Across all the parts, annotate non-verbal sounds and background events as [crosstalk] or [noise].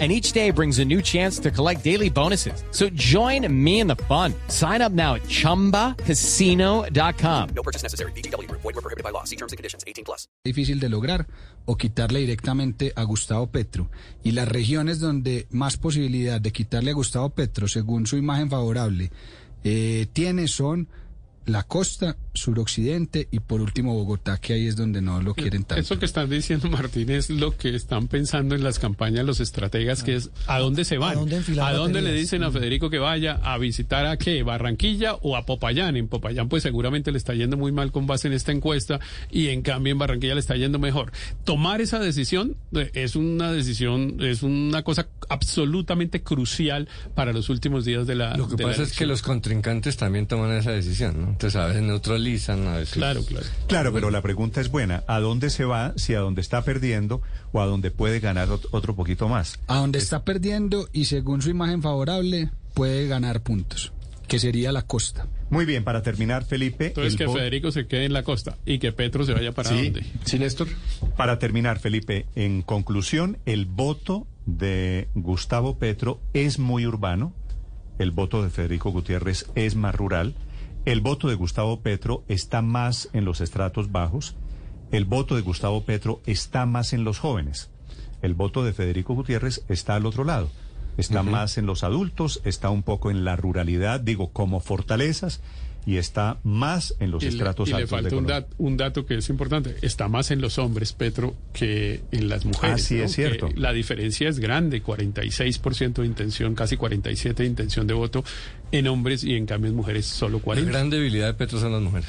And each day brings a new chance to collect daily bonuses. So join me in the fun. Sign up now at chumbacasino.com. No purchase necessary. BGW. Void were prohibited by law. See terms and conditions. 18 plus. difícil de lograr o quitarle directamente a Gustavo Petro. Y las regiones donde más posibilidad de quitarle a Gustavo Petro, según su imagen favorable, eh, tiene son la costa, suroccidente y por último Bogotá, que ahí es donde no lo quieren tanto. Eso que están diciendo, Martín, es lo que están pensando en las campañas los estrategas, que es a dónde se van. ¿A dónde le dicen a Federico que vaya a visitar a qué, Barranquilla o a Popayán. En Popayán, pues seguramente le está yendo muy mal con base en esta encuesta y en cambio en Barranquilla le está yendo mejor. Tomar esa decisión eh, es una decisión, es una cosa absolutamente crucial para los últimos días de la Lo que pasa es que los contrincantes también toman esa decisión, ¿no? Entonces a veces neutralizan, a veces... Claro, claro. Claro, pero la pregunta es buena. ¿A dónde se va si a dónde está perdiendo o a dónde puede ganar ot- otro poquito más? A donde está perdiendo y según su imagen favorable puede ganar puntos, que sería la costa. Muy bien, para terminar, Felipe. Entonces que Federico se quede en la costa y que Petro se vaya para Sí. dónde. Sí, Néstor. Para terminar, Felipe, en conclusión, el voto de Gustavo Petro es muy urbano, el voto de Federico Gutiérrez es más rural, el voto de Gustavo Petro está más en los estratos bajos, el voto de Gustavo Petro está más en los jóvenes, el voto de Federico Gutiérrez está al otro lado, está más en los adultos, está un poco en la ruralidad, digo, como fortalezas, y está más en los Y le, estratos y le altos. de falta un, Colombia. dat- un dato que es importante. Está más en los hombres, Petro, que en las mujeres. Sí, ¿no? es cierto. Que la diferencia es grande, 46% de intención, casi 47% de intención de voto en hombres y en cambio en mujeres solo La 40%. gran debilidad de Petro son las mujeres.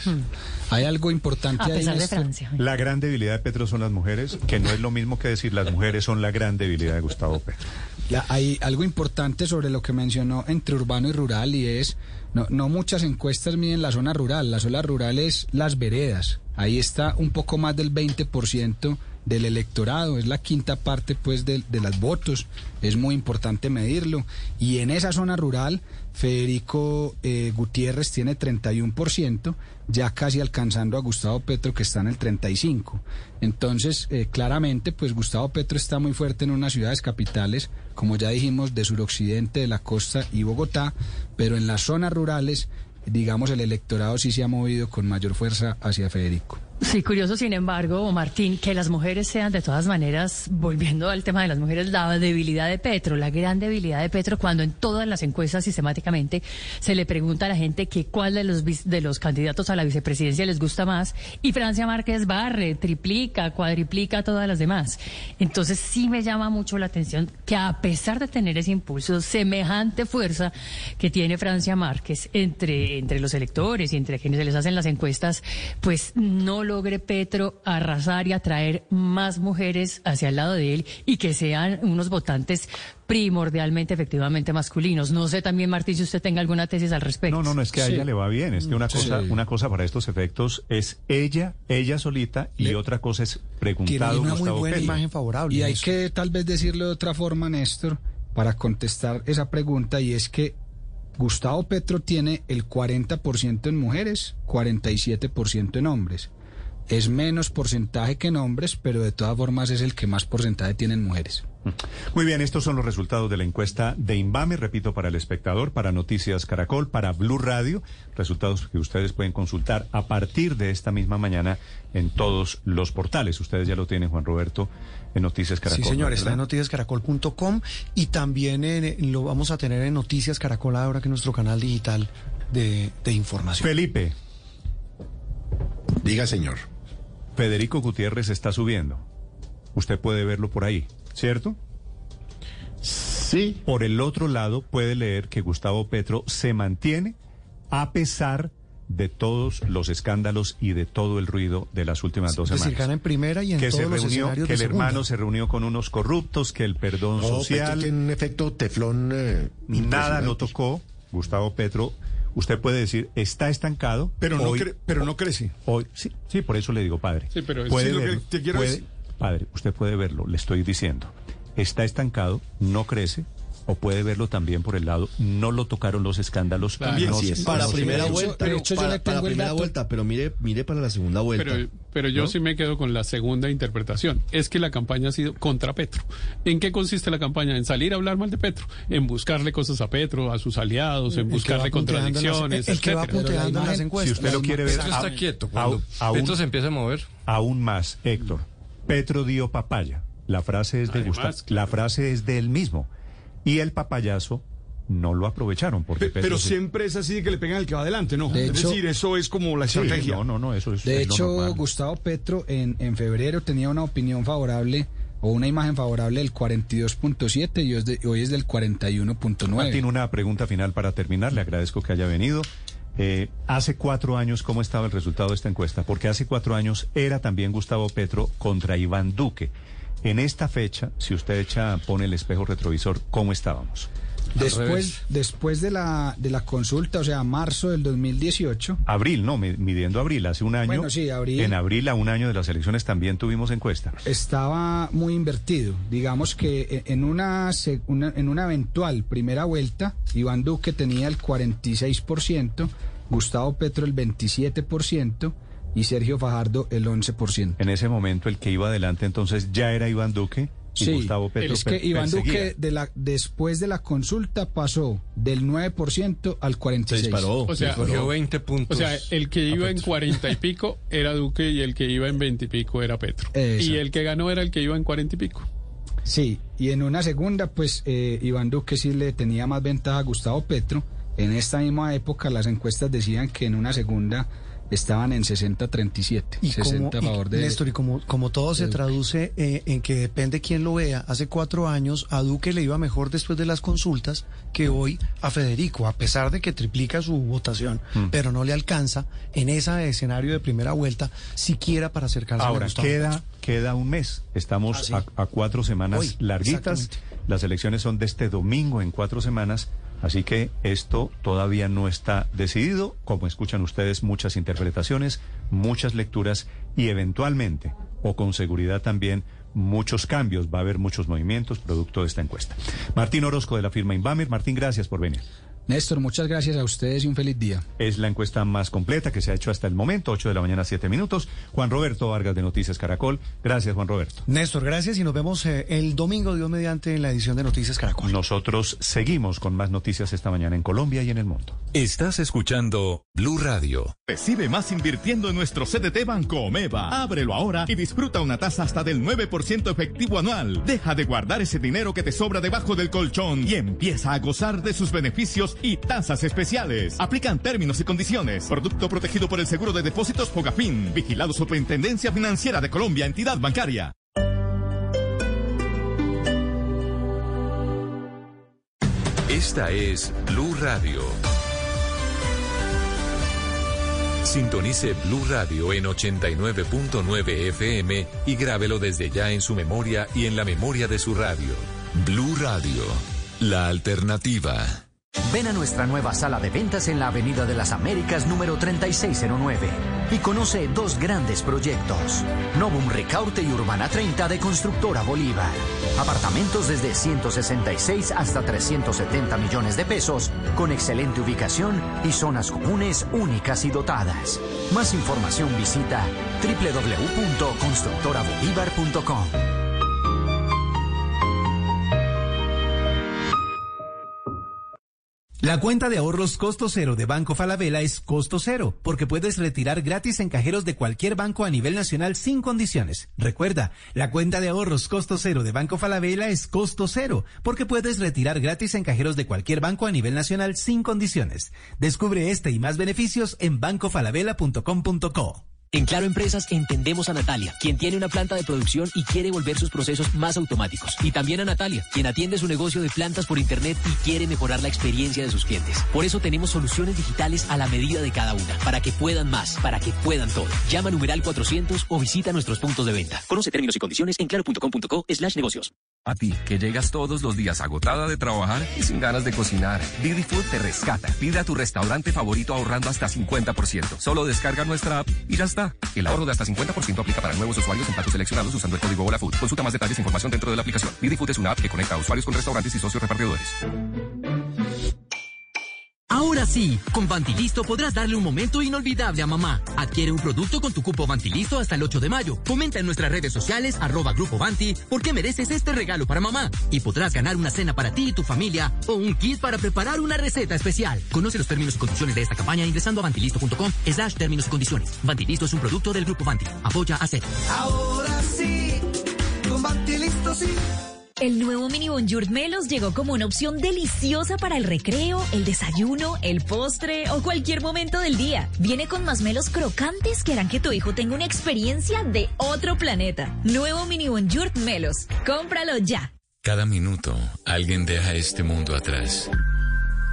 Hay algo importante A ahí. pesar de Néstor. Francia. La gran debilidad de Petro son las mujeres, que no es lo mismo que decir las mujeres son la gran debilidad de Gustavo Petro. La- hay algo importante sobre lo que mencionó entre urbano y rural y es, no, no muchas encuestas miden la zona rural, la zona rural es las veredas, ahí está un poco más del 20% del electorado, es la quinta parte pues de, de las votos, es muy importante medirlo y en esa zona rural Federico eh, Gutiérrez tiene 31%, ya casi alcanzando a Gustavo Petro que está en el 35%. Entonces, eh, claramente, pues Gustavo Petro está muy fuerte en unas ciudades capitales, como ya dijimos, de suroccidente, de la costa y Bogotá, pero en las zonas rurales, digamos, el electorado sí se ha movido con mayor fuerza hacia Federico. Sí, curioso, sin embargo, Martín, que las mujeres sean de todas maneras, volviendo al tema de las mujeres, la debilidad de Petro, la gran debilidad de Petro, cuando en todas las encuestas sistemáticamente se le pregunta a la gente que cuál de los, de los candidatos a la vicepresidencia les gusta más, y Francia Márquez barre, triplica, cuadriplica a todas las demás. Entonces sí me llama mucho la atención que a pesar de tener ese impulso, semejante fuerza que tiene Francia Márquez entre, entre los electores y entre quienes se les hacen las encuestas, pues no logre Petro arrasar y atraer más mujeres hacia el lado de él y que sean unos votantes primordialmente, efectivamente masculinos. No sé también, Martín, si usted tenga alguna tesis al respecto. No, no, no es que a Sí. ella le va bien, es que una cosa, Sí. una cosa para estos efectos es ella, ella solita, y Le- otra cosa es Tiene preguntado una muy Gustavo buena Petro. imagen favorable. Y hay que tal vez decirlo de otra forma, Néstor, para contestar esa pregunta, y es que Gustavo Petro tiene el 40% en mujeres, 47% en hombres. Es menos porcentaje que en hombres, pero de todas formas es el que más porcentaje tiene en mujeres. Muy bien, estos son los resultados de la encuesta de Invame, repito, para el espectador, para Noticias Caracol, para Blue Radio, resultados que ustedes pueden consultar a partir de esta misma mañana en todos los portales. Ustedes ya lo tienen, Juan Roberto, en Noticias Caracol. Sí, señor, está en noticiascaracol.com y también en- lo vamos a tener en Noticias Caracol ahora que es nuestro canal digital de, de información. Felipe, Diga, señor. Federico Gutiérrez está subiendo. Usted puede verlo por ahí, ¿cierto? Sí. Por el otro lado, puede leer que Gustavo Petro se mantiene a pesar de todos los escándalos y de todo el ruido de las últimas dos decir, semanas. gana en primera y en que todos se reunió, que el segunda. hermano se reunió con unos corruptos, que el perdón No, social, un efecto teflón. eh, nada lo tocó. Gustavo Petro Usted puede decir, está estancado. Pero no, cre- pero no crece. Hoy, sí, sí, por eso le digo, padre. Sí, pero es- puede sí, lo que te quiero puede- decir- Padre, usted puede verlo, le estoy diciendo. Está estancado, no crece, o puede verlo también por el lado, no lo tocaron los escándalos. También no sí es. Para no primera de hecho- vuelta, yo para, le para tengo el primera dato. vuelta, pero mire, mire para la segunda vuelta. Pero, pero yo sí me quedo con la segunda interpretación. Es que la campaña ha sido contra Petro. ¿En qué consiste la campaña? En salir a hablar mal de Petro, en buscarle cosas a Petro, a sus aliados, en El buscarle en las- contradicciones, el que va punteando las imagen- Si encuestas. usted lo quiere ver, Petro está a- quieto. a- Cuando aún- Petro se empieza a mover. Aún más, Héctor. Petro dio papaya. La frase es de Además, Gustavo. claro. La frase es de él mismo. Y el papayazo no lo aprovecharon porque Pe- pero siempre es así de que le pegan al que va adelante, ¿no? De es hecho- decir, eso es como la Sí, estrategia. no, no, no, eso es De es hecho. Gustavo Petro en, en febrero tenía una opinión favorable o una imagen favorable del 42.7 y hoy es, de- hoy es del 41.9. Martín, una pregunta final para terminar. Le agradezco que haya venido. Eh, hace cuatro años, ¿cómo estaba el resultado de esta encuesta? Porque hace cuatro años era también Gustavo Petro contra Iván Duque. En esta fecha, si usted echa, pone el espejo retrovisor, ¿cómo estábamos? Después, después de la, de la consulta, o sea, marzo del 2018, Abril, no, mi- midiendo abril, hace un año. Bueno, sí, abril. En abril, a un año de las elecciones, también tuvimos encuesta. estaba muy invertido. Digamos que e- en una, se- una- en una eventual primera vuelta, Iván Duque tenía el 46%, Gustavo Petro el 27% y Sergio Fajardo el 11%. En ese momento, el que iba adelante entonces ya era Iván Duque y Sí, Gustavo Petro. es que Iván perseguía. Duque de la, después de la consulta pasó del 9% al 46%. Se disparó. O sea, Cogió 20 O puntos. sea, el que iba en Petro. cuarenta y pico era Duque y el que iba en veinte y pico era Petro. Exacto. Y el que ganó era el que iba en cuarenta y pico. Sí, y en una segunda, pues eh, Iván Duque sí le tenía más ventaja a Gustavo Petro. En esta misma época las encuestas decían que en una segunda estaban en 60-37. Y 60 como, a favor y, de... Néstor, y como, como todo se traduce eh, en que depende quién lo vea, hace cuatro años a Duque le iba mejor después de las consultas que hoy a Federico, a pesar de que triplica su votación, Mm. pero no le alcanza en ese escenario de primera vuelta siquiera para acercarse a Ahora, Gustavo queda, queda un mes. Estamos Ah, sí. a, a cuatro semanas Hoy, larguitas. Las elecciones son de este domingo en cuatro semanas. Así que esto todavía no está decidido. Como escuchan ustedes, muchas interpretaciones, muchas lecturas y eventualmente, o con seguridad también, muchos cambios. Va a haber muchos movimientos producto de esta encuesta. Martín Orozco de la firma Inbamer. Martín, gracias por venir. Néstor, muchas gracias a ustedes y un feliz día. Es la encuesta más completa que se ha hecho hasta el momento, 8 de la mañana, 7 minutos. Juan Roberto Vargas de Noticias Caracol. Gracias, Juan Roberto. Néstor, gracias y nos vemos eh, el domingo, Dios mediante, en la edición de Noticias Caracol. Nosotros seguimos con más noticias esta mañana en Colombia y en el mundo. Estás escuchando Blue Radio. Recibe más invirtiendo en nuestro CDT Banco Omeva. Ábrelo ahora y disfruta una tasa hasta del 9% efectivo anual. Deja de guardar ese dinero que te sobra debajo del colchón y empieza a gozar de sus beneficios y tasas especiales. Aplican términos y condiciones. Producto protegido por el Seguro de Depósitos Fogafín. Vigilado Superintendencia Financiera de Colombia, entidad bancaria. Esta es Blue Radio. Sintonice Blue Radio en 89.9 FM y grábelo desde ya en su memoria y en la memoria de su radio. Blue Radio, la alternativa. Ven a nuestra nueva sala de ventas en la Avenida de las Américas número 3609 y conoce dos grandes proyectos. Novum Ricaurte y Urbana 30 de Constructora Bolívar. Apartamentos desde 166 hasta 370 millones de pesos con excelente ubicación y zonas comunes únicas y dotadas. Más información visita www.constructorabolívar.com. La cuenta de ahorros costo cero de Banco Falabella es costo cero, porque puedes retirar gratis en cajeros de cualquier banco a nivel nacional sin condiciones. Recuerda, la cuenta de ahorros costo cero de Banco Falabella es costo cero, porque puedes retirar gratis en cajeros de cualquier banco a nivel nacional sin condiciones. Descubre este y más beneficios en bancofalabella.com.co. En Claro Empresas entendemos a Natalia, quien tiene una planta de producción y quiere volver sus procesos más automáticos. Y también a Natalia, quien atiende su negocio de plantas por Internet y quiere mejorar la experiencia de sus clientes. Por eso tenemos soluciones digitales a la medida de cada una, para que puedan más, para que puedan todo. Llama numeral 400 o visita nuestros puntos de venta. Conoce términos y condiciones en claro.com.co slash negocios. A ti, que llegas todos los días agotada de trabajar y sin ganas de cocinar. Didi Food te rescata. Pide a tu restaurante favorito ahorrando hasta 50%. Solo descarga nuestra app y ya está. El ahorro de hasta 50% aplica para nuevos usuarios en platos seleccionados usando el código HolaFood. Consulta más detalles e información dentro de la aplicación. Didi Food es una app que conecta a usuarios con restaurantes y socios repartidores. Ahora sí, con Vantilisto podrás darle un momento inolvidable a mamá. Adquiere un producto con tu cupo Vantilisto hasta el 8 de mayo. Comenta en nuestras redes sociales, arroba Grupo Vanti, por qué mereces este regalo para mamá. Y podrás ganar una cena para ti y tu familia o un kit para preparar una receta especial. Conoce los términos y condiciones de esta campaña ingresando a vantilisto.com slash términos y condiciones. Vantilisto es un producto del Grupo Vanti. Apoya a CEP. Ahora sí, con Vantilisto sí. El nuevo mini Bonjour Melos llegó como una opción deliciosa para el recreo, el desayuno, el postre o cualquier momento del día. Viene con más melos crocantes que harán que tu hijo tenga una experiencia de otro planeta. Nuevo mini Bonjour Melos. Cómpralo ya. Cada minuto alguien deja este mundo atrás.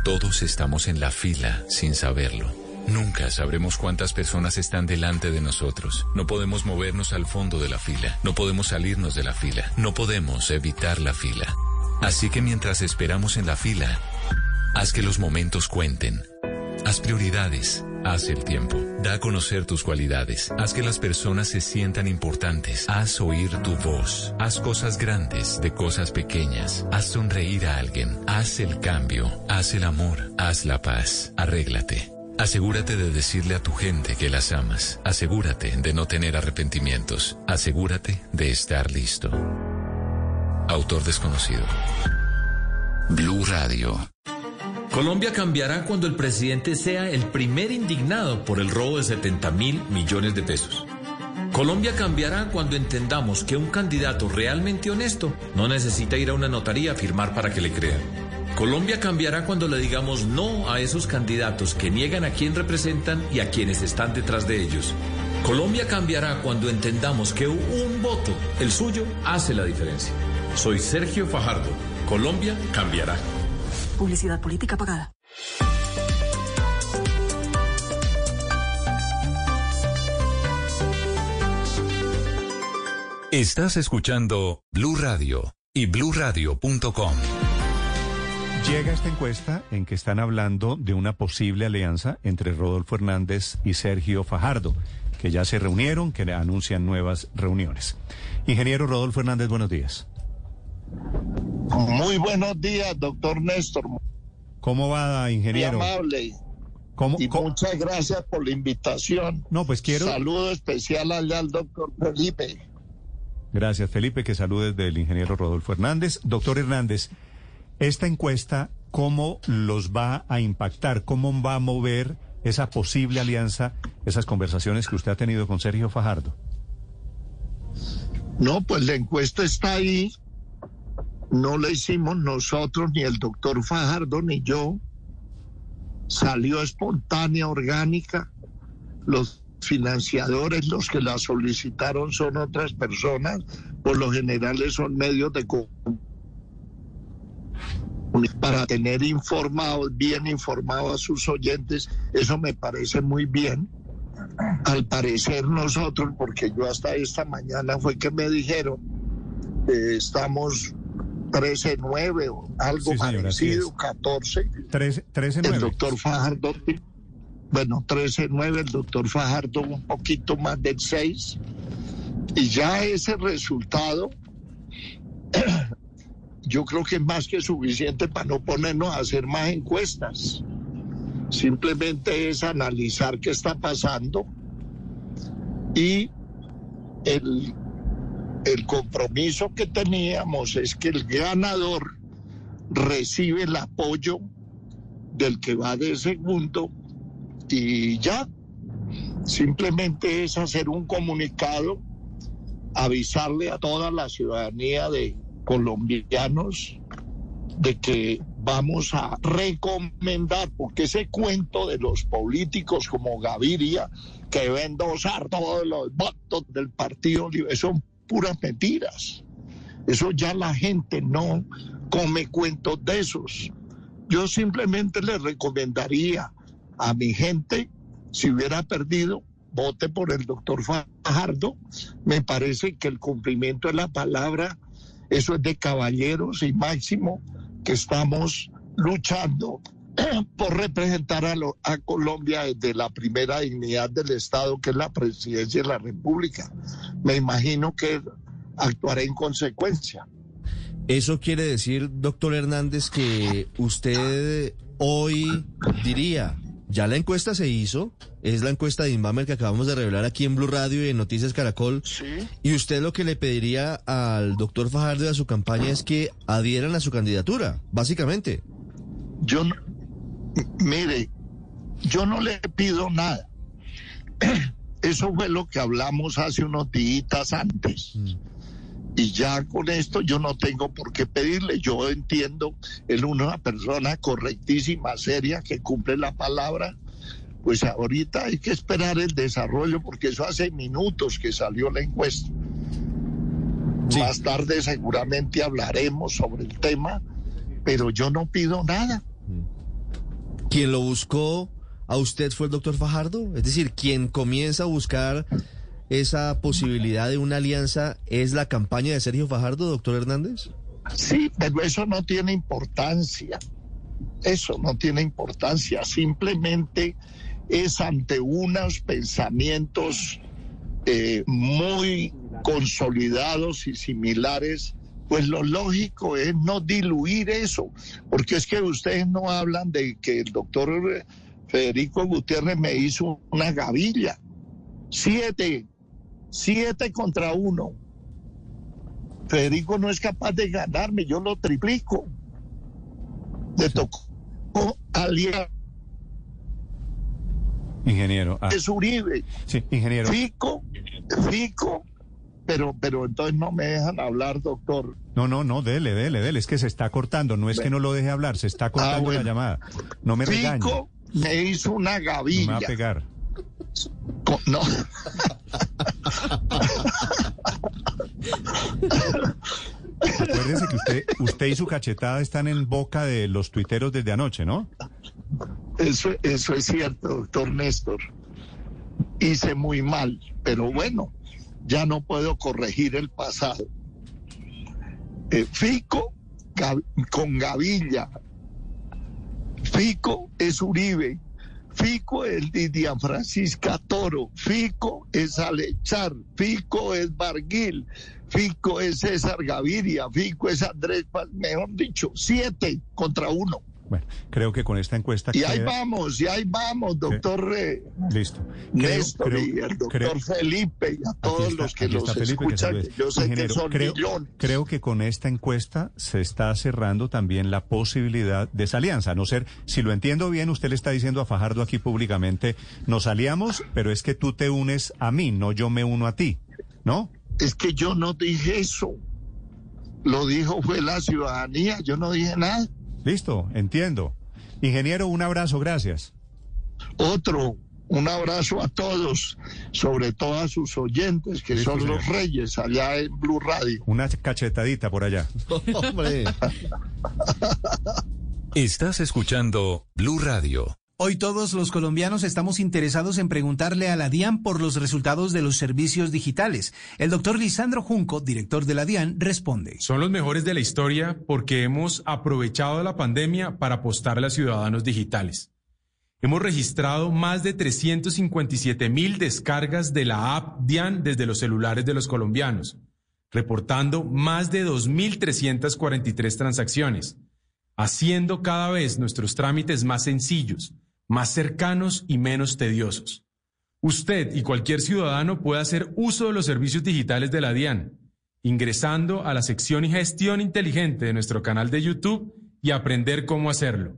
Todos estamos en la fila sin saberlo. Nunca sabremos cuántas personas están delante de nosotros. No podemos movernos al fondo de la fila. No podemos salirnos de la fila. No podemos evitar la fila. Así que mientras esperamos en la fila, haz que los momentos cuenten. Haz prioridades. Haz el tiempo. Da a conocer tus cualidades. Haz que las personas se sientan importantes. Haz oír tu voz. Haz cosas grandes de cosas pequeñas. Haz sonreír a alguien. Haz el cambio. Haz el amor. Haz la paz. Arréglate. Asegúrate de decirle a tu gente que las amas. Asegúrate de no tener arrepentimientos. Asegúrate de estar listo. Autor desconocido. Blue Radio. Colombia cambiará cuando el presidente sea el primer indignado por el robo de 70 mil millones de pesos. Colombia cambiará cuando entendamos que un candidato realmente honesto no necesita ir a una notaría a firmar para que le crean. Colombia cambiará cuando le digamos no a esos candidatos que niegan a quien representan y a quienes están detrás de ellos. Colombia cambiará cuando entendamos que un voto, el suyo, hace la diferencia. Soy Sergio Fajardo. Colombia cambiará. Publicidad política pagada. Estás escuchando Blue Radio y bluradio.com. Llega esta encuesta en que están hablando de una posible alianza entre Rodolfo Hernández y Sergio Fajardo, que ya se reunieron, que anuncian nuevas reuniones. Ingeniero Rodolfo Hernández, buenos días. Muy buenos días, doctor Néstor. ¿Cómo va, ingeniero? Muy amable. ¿Cómo, y cómo- muchas gracias por la invitación. No, pues quiero... Saludo especial allá al doctor Felipe. Gracias, Felipe, que saludes del ingeniero Rodolfo Hernández. Doctor Hernández, esta encuesta, ¿cómo los va a impactar? ¿Cómo va a mover esa posible alianza, esas conversaciones que usted ha tenido con Sergio Fajardo? No, pues la encuesta está ahí. No la hicimos nosotros, ni el doctor Fajardo, ni yo. Salió espontánea, orgánica. Los financiadores, los que la solicitaron son otras personas. Por lo general son medios de comunicación para tener informados, bien informados a sus oyentes. Eso me parece muy bien. Al parecer nosotros, porque yo hasta esta mañana fue que me dijeron, eh, estamos 13-9 o algo Sí, señor, así parecido, es. 14. 13, El doctor Fajardo, bueno, 13-9, el doctor Fajardo un poquito más del 6. Y ya ese resultado, [clears throat] yo creo que es más que suficiente para no ponernos a hacer más encuestas. Simplemente es analizar qué está pasando y el, el compromiso que teníamos es que el ganador recibe el apoyo del que va de segundo y ya. Simplemente es hacer un comunicado, avisarle a toda la ciudadanía de colombianos de que vamos a recomendar, porque ese cuento de los políticos como Gaviria, que deben dosar todos los votos del Partido Libre, son puras mentiras. Eso ya la gente no come cuentos de esos. Yo simplemente le recomendaría a mi gente, si hubiera perdido, vote por el doctor Fajardo. Me parece que el cumplimiento de la palabra Eso es de caballeros y máximo que estamos luchando [clears throat] por representar a, lo- a Colombia desde la primera dignidad del Estado, que es la presidencia de la República. Me imagino que actuaré en consecuencia. Eso quiere decir, doctor Hernández, que usted hoy diría, ya la encuesta se hizo, es la encuesta de Inbamer que acabamos de revelar aquí en Blue Radio y en Noticias Caracol, y usted lo que le pediría al doctor Fajardo y a su campaña es que adhieran a su candidatura, básicamente. Yo no, mire, yo no le pido nada. [clears throat] Eso fue lo que hablamos hace unos días antes. Y ya con esto yo no tengo por qué pedirle. Yo entiendo, él una persona correctísima, seria, que cumple la palabra. Pues ahorita hay que esperar el desarrollo, porque eso hace minutos que salió la encuesta. Más tarde seguramente hablaremos sobre el tema, pero yo no pido nada. Quien lo buscó a usted fue el doctor Fajardo, es decir, quien comienza a buscar esa posibilidad de una alianza es la campaña de Sergio Fajardo, doctor Hernández. Sí, pero eso no tiene importancia. Eso no tiene importancia. Simplemente es ante unos pensamientos eh, muy consolidados y similares. Pues lo lógico es no diluir eso, porque es que ustedes no hablan de que el doctor Federico Gutiérrez me hizo una gavilla. Siete, siete contra uno. Federico no es capaz de ganarme, yo lo triplico. Le tocó aliar Ingeniero. ah, es Uribe. sí, ingeniero. Fico, Fico, pero, pero entonces no me dejan hablar, doctor. No, no, no, dele, dele, dele. Es que se está cortando. No es que no lo deje hablar, se está cortando Ah, bueno. la llamada. No me regañe. Fico me hizo una No me va gavilla. a pegar. No. Acuérdese que usted, usted y su cachetada están en boca de los tuiteros desde anoche, ¿no? Eso, eso es cierto, doctor Néstor. Hice muy mal, pero bueno, ya no puedo corregir el pasado. Eh, Fico Gav- con Gavilla. Fico es Uribe. Fico es Lidia Francisca Toro. Fico es Alechar. Fico es Barguil. Fico es César Gaviria. Fico es Andrés. Mejor dicho, siete contra uno. Bueno, creo que con esta encuesta Y ahí vamos, y ahí vamos, doctor eh, Listo. Creo- Néstor creo- y el doctor creo- Felipe y a todos está- los que los Felipe, escuchan, que yo sé Ingeniero, que son creo, millones. creo que con esta encuesta se está cerrando también la posibilidad de esa alianza. A no ser, si lo entiendo bien, usted le está diciendo a Fajardo aquí públicamente, nos aliamos, pero es que tú te unes a mí, no yo me uno a ti, ¿no? Es que yo no dije eso. Lo dijo fue la ciudadanía, yo no dije nada. Listo, entiendo. Ingeniero, un abrazo, gracias. Otro, un abrazo a todos, sobre todo a sus oyentes, que Listo, son los reyes allá en Blue Radio. Una cachetadita por allá. [laughs] Hombre. [laughs] Estás escuchando Blue Radio. Hoy todos los colombianos estamos interesados en preguntarle a la DIAN por los resultados de los servicios digitales. El doctor Lisandro Junco, director de la DIAN, responde. Son los mejores de la historia porque hemos aprovechado la pandemia para apostarle a ciudadanos digitales. Hemos registrado más de 357 mil descargas de la app DIAN desde los celulares de los colombianos, reportando más de 2.343 transacciones, haciendo cada vez nuestros trámites más sencillos, más cercanos y menos tediosos. Usted y cualquier ciudadano puede hacer uso de los servicios digitales de la DIAN, ingresando a la sección y gestión inteligente de nuestro canal de YouTube y aprender cómo hacerlo.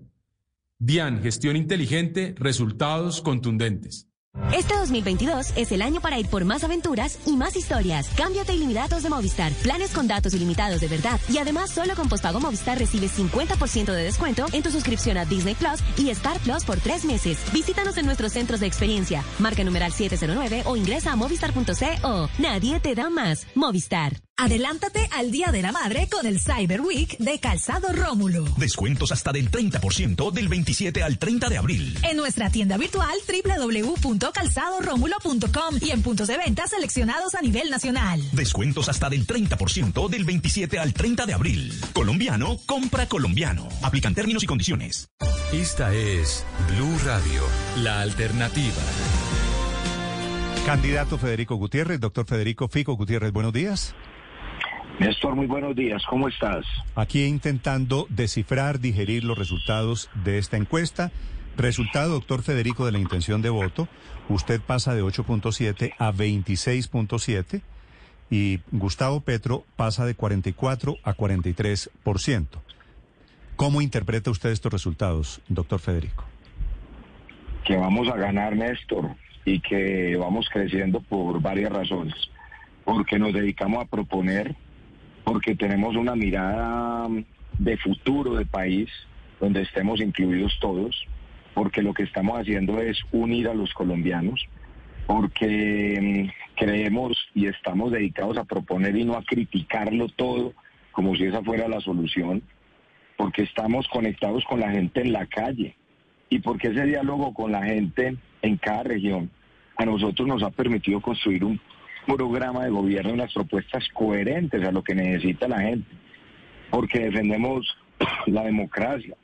DIAN, gestión inteligente, resultados contundentes. Este 2022 es el año para ir por más aventuras y más historias. Cámbiate ilimitados de Movistar. Planes con datos ilimitados de verdad. Y además, solo con postpago Movistar recibes 50% de descuento en tu suscripción a Disney Plus y Star Plus por tres meses. Visítanos en nuestros centros de experiencia. Marca numeral 709 o ingresa a movistar.co. Nadie te da más. Movistar. Adelántate al Día de la Madre con el Cyber Week de Calzado Rómulo. Descuentos hasta del 30% del 27 al 30 de abril. En nuestra tienda virtual www.calzadoromulo.com y en puntos de venta seleccionados a nivel nacional. Descuentos hasta del 30% del 27 al 30 de abril. Colombiano, compra colombiano. Aplican términos y condiciones. Esta es Blue Radio, la alternativa. Candidato Federico Gutiérrez, doctor Federico Fico Gutiérrez, buenos días. Néstor, muy buenos días, ¿cómo estás? Aquí intentando descifrar, digerir los resultados de esta encuesta. Resultado, doctor Federico, de la intención de voto. Usted pasa de 8.7 a 26.7 y Gustavo Petro pasa de 44 a 43%. ¿Cómo interpreta usted estos resultados, doctor Federico? Que vamos a ganar, Néstor, y que vamos creciendo por varias razones. Porque nos dedicamos a proponer porque tenemos una mirada de futuro de país donde estemos incluidos todos, porque lo que estamos haciendo es unir a los colombianos, porque mm, creemos y estamos dedicados a proponer y no a criticarlo todo como si esa fuera la solución, porque estamos conectados con la gente en la calle. Y porque ese diálogo con la gente en cada región a nosotros nos ha permitido construir un programa de gobierno y unas propuestas coherentes a lo que necesita la gente, porque defendemos [clears throat] la democracia,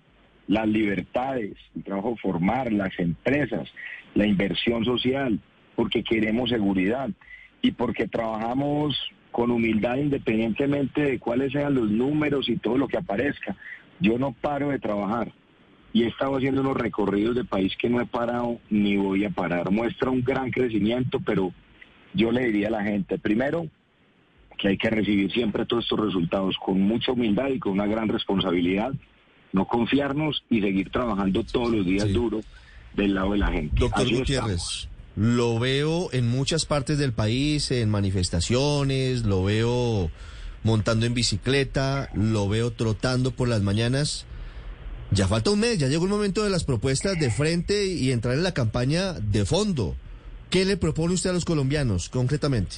las libertades, el trabajo formal, las empresas, la inversión social, porque queremos seguridad y porque trabajamos con humildad independientemente de cuáles sean los números y todo lo que aparezca. Yo no paro de trabajar y he estado haciendo unos recorridos de país que no he parado ni voy a parar. Muestra un gran crecimiento, pero yo le diría a la gente, primero, que hay que recibir siempre todos estos resultados con mucha humildad y con una gran responsabilidad, no confiarnos y seguir trabajando todos los días duro del lado de la gente. Doctor Gutiérrez, lo veo en muchas partes del país, en manifestaciones, lo veo montando en bicicleta, lo veo trotando por las mañanas. Ya falta un mes, ya llegó el momento de las propuestas de frente y entrar en la campaña de fondo. ¿Qué le propone usted a los colombianos concretamente?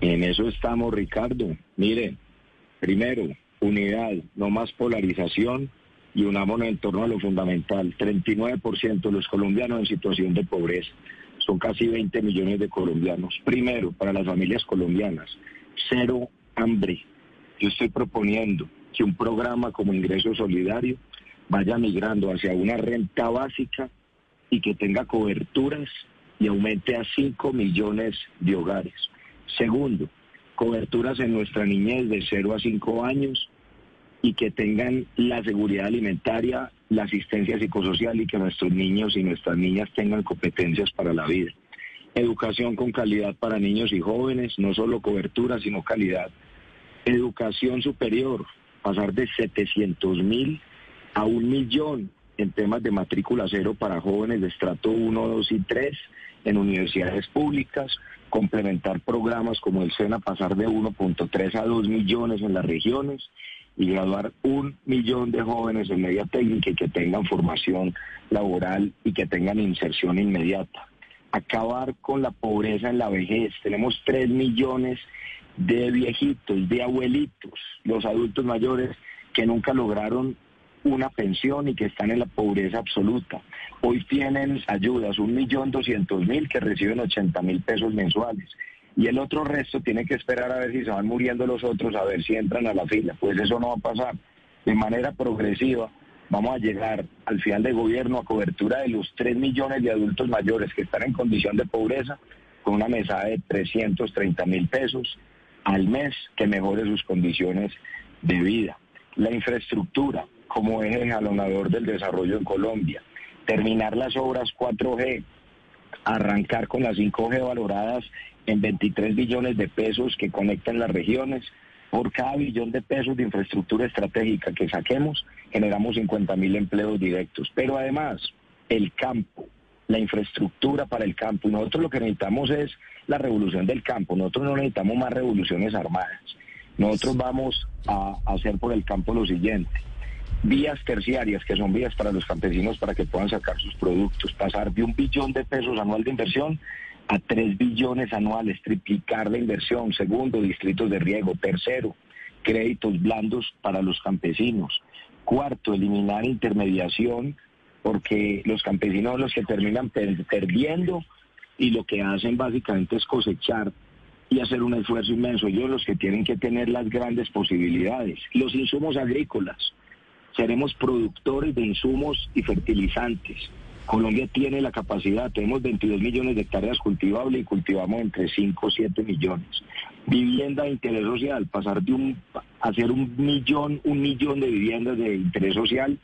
En eso estamos, Ricardo. Mire, primero, unidad, no más polarización y unámonos en torno a lo fundamental. 39% de los colombianos en situación de pobreza. Son casi 20 millones de colombianos. Primero, para las familias colombianas, cero hambre. Yo estoy proponiendo que un programa como Ingreso Solidario vaya migrando hacia una renta básica y que tenga coberturas y aumente a 5 millones de hogares. Segundo, coberturas en nuestra niñez de 0 a 5 años y que tengan la seguridad alimentaria, la asistencia psicosocial y que nuestros niños y nuestras niñas tengan competencias para la vida. Educación con calidad para niños y jóvenes, no solo cobertura, sino calidad. Educación superior, pasar de 700 mil a un millón en temas de matrícula cero para jóvenes de estrato 1, 2 y 3 en universidades públicas, complementar programas como el SENA, pasar de 1.3 a 2 millones en las regiones y graduar un millón de jóvenes en media técnica y que tengan formación laboral y que tengan inserción inmediata. Acabar con la pobreza en la vejez. Tenemos 3 millones de viejitos, de abuelitos, los adultos mayores que nunca lograron una pensión y que están en la pobreza absoluta. Hoy tienen ayudas, un millón doscientos mil que reciben ochenta mil pesos mensuales. Y el otro resto tiene que esperar a ver si se van muriendo los otros, a ver si entran a la fila. Pues eso no va a pasar. De manera progresiva vamos a llegar al final de gobierno a cobertura de los tres millones de adultos mayores que están en condición de pobreza con una mesada de 330 mil pesos al mes que mejore sus condiciones de vida. La infraestructura, como eje jalonador del desarrollo en Colombia. Terminar las obras 4G, arrancar con las 5G valoradas en 23 billones de pesos que conectan las regiones. Por cada billón de pesos de infraestructura estratégica que saquemos, generamos 50 mil empleos directos. Pero además, el campo, la infraestructura para el campo. Nosotros lo que necesitamos es la revolución del campo. Nosotros no necesitamos más revoluciones armadas. Nosotros vamos a hacer por el campo lo siguiente vías terciarias, que son vías para los campesinos para que puedan sacar sus productos, pasar de un billón de pesos anual de inversión a 3 billones anuales, triplicar la inversión. Segundo, distritos de riego. Tercero, créditos blandos para los campesinos. Cuarto, eliminar intermediación porque los campesinos son los que terminan perdiendo y lo que hacen básicamente es cosechar y hacer un esfuerzo inmenso. Ellos los que tienen que tener las grandes posibilidades. Los insumos agrícolas. Seremos productores de insumos y fertilizantes. Colombia tiene la capacidad, tenemos 22 millones de hectáreas cultivables y cultivamos entre 5 o 7 millones. Vivienda de interés social, pasar de un, hacer un millón, un millón de viviendas de interés social,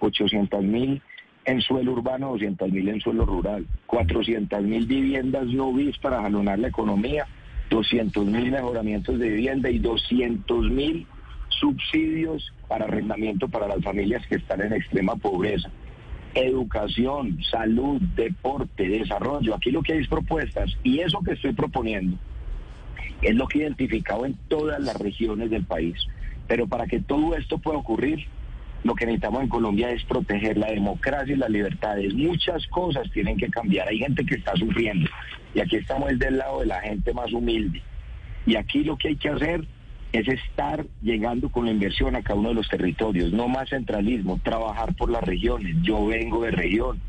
800 mil en suelo urbano, 200 mil en suelo rural, 400 mil viviendas no bis para jalonar la economía, 200 mil mejoramientos de vivienda y 200 mil subsidios para arrendamiento para las familias que están en extrema pobreza educación, salud, deporte, desarrollo. Aquí lo que hay es propuestas y eso que estoy proponiendo es lo que he identificado en todas las regiones del país. Pero para que todo esto pueda ocurrir, lo que necesitamos en Colombia es proteger la democracia y las libertades. Muchas cosas tienen que cambiar. Hay gente que está sufriendo y aquí estamos del lado de la gente más humilde. Y aquí lo que hay que hacer es estar llegando con la inversión a cada uno de los territorios, no más centralismo, trabajar por las regiones. Yo vengo de región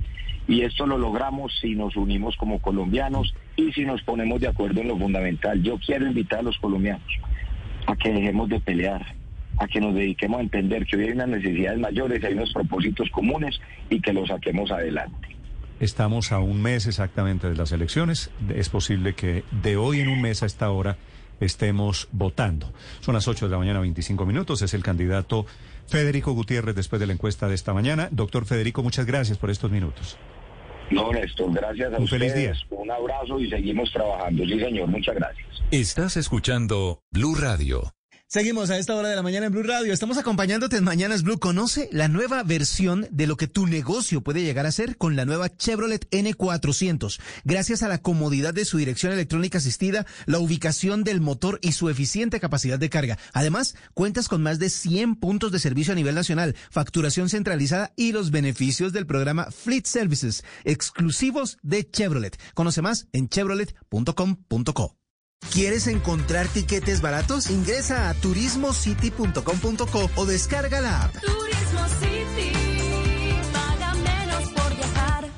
y esto lo logramos si nos unimos como colombianos y si nos ponemos de acuerdo en lo fundamental. Yo quiero invitar a los colombianos a que dejemos de pelear, a que nos dediquemos a entender que hoy hay unas necesidades mayores, hay unos propósitos comunes y que los saquemos adelante. Estamos a un mes exactamente de las elecciones. Es posible que de hoy en un mes a esta hora estemos votando. Son las 8 de la mañana, 25 minutos. Es el candidato Federico Gutiérrez después de la encuesta de esta mañana. Doctor Federico, muchas gracias por estos minutos. No, Néstor, gracias a Un ustedes. feliz día. Un abrazo y seguimos trabajando. Sí, señor, muchas gracias. Estás escuchando Blue Radio. Seguimos a esta hora de la mañana en Blue Radio. Estamos acompañándote en Mañanas Blue. Conoce la nueva versión de lo que tu negocio puede llegar a ser con la nueva Chevrolet N400. Gracias a la comodidad de su dirección electrónica asistida, la ubicación del motor y su eficiente capacidad de carga. Además, cuentas con más de 100 puntos de servicio a nivel nacional, facturación centralizada y los beneficios del programa Fleet Services, exclusivos de Chevrolet. Conoce más en chevrolet.com.co. ¿Quieres encontrar tiquetes baratos? Ingresa a turismocity.com.co o descarga la app. Turismo City, paga menos por viajar.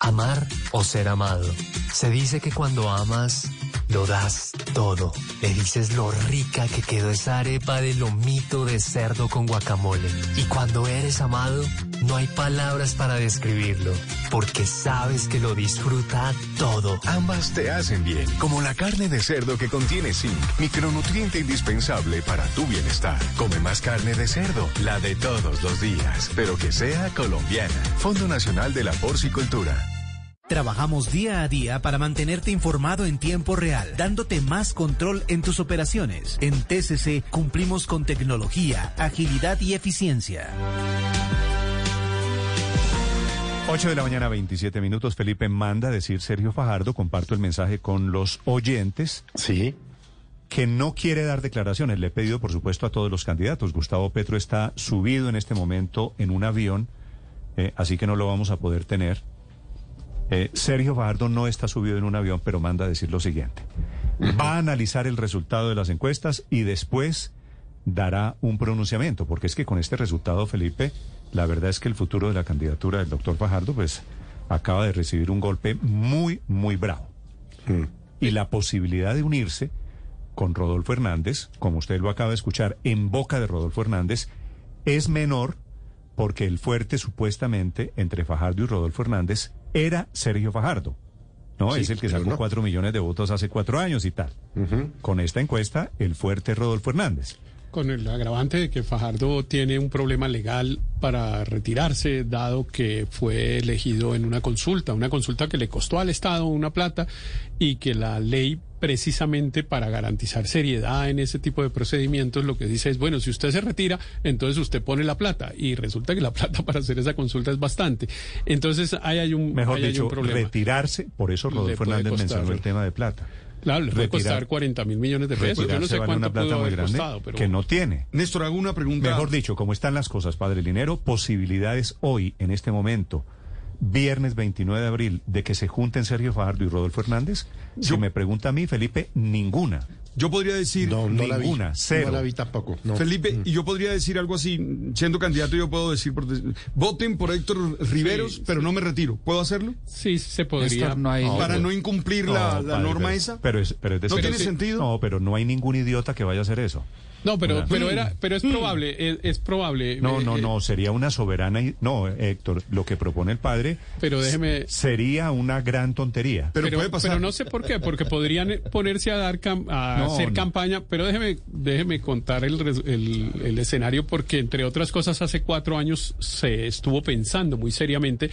Amar o ser amado. Se dice que cuando amas, lo das todo. Le dices lo rica que quedó esa arepa de lomito de cerdo con guacamole. Y cuando eres amado, no hay palabras para describirlo, porque sabes que lo disfruta todo. Ambas te hacen bien, como la carne de cerdo que contiene zinc, micronutriente indispensable para tu bienestar. Come más carne de cerdo, la de todos los días, pero que sea colombiana. Fondo Nacional de la Porcicultura. Trabajamos día a día para mantenerte informado en tiempo real, dándote más control en tus operaciones. En TCC cumplimos con tecnología, agilidad y eficiencia. 8 de la mañana, 27 minutos. Felipe manda a decir Sergio Fajardo, comparto el mensaje con los oyentes. Sí. Que no quiere dar declaraciones. Le he pedido, por supuesto, a todos los candidatos. Gustavo Petro está subido en este momento en un avión, eh, así que no lo vamos a poder tener. Eh, Sergio Fajardo no está subido en un avión, pero manda a decir lo siguiente. Va a analizar el resultado de las encuestas y después dará un pronunciamiento, porque es que con este resultado, Felipe, la verdad es que el futuro de la candidatura del doctor Fajardo, pues, acaba de recibir un golpe muy, muy bravo. Y la posibilidad de unirse con Rodolfo Hernández, como usted lo acaba de escuchar, en boca de Rodolfo Hernández, es menor porque el fuerte supuestamente entre Fajardo y Rodolfo Hernández era Sergio Fajardo. No, Sí, es el que sacó no. cuatro millones de votos hace cuatro años y tal. Con esta encuesta, el fuerte Rodolfo Hernández. Con el agravante de que Fajardo tiene un problema legal para retirarse, dado que fue elegido en una consulta, una consulta que le costó al Estado una plata y que la ley precisamente para garantizar seriedad en ese tipo de procedimientos lo que dice es, bueno, si usted se retira, entonces usted pone la plata y resulta que la [laughs] plata para hacer esa consulta es bastante. Entonces ahí hay un, Mejor ahí hay dicho, un problema. retirarse, por eso Rodolfo Hernández mencionó el tema de plata. Claro, le puede Retirar- costar 40 mil millones de pesos. Yo no sé cuánto una plata pudo muy haber grande costado, pero que no tiene. Néstor, hago una pregunta. Mejor dicho, como están las cosas, padre Linero, posibilidades hoy, en este momento, viernes 29 de abril, de que se junten Sergio Fajardo y Rodolfo Hernández? Si me pregunta a mí, Felipe, ninguna. Yo podría decir No, no la vi. Ninguna, cero. No No la vi tampoco. Felipe, y yo podría decir algo así, siendo candidato, yo puedo decir, por voten por Héctor Riveros, pero no me retiro. ¿Puedo hacerlo? Sí, se podría. Néstor, no hay- Para no incumplir la- la padre, norma pero- esa. Pero es, pero es de ¿No tiene sentido? No, pero no hay ningún idiota que vaya a hacer eso. No, pero, pero Mm. era, pero es probable, es, es probable. No, eh, no, eh, no, sería una soberana. y- No, Héctor, lo que propone el padre. Pero déjeme- Sería una gran tontería. Pero, pero no sé por qué, porque podrían eh, ponerse a dar cam- a No, hacer no. campaña, pero déjeme, déjeme contar el, res- el, el escenario porque entre otras cosas hace cuatro años se estuvo pensando muy seriamente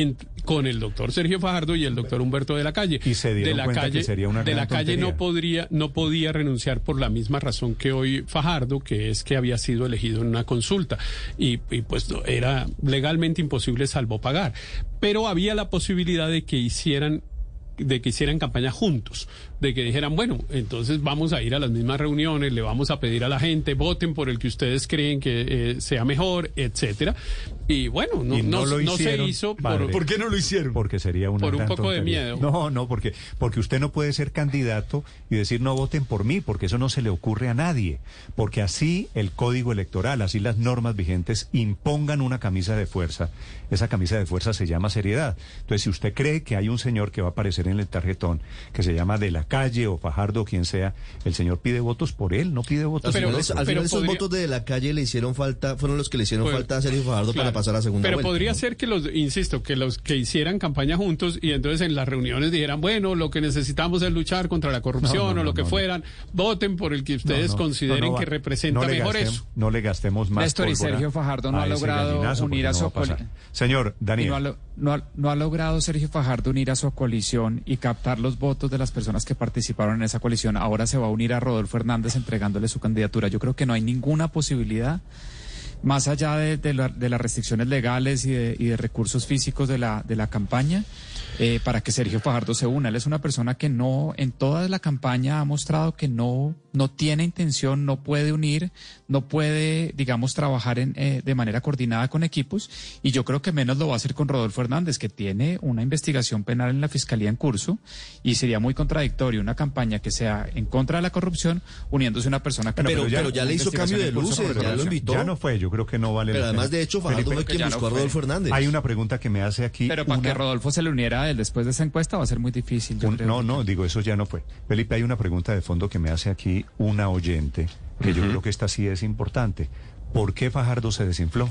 en, con el doctor Sergio Fajardo y el doctor Humberto de la Calle. Y se dieron de la cuenta que calle, sería una de la calle tontería. no podría, no podía renunciar por la misma razón que hoy Fajardo, que es que había sido elegido en una consulta y, y pues era legalmente imposible salvo pagar. Pero había la posibilidad de que hicieran de que hicieran campaña juntos, de que dijeran, bueno, entonces vamos a ir a las mismas reuniones, le vamos a pedir a la gente, voten por el que ustedes creen que eh, sea mejor, etcétera. Y bueno, no, Y no, lo no se hizo padre. por, qué no lo hicieron? Porque sería una Por un poco de miedo. No, no, porque, porque usted no puede ser candidato y decir no voten por mí, porque eso no se le ocurre a nadie. Porque así el código electoral, así las normas vigentes impongan una camisa de fuerza. Esa camisa de fuerza se llama seriedad. Entonces, si usted cree que hay un señor que va a aparecer en el tarjetón, que se llama de la calle o Fajardo o quien sea, el señor pide votos por él, no pide votos Al por al final esos votos de la calle le hicieron falta, fueron los que le hicieron Pues, falta a Sergio Fajardo para pasar a la segunda Pero vuelta. podría ¿no? ser que los, insisto, que los que hicieran campaña juntos y entonces en las reuniones dijeran, bueno, lo que necesitamos es luchar contra la corrupción No, no, o lo no, que no, fueran, voten por el que ustedes No, no, consideren no, no va- que representa mejor gastem- eso. No le gastemos más Néstor y Sergio Fajardo no ha logrado unir a su coli- Señor Daniel. no, ha, lo- no ha- no ha logrado Sergio Fajardo unir a su coalición y captar los votos de las personas que participaron en esa coalición. Ahora se va a unir a Rodolfo Hernández entregándole su candidatura. Yo creo que no hay ninguna posibilidad, más allá de, la- de las restricciones legales y de, y de recursos físicos de la, de la campaña, eh, para que Sergio Fajardo se una. Él es una persona que no, en toda la campaña ha mostrado que no, no tiene intención, no puede unir, no puede, digamos, trabajar en, eh, de manera coordinada con equipos. Y yo creo que menos lo va a hacer con Rodolfo Hernández, que tiene una investigación penal en la fiscalía en curso. Y sería muy contradictorio una campaña que sea en contra de la corrupción, uniéndose a una persona que Pero- no tiene pero ya le hizo cambio de luces, ya lo invitó. Ya no fue, yo creo que no vale Pero la además, pena. de hecho, Fajardo Felipe, fue quien ya no buscó a. Rodolfo Hernández. Hay una pregunta que me hace aquí. Pero para una- que Rodolfo se le uniera él después de esa encuesta va a ser muy difícil. yo un- creo. no, no, digo, eso ya no fue. Felipe, hay una pregunta de fondo que me hace aquí una oyente, que yo creo que esta sí es importante. ¿Por qué Fajardo se desinfló?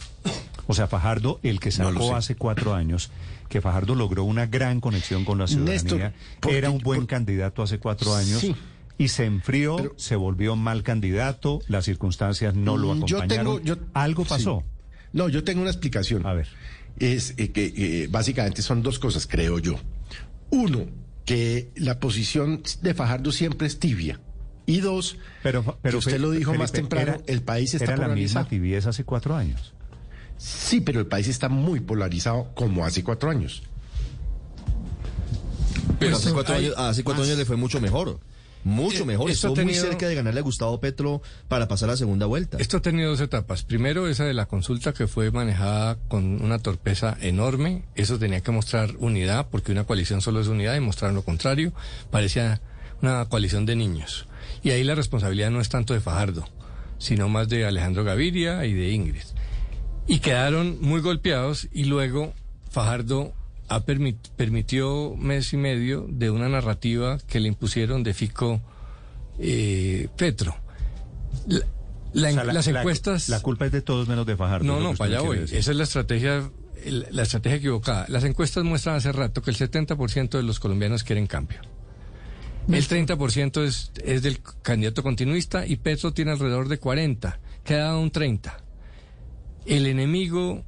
O sea, Fajardo, el que sacó hace cuatro años, que Fajardo logró una gran conexión con la ciudadanía, Néstor, era un buen candidato hace cuatro años. Sí. Y se enfrió, se volvió mal candidato, las circunstancias no lo Mm, acompañaron. Yo tengo, yo, Algo sí. pasó. No, yo tengo una explicación. A ver. Es eh, que eh, básicamente son dos cosas, creo yo. Uno, que la posición de Fajardo siempre es tibia. Y dos, Pero, pero que usted lo dijo Felipe, más temprano, era- el país está Era la misma polarizado. tibieza hace cuatro años. Sí, pero el país está muy polarizado como hace cuatro años. Pero hace Eso cuatro, años, hace cuatro años le fue mucho mejor. Mucho Eh, mejor. Estuvo muy cerca de ganarle a Gustavo Petro para pasar la segunda vuelta. Esto ha tenido dos etapas. Primero, esa de la consulta que fue manejada con una torpeza enorme. Eso tenía que mostrar unidad, porque una coalición solo es unidad y mostrar lo contrario. Parecía una coalición de niños. Y ahí la responsabilidad no es tanto de Fajardo, sino más de Alejandro Gaviria y de Ingrid. Y quedaron muy golpeados y luego Fajardo ha permit- permitió mes y medio de una narrativa que le impusieron de Fico eh, Petro. La- la- O sea, la- las la- encuestas... La, culpa es de todos menos de Fajardo. No, no, para allá voy. Esa es la estrategia, la estrategia equivocada. Las encuestas muestran hace rato que el 70% de los colombianos quieren cambio. El 30% es, es del candidato continuista y Petro tiene alrededor de 40. Queda un 30. El enemigo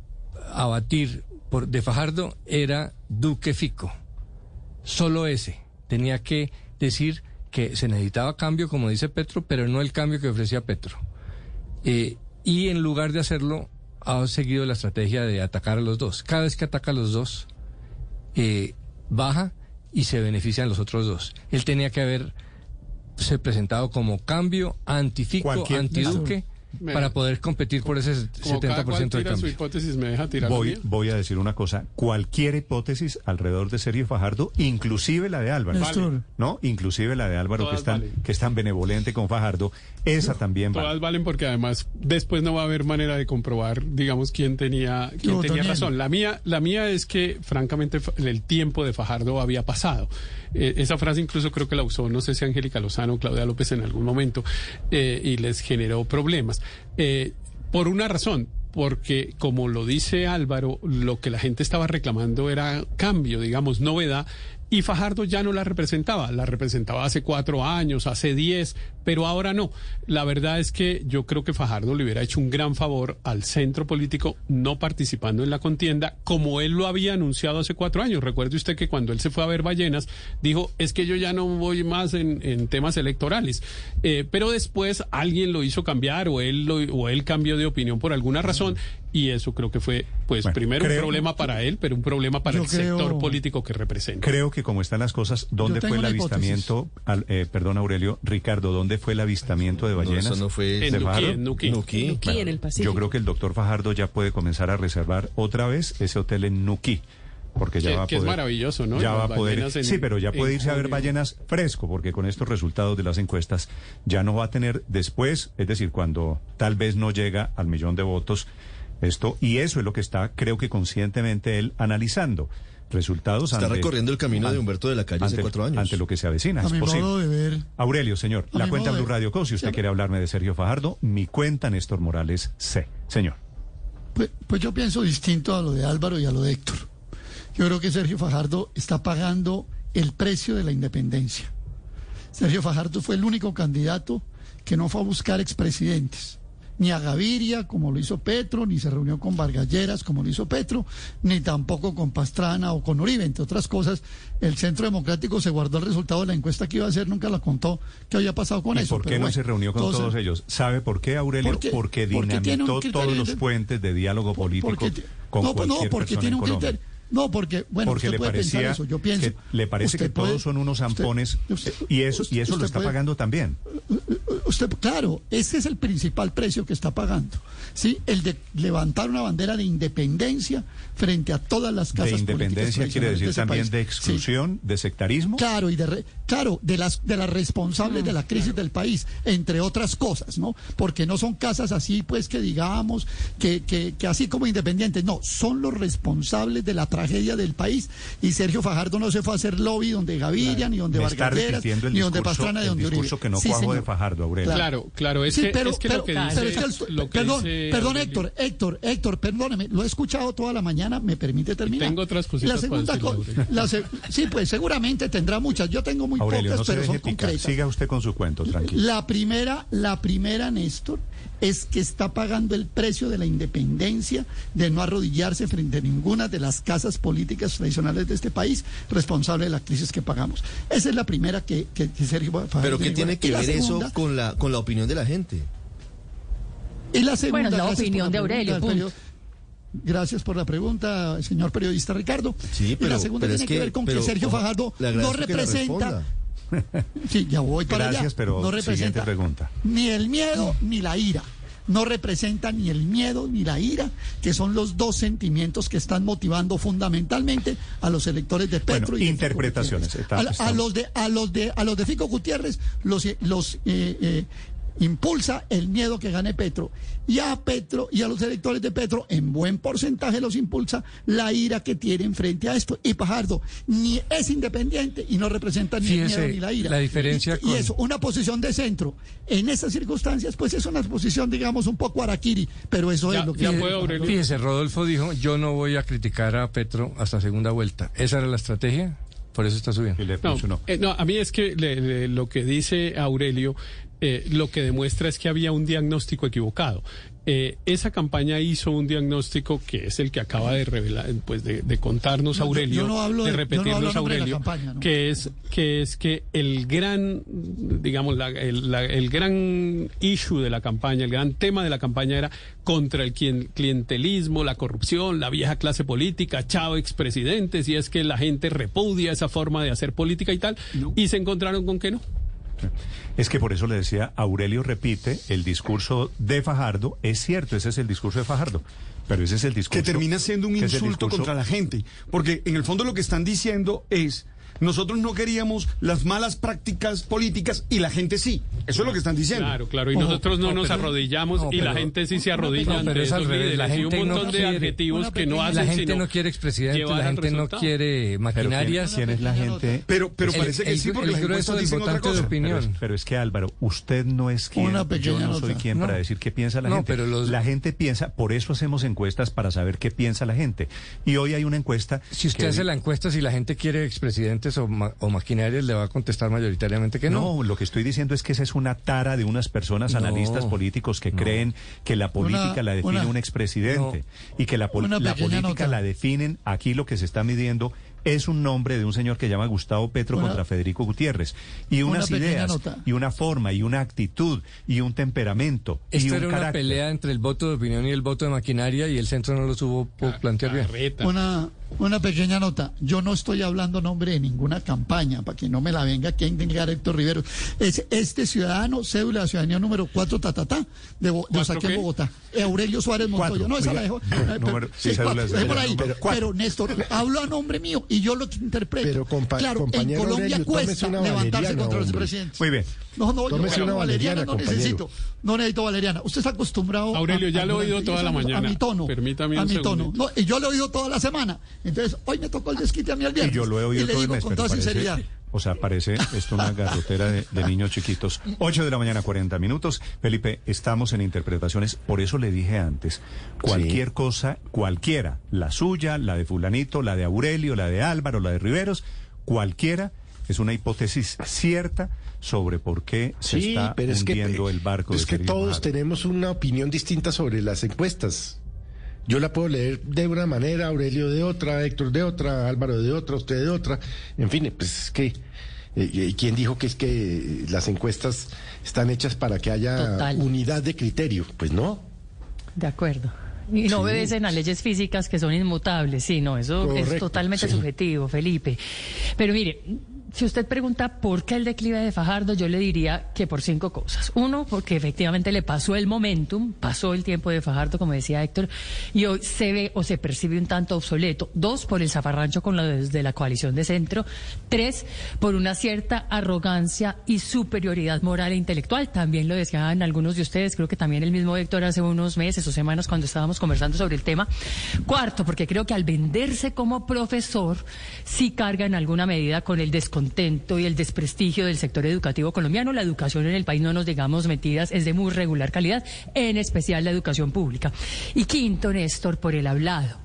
a batir por, de Fajardo era Duque Fico. Solo ese. Tenía que decir que se necesitaba cambio, como dice Petro, pero no el cambio que ofrecía Petro. Eh, y en lugar de hacerlo, ha seguido la estrategia de atacar a los dos. Cada vez que ataca a los dos, eh, baja y se benefician los otros dos. Él tenía que haber se presentado como cambio antifico, antiduque. Me- para poder competir por ese Como cada cual 70% de tira su cambio. hipótesis, me deja tirar la Voy, voy a decir una cosa. Cualquier hipótesis alrededor de Sergio Fajardo, inclusive la de Álvaro. ¿no? Inclusive la de Álvaro, que Todas es, tan, valen. que es tan benevolente con Fajardo, esa también Todas vale. valen porque además después no va a haber manera de comprobar, digamos, quién tenía, quién Yo tenía también. razón. La mía, la mía es que, francamente, el tiempo de Fajardo había pasado. Eh, esa frase incluso creo que la usó, no sé si Angélica Lozano o Claudia López en algún momento, eh, y les generó problemas. Eh, por una razón, porque como lo dice Álvaro, lo que la gente estaba reclamando era cambio, digamos, novedad, y Fajardo ya no la representaba, la representaba hace cuatro años, hace diez, pero ahora no. La verdad es que yo creo que Fajardo le hubiera hecho un gran favor al centro político no participando en la contienda, como él lo había anunciado hace cuatro años. Recuerde usted que cuando él se fue a ver ballenas, dijo, es que yo ya no voy más en, temas electorales. Eh, pero después alguien lo hizo cambiar o él, lo- o él cambió de opinión por alguna razón. Y eso creo que fue, pues, primero creo- un problema para él, pero un problema para el creo- sector político que representa. Creo que como están las cosas, ¿dónde fue el avistamiento? al- eh, perdón, Aurelio, Ricardo, ¿dónde fue el avistamiento de ballenas? eso no fue- ¿De En Nuquí, en Nuquí. Nuquí. Nuquí, en el Pacífico. Yo creo que el doctor Fajardo ya puede comenzar a reservar otra vez ese hotel en Nuquí. Porque ya Que- va a que es poder, maravilloso, ¿no? Ya va a poder. en- sí, pero ya puede irse a ver ballenas fresco, porque con estos resultados de las encuestas ya no va a tener después, es decir, cuando tal vez no llega al millón de votos, esto, y eso es lo que está, creo que conscientemente él analizando. Resultados Está ante- recorriendo el camino de Humberto de la Calle hace cuatro años. Ante lo que se avecina. A es mi posible. modo de ver. Aurelio, señor, A la mi cuenta modo Blue de- Radio Co. Si usted quiere hablarme de Sergio Fajardo, mi cuenta Néstor Morales C. Señor. Pues, pues yo pienso distinto a lo de Álvaro y a lo de Héctor. Yo creo que Sergio Fajardo está pagando el precio de la independencia. Sergio Fajardo fue el único candidato que no fue a buscar expresidentes, ni a Gaviria como lo hizo Petro, ni se reunió con Vargalleras como lo hizo Petro, ni tampoco con Pastrana o con Uribe, entre otras cosas. El Centro Democrático se guardó el resultado de la encuesta que iba a hacer, nunca la contó qué había pasado con ¿Y eso. por qué pero no bueno, se reunió con todos- todos ellos? ¿Sabe por qué, Aurelio? Porque- porque dinamitó todos los puentes de diálogo político porque con no, pues no, cualquier porque persona tiene en un Colombia. criterio. No, porque, bueno, porque usted le puede parecía pensar eso. Yo pienso. que le parece que puede- todos son unos zampones usted- y eso y eso lo está puede- pagando también. Usted, claro, ese es el principal precio que está pagando. ¿sí? El de levantar una bandera de independencia frente a todas las casas De políticas independencia quiere decir ese también país. de Sí. exclusión, de sectarismo. Claro, y de re- claro, de las de las responsables de la crisis del país, entre otras cosas, ¿no? Porque no son casas así, pues que digamos que, que, que así como independientes, no, son los responsables de la tragedia del país. Y Sergio Fajardo no se fue a hacer lobby donde Gaviria, ni donde Vargas ni donde discurso, Pastrana, ni donde Uribe. discurso que no Sí, cuajo de. Fajardo, Aurelio. Claro, claro, es Sí, que, pero, es que pero- lo que pero dice, es que el- lo que perdón, dice perdón Aurelio- Héctor, Héctor, Héctor, perdóneme, lo he escuchado toda la mañana, me permite terminar. Tengo otras cositas La segunda para co- decirle, Aurelio. la se- sí, pues seguramente tendrá muchas. Yo tengo muy Aurelio, pocas, no pero son picar. concretas. Siga usted con su cuento, tranquilo. La primera, la primera, Néstor, es que está pagando el precio de la independencia, de no arrodillarse frente a ninguna de las casas políticas tradicionales de este país, responsable de la crisis que pagamos. Esa es la primera que, que, que Sergio Fajardo Pero ¿qué tiene Y que ver segunda- eso con la, con la opinión de la gente? Y la segunda, Bueno, la opinión de Aurelio, Gracias por la pregunta, señor periodista Ricardo. Sí, y la segunda es tiene que, que- ver con pero, que Sergio Fajardo no representa. [laughs] Sí, ya voy para Gracias, allá. pero no representa pregunta. ni el miedo ni la ira. No representa ni el miedo ni la ira, que son los dos sentimientos que están motivando fundamentalmente a los electores de Petro Bueno, y de interpretaciones, Gutiérrez. está- A, a está- los de a los de a los de Fico Gutiérrez los los eh, eh, impulsa el miedo que gane Petro y a Petro y a los electores de Petro en buen porcentaje los impulsa la ira que tienen frente a esto y Pajardo ni es independiente y no representa ni el miedo ni la ira la diferencia y, eso una posición de centro en esas circunstancias pues es una posición digamos un poco araquiri pero eso es lo que Fíjese, fíjese, Rodolfo dijo, yo no voy a criticar a Petro hasta segunda vuelta. ¿Esa era la estrategia? Por eso está subiendo. No, eh, no, a mí es que le- le- lo que dice Aurelio eh, lo que demuestra es que había un diagnóstico equivocado. Eh, esa campaña hizo un diagnóstico que es el que acaba de revelar, pues de, de contarnos No, Aurelio, yo no hablo de de- yo no repetirnos hablo Aurelio, que es que es que el gran, digamos, la- el, la- el gran issue de la campaña, el gran tema de la campaña era contra el clientelismo, la corrupción, la vieja clase política, chavo expresidentes, y es que la gente repudia esa forma de hacer política y tal, y se encontraron con que no Es que por eso le decía, Aurelio repite, el discurso de Fajardo, es cierto, ese es el discurso de Fajardo, pero ese es el discurso... que termina siendo un insulto discurso- contra la gente. Porque en el fondo lo que están diciendo es, nosotros no queríamos las malas prácticas políticas y la gente sí. Eso es lo que están diciendo. Claro, claro, y Ojo, nosotros no, no, nos pero- arrodillamos No, y la gente sí se No, arrodilla ante pero es al revés, la y gente un no montón de quiere- adjetivos que no hacen La gente sino no quiere expresidente, la gente no quiere maquinarias. ¿Quién es la gente? Pero, pero El- parece que el- sí, porque el grueso del votante de opinión. Pero es, pero es que Álvaro, usted no es quien, Una yo no soy nota. quien No. para decir qué piensa la No, gente. pero los- La gente piensa, por eso hacemos encuestas para saber qué piensa la gente. Y hoy hay una encuesta. Si usted hace la encuesta, si la gente quiere expresidentes o, ma- o maquinarias, le va a contestar mayoritariamente que no. No, lo que estoy diciendo es que esa es una tara de unas personas No, analistas políticos que creen que la política Una- la define una- un expresidente y que la, la política nota. la definen, aquí lo que se está midiendo es un nombre de un señor que se llama Gustavo Petro Una- contra Federico Gutiérrez y Una unas ideas nota. y una forma y una actitud y un temperamento y Esto un era una carácter. pelea entre el voto de opinión y el voto de maquinaria y el centro no lo supo plantear bien. Una, una pequeña nota. Yo no estoy hablando nombre de ninguna campaña, para que no me la venga aquí a indicar Héctor Rivero. Es este ciudadano, cédula de ciudadanía número 4, ta, ta, ta, de, de. Bogotá. Aurelio Suárez Montoya. No, esa la dejo. pero- sí, sí, ahí. Pero, Néstor, hablo a nombre mío y yo lo interpreto. Pero, compa- claro, en Colombia Aurelio, cuesta levantarse contra los presidentes. Muy bien. No, no, yo Tómese una valeriana, valeriana, no compañero. necesito. No necesito valeriana. Usted está acostumbrado Aurelio, a- ya a- lo he oído toda 10 la mañana. A mi tono. Permítame a un mi tono. No, y yo lo he oído toda la semana. Entonces, hoy me tocó el desquite a mí el viernes. Y yo lo he oído y le todo el digo mes, con toda parece, sinceridad. O sea, parece esto una garrotera de, de niños chiquitos. 8 de la mañana, 40 minutos. Felipe, estamos en interpretaciones, por eso le dije antes, cualquier cosa, cualquiera, la suya, la de fulanito, la de Aurelio, la de Álvaro, la de Riveros, cualquiera, es una hipótesis cierta sobre por qué se está pero es que, hundiendo el barco es de que todos tenemos una opinión distinta sobre las encuestas. Yo la puedo leer de una manera, Aurelio de otra, Héctor de otra, Álvaro de otra, usted de otra. En fin, pues es que... eh, ¿y ¿Quién dijo que es que las encuestas están hechas para que haya Total. unidad de criterio? Pues no. De acuerdo. Y no Sí. obedecen a leyes físicas que son inmutables. Sí, no, eso es totalmente sí. subjetivo, Felipe. Pero mire, si usted pregunta por qué el declive de Fajardo, yo le diría que por cinco cosas. Uno, porque efectivamente le pasó el momentum, pasó el tiempo de Fajardo, como decía Héctor, y hoy se ve o se percibe un tanto obsoleto. Dos, por el zafarrancho con los de la coalición de centro. Tres, por una cierta arrogancia y superioridad moral e intelectual. También lo decían algunos de ustedes, creo que también el mismo Héctor hace unos meses o semanas cuando estábamos conversando sobre el tema. Cuarto, porque creo que al venderse como profesor, sí carga en alguna medida con el descontento y el desprestigio del sector educativo colombiano. La educación en el país, no nos digamos mentiras, es de muy regular calidad, en especial la educación pública. Y quinto, Néstor, por el hablado.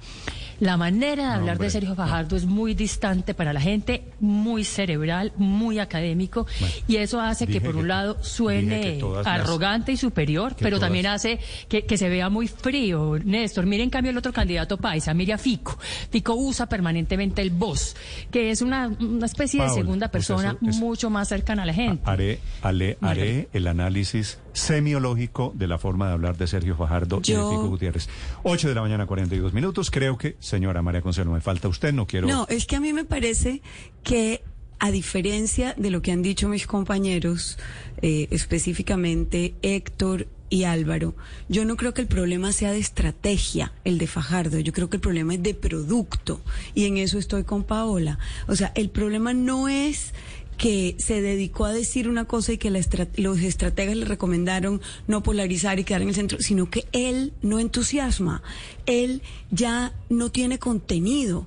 La manera de hablar de Sergio Fajardo es muy distante para la gente, muy cerebral, muy académico, y eso hace que por que- un lado suene las- arrogante y superior, pero todas- también hace que, que se vea muy frío. Néstor, mire en cambio el otro candidato paisa, mire a Fico. Fico usa permanentemente el voz, que es una, una especie de segunda pues persona eso mucho más cercana a la gente. Haré, haré, haré el análisis semiológico de la forma de hablar de Sergio Fajardo y de Fico Gutiérrez. 8 de la mañana, 42 minutos. Creo que, señora María Consuelo, me falta usted, no quiero... No, es que a mí me parece que a diferencia de lo que han dicho mis compañeros, eh, específicamente Héctor y Álvaro, yo no creo que el problema sea de estrategia, el de Fajardo, yo creo que el problema es de producto y en eso estoy con Paola. O sea, el problema no es que se dedicó a decir una cosa y que la estra- los estrategas le recomendaron no polarizar y quedar en el centro, sino que él no entusiasma, él ya no tiene contenido.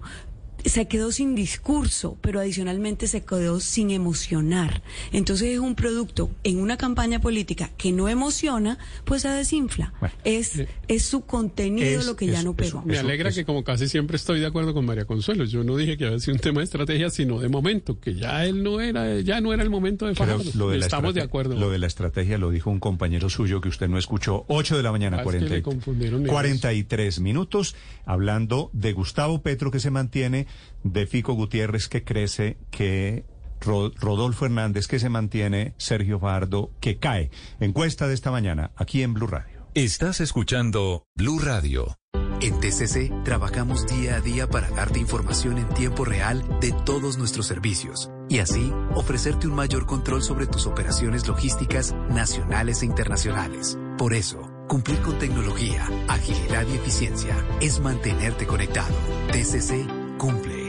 Se quedó sin discurso, pero adicionalmente se quedó sin emocionar. Entonces es un producto en una campaña política que no emociona, pues se desinfla. Es, es su contenido Es- lo que ya no pegó. Me alegra que como casi siempre estoy de acuerdo con María Consuelo. Yo no dije que había sido un tema de estrategia, sino de momento, que ya él no era, ya no era el momento de Fajardo. lo de la Estamos de acuerdo. Lo de la estrategia lo dijo un compañero suyo que usted no escuchó. 8 de la mañana, Ah, es que 40 le y- confundieron negros. 43 minutos, hablando de Gustavo Petro que se mantiene, de Fico Gutiérrez que crece, que Ro- Rodolfo Hernández que se mantiene, Sergio Fajardo que cae. Encuesta de esta mañana, aquí en Blue Radio. Estás escuchando Blue Radio. En TCC trabajamos día a día para darte información en tiempo real de todos nuestros servicios y así ofrecerte un mayor control sobre tus operaciones logísticas nacionales e internacionales. Por eso, cumplir con tecnología, agilidad y eficiencia es mantenerte conectado. TCC cumple.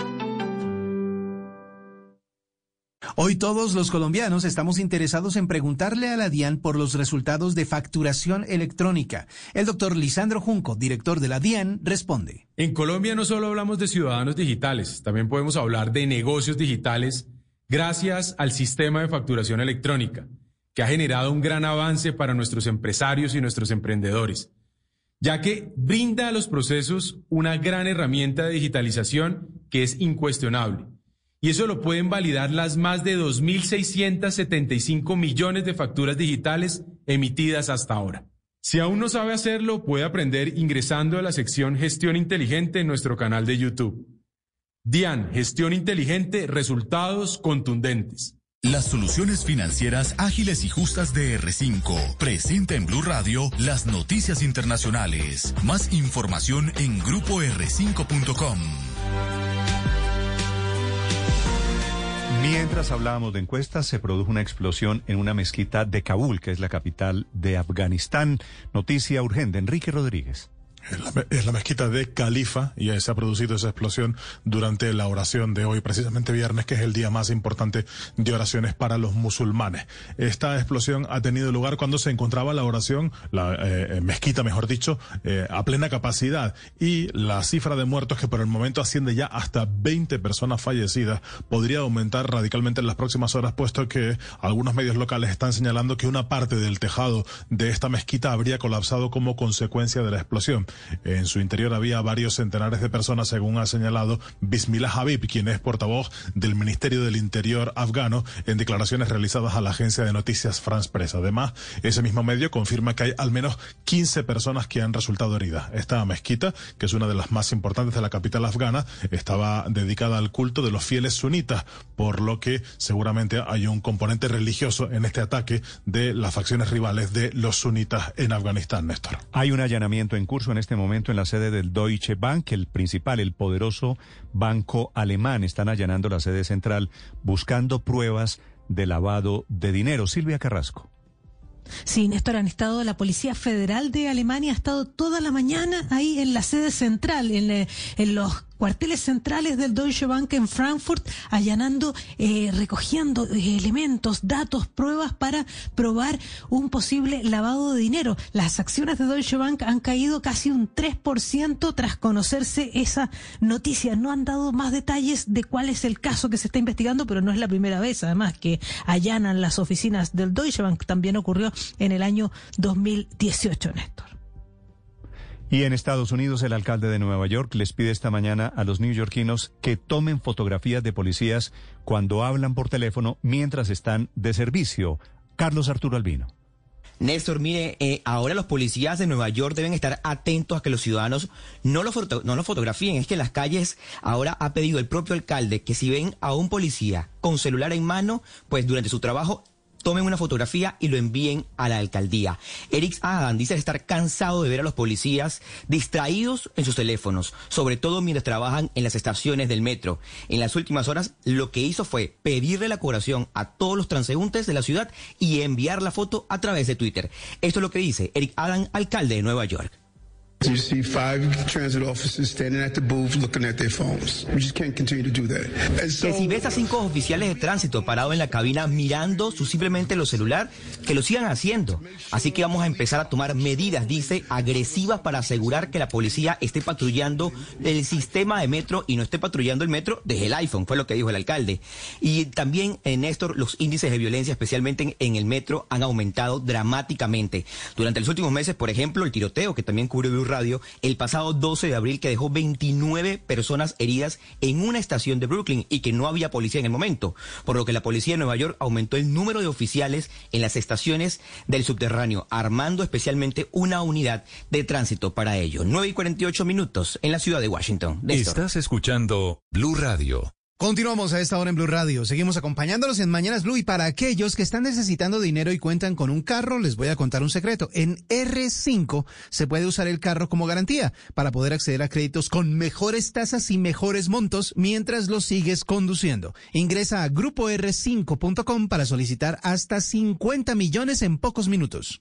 Hoy todos los colombianos estamos interesados en preguntarle a la DIAN por los resultados de facturación electrónica. El doctor Lisandro Junco, director de la DIAN, responde. En Colombia no solo hablamos de ciudadanos digitales, también podemos hablar de negocios digitales gracias al sistema de facturación electrónica, que ha generado un gran avance para nuestros empresarios y nuestros emprendedores, ya que brinda a los procesos una gran herramienta de digitalización que es incuestionable y eso lo pueden validar las más de 2.675 millones de facturas digitales emitidas hasta ahora. Si aún no sabe hacerlo, puede aprender ingresando a la sección Gestión Inteligente en nuestro canal de YouTube. DIAN, Gestión Inteligente, resultados contundentes. Las soluciones financieras ágiles y justas de R5 presenta en Blue Radio las noticias internacionales. Más información en grupoR5.com. Mientras hablábamos de encuestas, se produjo una explosión en una mezquita de Kabul, que es la capital de Afganistán. Noticia urgente, Enrique Rodríguez. Es la, mezquita de Califa y se ha producido esa explosión durante la oración de hoy, precisamente viernes, que es el día más importante de oraciones para los musulmanes. Esta explosión ha tenido lugar cuando se encontraba la oración, la eh, mezquita, mejor dicho, eh, a plena capacidad y la cifra de muertos que por el momento asciende ya hasta 20 personas fallecidas podría aumentar radicalmente en las próximas horas, puesto que algunos medios locales están señalando que una parte del tejado de esta mezquita habría colapsado como consecuencia de la explosión. En su interior había varios centenares de personas, según ha señalado Bismillah Habib, quien es portavoz del Ministerio del Interior afgano, en declaraciones realizadas a la agencia de noticias France Press. Además, ese mismo medio confirma que hay al menos 15 personas que han resultado heridas. Esta mezquita, que es una de las más importantes de la capital afgana, estaba dedicada al culto de los fieles sunitas, por lo que seguramente hay un componente religioso en este ataque de las facciones rivales de los sunitas en Afganistán, Néstor. Hay un allanamiento en curso en este momento en la sede del Deutsche Bank, el principal, el poderoso banco alemán. Están allanando la sede central buscando pruebas de lavado de dinero. Silvia Carrasco. Sí, Néstor, han estado, la Policía Federal de Alemania ha estado toda la mañana ahí en la sede central, en, eh, en los cuarteles centrales del Deutsche Bank en Frankfurt, allanando, eh, recogiendo eh, elementos, datos, pruebas para probar un posible lavado de dinero. Las acciones de Deutsche Bank han caído casi un 3% tras conocerse esa noticia. No han dado más detalles de cuál es el caso que se está investigando, pero no es la primera vez, además, que allanan las oficinas del Deutsche Bank. También ocurrió en el año 2018, Néstor. Y en Estados Unidos, el alcalde de Nueva York les pide esta mañana a los neoyorquinos que tomen fotografías de policías cuando hablan por teléfono mientras están de servicio. Carlos Arturo Albino. Néstor, mire, eh, ahora los policías de Nueva York deben estar atentos a que los ciudadanos no lo, foto no lo fotografíen. Es que en las calles ahora ha pedido el propio alcalde que si ven a un policía con celular en mano, pues durante su trabajo tomen una fotografía y lo envíen a la alcaldía. Eric Adam dice estar cansado de ver a los policías distraídos en sus teléfonos, sobre todo mientras trabajan en las estaciones del metro. En las últimas horas lo que hizo fue pedirle la colaboración a todos los transeúntes de la ciudad y enviar la foto a través de Twitter. Esto es lo que dice Eric Adam, alcalde de Nueva York. You see five transit officers standing at the booth looking at their phones. We just can't continue to do that. And so, que si ves a cinco oficiales de tránsito parados en la cabina mirando su simplemente los celular, que lo sigan haciendo. Así que vamos a empezar a tomar medidas, dice, agresivas para asegurar que la policía esté patrullando el sistema de metro y no esté patrullando el metro desde el iPhone, fue lo que dijo el alcalde. Y también, en Néstor, los índices de violencia, especialmente en, en el metro, han aumentado dramáticamente. Durante los últimos meses, por ejemplo, el tiroteo, que también cubrió Radio, el pasado 12 de abril que dejó 29 personas heridas en una estación de Brooklyn y que no había policía en el momento, por lo que la policía de Nueva York aumentó el número de oficiales en las estaciones del subterráneo, armando especialmente una unidad de tránsito para ello. 9 y 48 minutos en la ciudad de Washington. Estás escuchando Blue Radio. Continuamos a esta hora en Blue Radio. Seguimos acompañándolos en Mañanas Blue y para aquellos que están necesitando dinero y cuentan con un carro, les voy a contar un secreto. En R5 se puede usar el carro como garantía para poder acceder a créditos con mejores tasas y mejores montos mientras lo sigues conduciendo. Ingresa a grupoR5.com para solicitar hasta 50 millones en pocos minutos.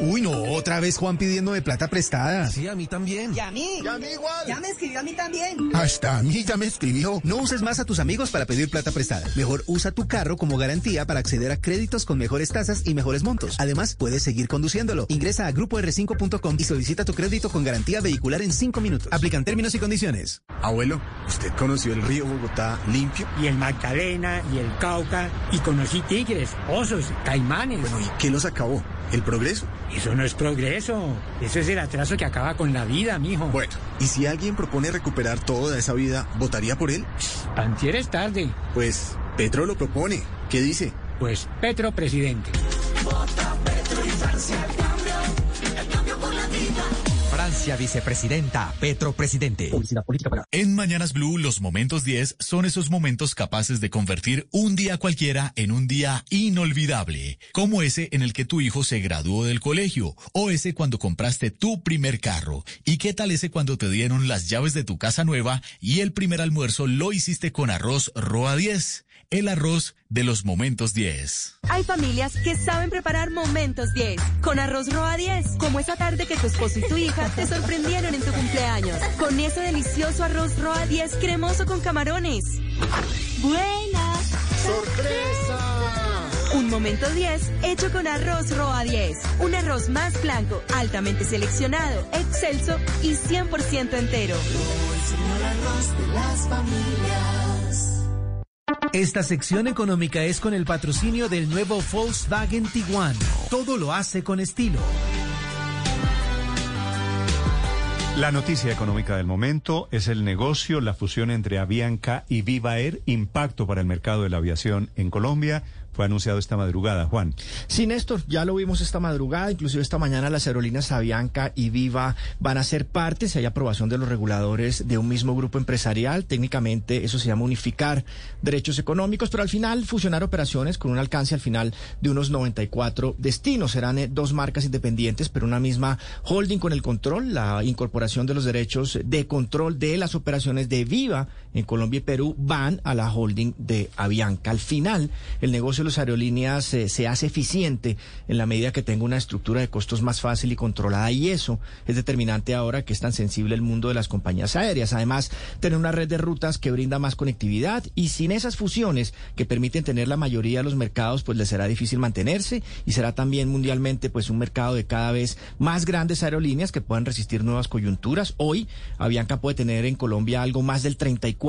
Uy, no, otra vez Juan pidiéndome plata prestada. Sí, a mí también. ¿Y a mí? ¿Y a mí igual? Ya me escribió a mí también. Hasta a mí ya me escribió. No uses más a tus amigos para pedir plata prestada. Mejor usa tu carro como garantía para acceder a créditos con mejores tasas y mejores montos. Además, puedes seguir conduciéndolo. Ingresa a grupoR5.com y solicita tu crédito con garantía vehicular en 5 minutos. Aplican términos y condiciones. Abuelo, ¿usted conoció el río Bogotá limpio? Y el Magdalena, y el Cauca, y conocí tigres, osos, caimanes. Bueno, ¿y qué los acabó? ¿El progreso? Eso no es progreso. Eso es el atraso que acaba con la vida, mijo. Bueno, ¿y si alguien propone recuperar toda esa vida, votaría por él? Antier es tarde. Pues Petro lo propone. ¿Qué dice? Pues Petro presidente. Vota Petro y Francia Francia vicepresidenta, Petro presidente. En Mañanas Blue, los momentos 10 son esos momentos capaces de convertir un día cualquiera en un día inolvidable, como ese en el que tu hijo se graduó del colegio, o ese cuando compraste tu primer carro, y qué tal ese cuando te dieron las llaves de tu casa nueva y el primer almuerzo lo hiciste con arroz Roa 10 el arroz de los momentos 10. Hay familias que saben preparar momentos 10 con arroz Roa 10, como esa tarde que tu esposo y tu hija te sorprendieron en tu cumpleaños, con ese delicioso arroz Roa 10 cremoso con camarones. ¡Buena! ¡Sorpresa! Un momento 10 hecho con arroz Roa 10, un arroz más blanco, altamente seleccionado, excelso y 100% entero. el arroz de las familias. Esta sección económica es con el patrocinio del nuevo Volkswagen Tiguan. Todo lo hace con estilo. La noticia económica del momento es el negocio, la fusión entre Avianca y Viva Air, impacto para el mercado de la aviación en Colombia fue anunciado esta madrugada, Juan. Sí, Néstor, ya lo vimos esta madrugada, inclusive esta mañana las aerolíneas Avianca y Viva van a ser parte, si hay aprobación de los reguladores de un mismo grupo empresarial, técnicamente eso se llama unificar derechos económicos, pero al final fusionar operaciones con un alcance al final de unos 94 destinos. Serán eh, dos marcas independientes, pero una misma holding con el control, la incorporación de los derechos de control de las operaciones de Viva en Colombia y Perú van a la holding de Avianca. Al final, el negocio de las aerolíneas eh, se hace eficiente en la medida que tenga una estructura de costos más fácil y controlada y eso es determinante ahora que es tan sensible el mundo de las compañías aéreas. Además, tener una red de rutas que brinda más conectividad y sin esas fusiones que permiten tener la mayoría de los mercados, pues les será difícil mantenerse y será también mundialmente pues un mercado de cada vez más grandes aerolíneas que puedan resistir nuevas coyunturas. Hoy, Avianca puede tener en Colombia algo más del 34%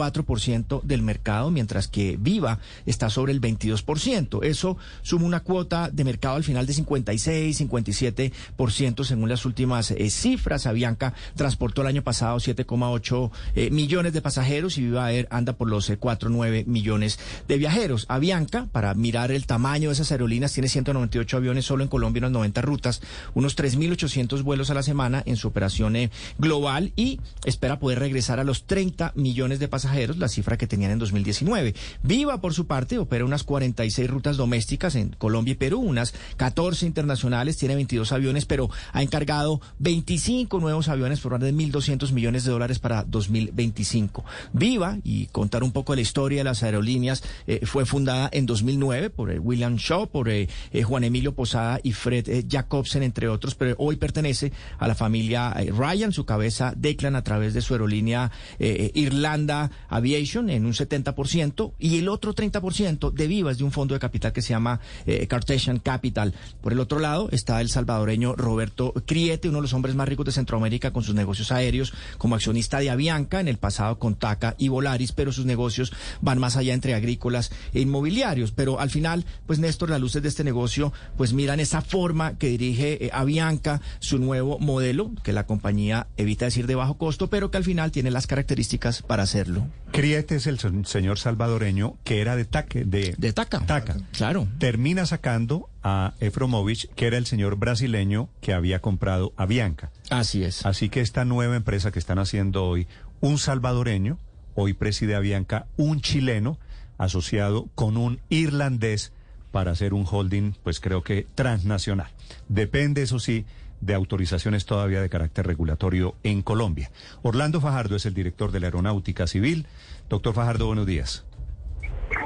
del mercado, mientras que Viva está sobre el 22%. Eso suma una cuota de mercado al final de 56, 57% según las últimas eh, cifras. Avianca transportó el año pasado 7,8 eh, millones de pasajeros y Viva anda por los eh, 4,9 millones de viajeros. Avianca, para mirar el tamaño de esas aerolíneas, tiene 198 aviones solo en Colombia, unas 90 rutas, unos 3.800 vuelos a la semana en su operación eh, global y espera poder regresar a los 30 millones de pasajeros, la cifra que tenían en 2019. Viva, por su parte, opera unas 46 rutas domésticas en Colombia y Perú, unas 14 internacionales, tiene 22 aviones, pero ha encargado 25 nuevos aviones por más de 1.200 millones de dólares para 2025. Viva, y contar un poco la historia de las aerolíneas, eh, fue fundada en 2009 por eh, William Shaw, por eh, eh, Juan Emilio Posada y Fred Jacobsen, entre otros, pero hoy pertenece a la familia Ryan, su cabeza Declan a través de su aerolínea Irlanda Aviation en un 70% y el otro 30% de Viva es de un fondo de capital que se llama eh, Cartesian Capital. Por el otro lado está el salvadoreño Roberto Criete, uno de los hombres más ricos de Centroamérica con sus negocios aéreos como accionista de Avianca, en el pasado con TACA y Volaris, pero sus negocios van más allá entre agrícolas e inmobiliarios. Pero al final, pues Néstor, las luces de este negocio, pues miran esa forma que dirige eh, Avianca, su nuevo modelo, que la compañía evita decir de bajo costo, pero que al final tiene las características para hacerlo. Criete es el señor salvadoreño que era de Taque, de, de Taca. Taca. Claro. Termina sacando a Efromovich, que era el señor brasileño que había comprado a Bianca. Así es. Así que esta nueva empresa que están haciendo hoy, un salvadoreño hoy preside Avianca un chileno asociado con un irlandés para hacer un holding, pues creo que transnacional. Depende, eso sí, de autorizaciones todavía de carácter regulatorio en Colombia. Orlando Fajardo es el director de la Aeronáutica Civil. Doctor Fajardo, buenos días.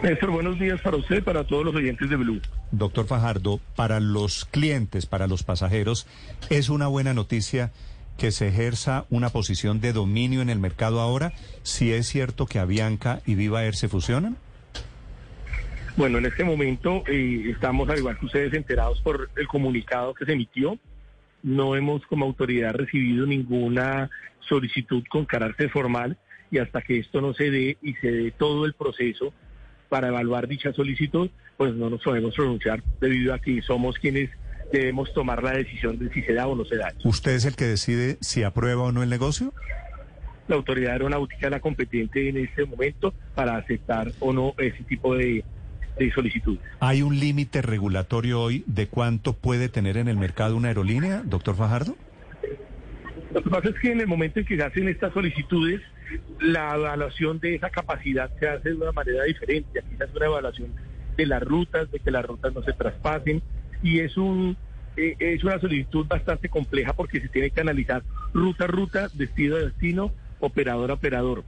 Néstor, buenos días para usted, para todos los oyentes de Blue. Doctor Fajardo, para los clientes, para los pasajeros, ¿es una buena noticia que se ejerza una posición de dominio en el mercado ahora? Si es cierto que Avianca y Viva Air se fusionan. Bueno, en este momento eh, estamos, al igual que ustedes, enterados por el comunicado que se emitió. No hemos como autoridad recibido ninguna solicitud con carácter formal y hasta que esto no se dé y se dé todo el proceso para evaluar dicha solicitud, pues no nos podemos pronunciar debido a que somos quienes debemos tomar la decisión de si se da o no se da. ¿Usted es el que decide si aprueba o no el negocio? La autoridad aeronáutica es la competente en este momento para aceptar o no ese tipo de, de solicitudes. ¿Hay un límite regulatorio hoy de cuánto puede tener en el mercado una aerolínea, doctor Fajardo? Lo que pasa es que en el momento en que se hacen estas solicitudes, la evaluación de esa capacidad se hace de una manera diferente. Aquí se hace una evaluación de las rutas, de que las rutas no se traspasen, y es un eh, es una solicitud bastante compleja porque se tiene que analizar ruta a ruta, destino a destino, operador a operador.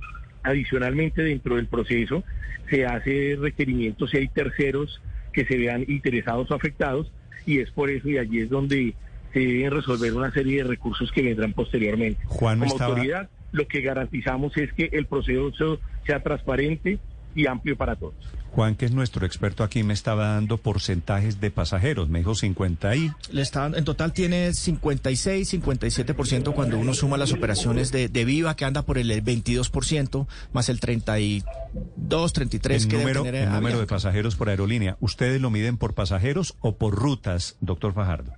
Adicionalmente, dentro del proceso se hace requerimiento si hay terceros que se vean interesados o afectados, y es por eso y allí es donde se deben resolver una serie de recursos que vendrán posteriormente. Juan, Como estaba- autoridad, lo que garantizamos es que el proceso sea transparente y amplio para todos. Juan, que es nuestro experto aquí, me estaba dando porcentajes de pasajeros. Me dijo 50 y... Le está, en total tiene 56, 57% cuando uno suma las operaciones de, de Viva, que anda por el 22%, más el 32, 33 el que número, debe tener el número de pasajeros por aerolínea. ¿Ustedes lo miden por pasajeros o por rutas, doctor Fajardo?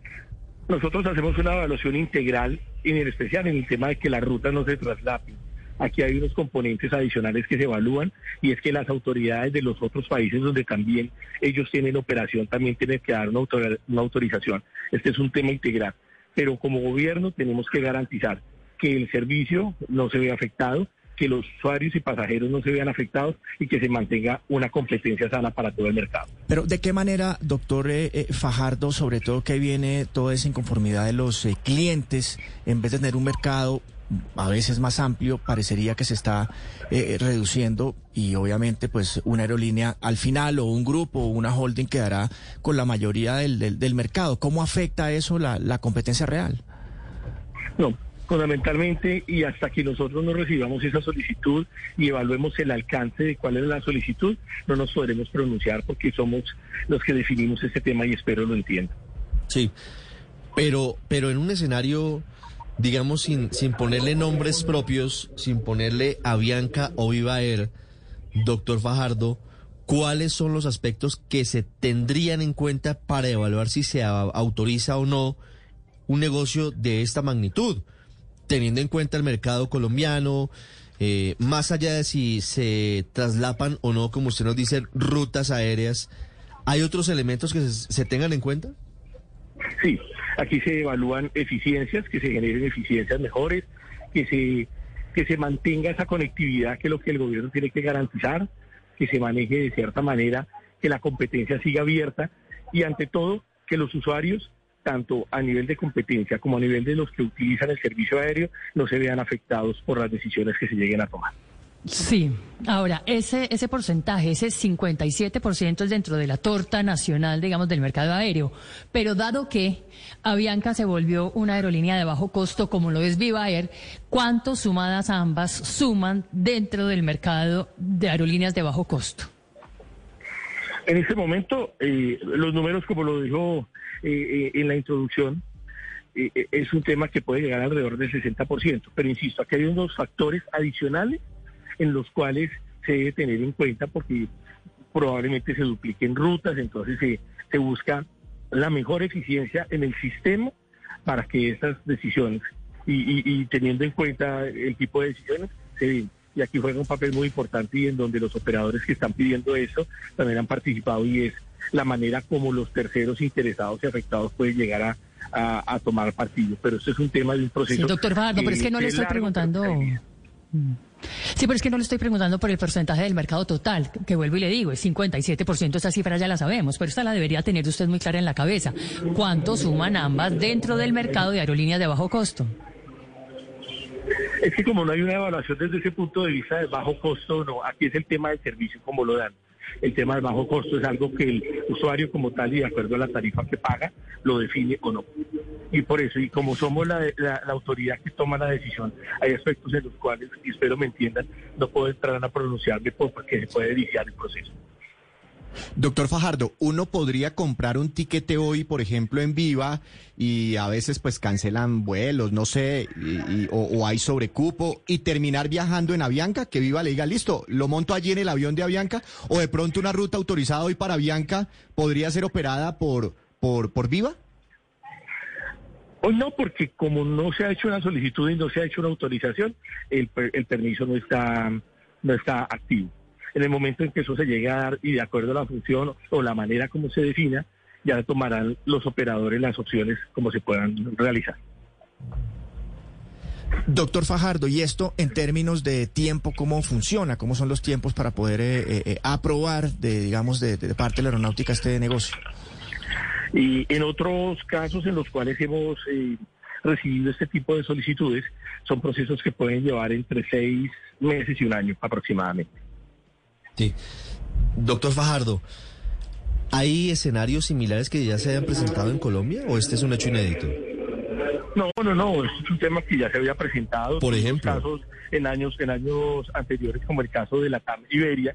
Nosotros hacemos una evaluación integral, y en especial en el tema de que las rutas no se traslapen. Aquí hay unos componentes adicionales que se evalúan y es que las autoridades de los otros países donde también ellos tienen operación también tienen que dar una, autor- una autorización. Este es un tema integral. Pero como gobierno tenemos que garantizar que el servicio no se vea afectado, que los usuarios y pasajeros no se vean afectados y que se mantenga una competencia sana para todo el mercado. Pero ¿de qué manera, doctor eh, eh, Fajardo, sobre todo que viene toda esa inconformidad de los eh, clientes, en vez de tener un mercado a veces más amplio, parecería que se está eh, reduciendo y obviamente pues una aerolínea al final o un grupo o una holding quedará con la mayoría del, del, del mercado? ¿Cómo afecta eso la, la competencia real? No, fundamentalmente y hasta que nosotros no recibamos esa solicitud y evaluemos el alcance de cuál es la solicitud, no nos podremos pronunciar porque somos los que definimos este tema y espero lo entiendan. Sí, pero, pero en un escenario, digamos, sin, sin ponerle nombres propios, sin ponerle Avianca o Viva Air, doctor Fajardo, ¿cuáles son los aspectos que se tendrían en cuenta para evaluar si se a- autoriza o no un negocio de esta magnitud? Teniendo en cuenta el mercado colombiano, eh, más allá de si se traslapan o no, como usted nos dice, rutas aéreas, ¿hay otros elementos que se tengan en cuenta? Sí, aquí se evalúan eficiencias, que se generen eficiencias mejores, que se, que se mantenga esa conectividad que es lo que el gobierno tiene que garantizar, que se maneje de cierta manera, que la competencia siga abierta y ante todo que los usuarios, tanto a nivel de competencia como a nivel de los que utilizan el servicio aéreo, no se vean afectados por las decisiones que se lleguen a tomar. Sí, ahora, ese, ese porcentaje, ese 57% es dentro de la torta nacional, digamos, del mercado aéreo. Pero dado que Avianca se volvió una aerolínea de bajo costo, como lo es Viva Air, ¿cuánto sumadas ambas suman dentro del mercado de aerolíneas de bajo costo? En este momento, eh, los números, como lo dijo eh, eh, en la introducción, eh, eh, es un tema que puede llegar alrededor del 60%. Pero insisto, aquí hay unos factores adicionales en los cuales se debe tener en cuenta porque probablemente se dupliquen rutas, entonces se, se busca la mejor eficiencia en el sistema para que estas decisiones y, y- y teniendo en cuenta el tipo de decisiones se den. Y aquí juega un papel muy importante y en donde los operadores que están pidiendo eso también han participado y es la manera como los terceros interesados y afectados pueden llegar a, a- a tomar partido. Pero esto es un tema de un proceso. Sí, doctor Fajardo, pero es que no le estoy preguntando. Sí, pero es que no le estoy preguntando por el porcentaje del mercado total, que vuelvo y le digo, es 57%, esa cifra ya la sabemos, pero esta la debería tener usted muy clara en la cabeza. ¿Cuánto suman ambas dentro del mercado de aerolíneas de bajo costo? Es que como no hay una evaluación desde ese punto de vista de bajo costo, no, aquí es el tema del servicio como lo dan. El tema del bajo costo es algo que el usuario como tal y de acuerdo a la tarifa que paga, lo define o no. Y por eso, y como somos la, la- la autoridad que toma la decisión, hay aspectos en los cuales, y espero me entiendan, no puedo entrar a pronunciarme por- porque se puede viciar el proceso. Doctor Fajardo, uno podría comprar un tiquete hoy, por ejemplo, en Viva y a veces pues cancelan vuelos, no sé, y- o, hay sobrecupo y terminar viajando en Avianca, que Viva le diga, listo, lo monto allí en el avión de Avianca o de pronto una ruta autorizada hoy para Avianca podría ser operada por, por, por Viva. Hoy no, porque como no se ha hecho una solicitud y no se ha hecho una autorización, el, el permiso no está, no está activo. En el momento en que eso se llegue a dar y de acuerdo a la función o la manera como se defina, ya tomarán los operadores las opciones como se puedan realizar. Doctor Fajardo, ¿y esto en términos de tiempo cómo funciona? ¿Cómo son los tiempos para poder eh, eh, eh, aprobar, de, digamos, de, de parte de la aeronáutica este negocio? Y en otros casos en los cuales hemos eh, recibido este tipo de solicitudes, son procesos que pueden llevar entre seis meses y un año aproximadamente. Sí. Doctor Fajardo, ¿hay escenarios similares que ya se hayan presentado en Colombia o este es un hecho inédito? No, no, no, es un tema que ya se había presentado. Por en ejemplo. casos en años, en años anteriores, como el caso de la TAM Iberia,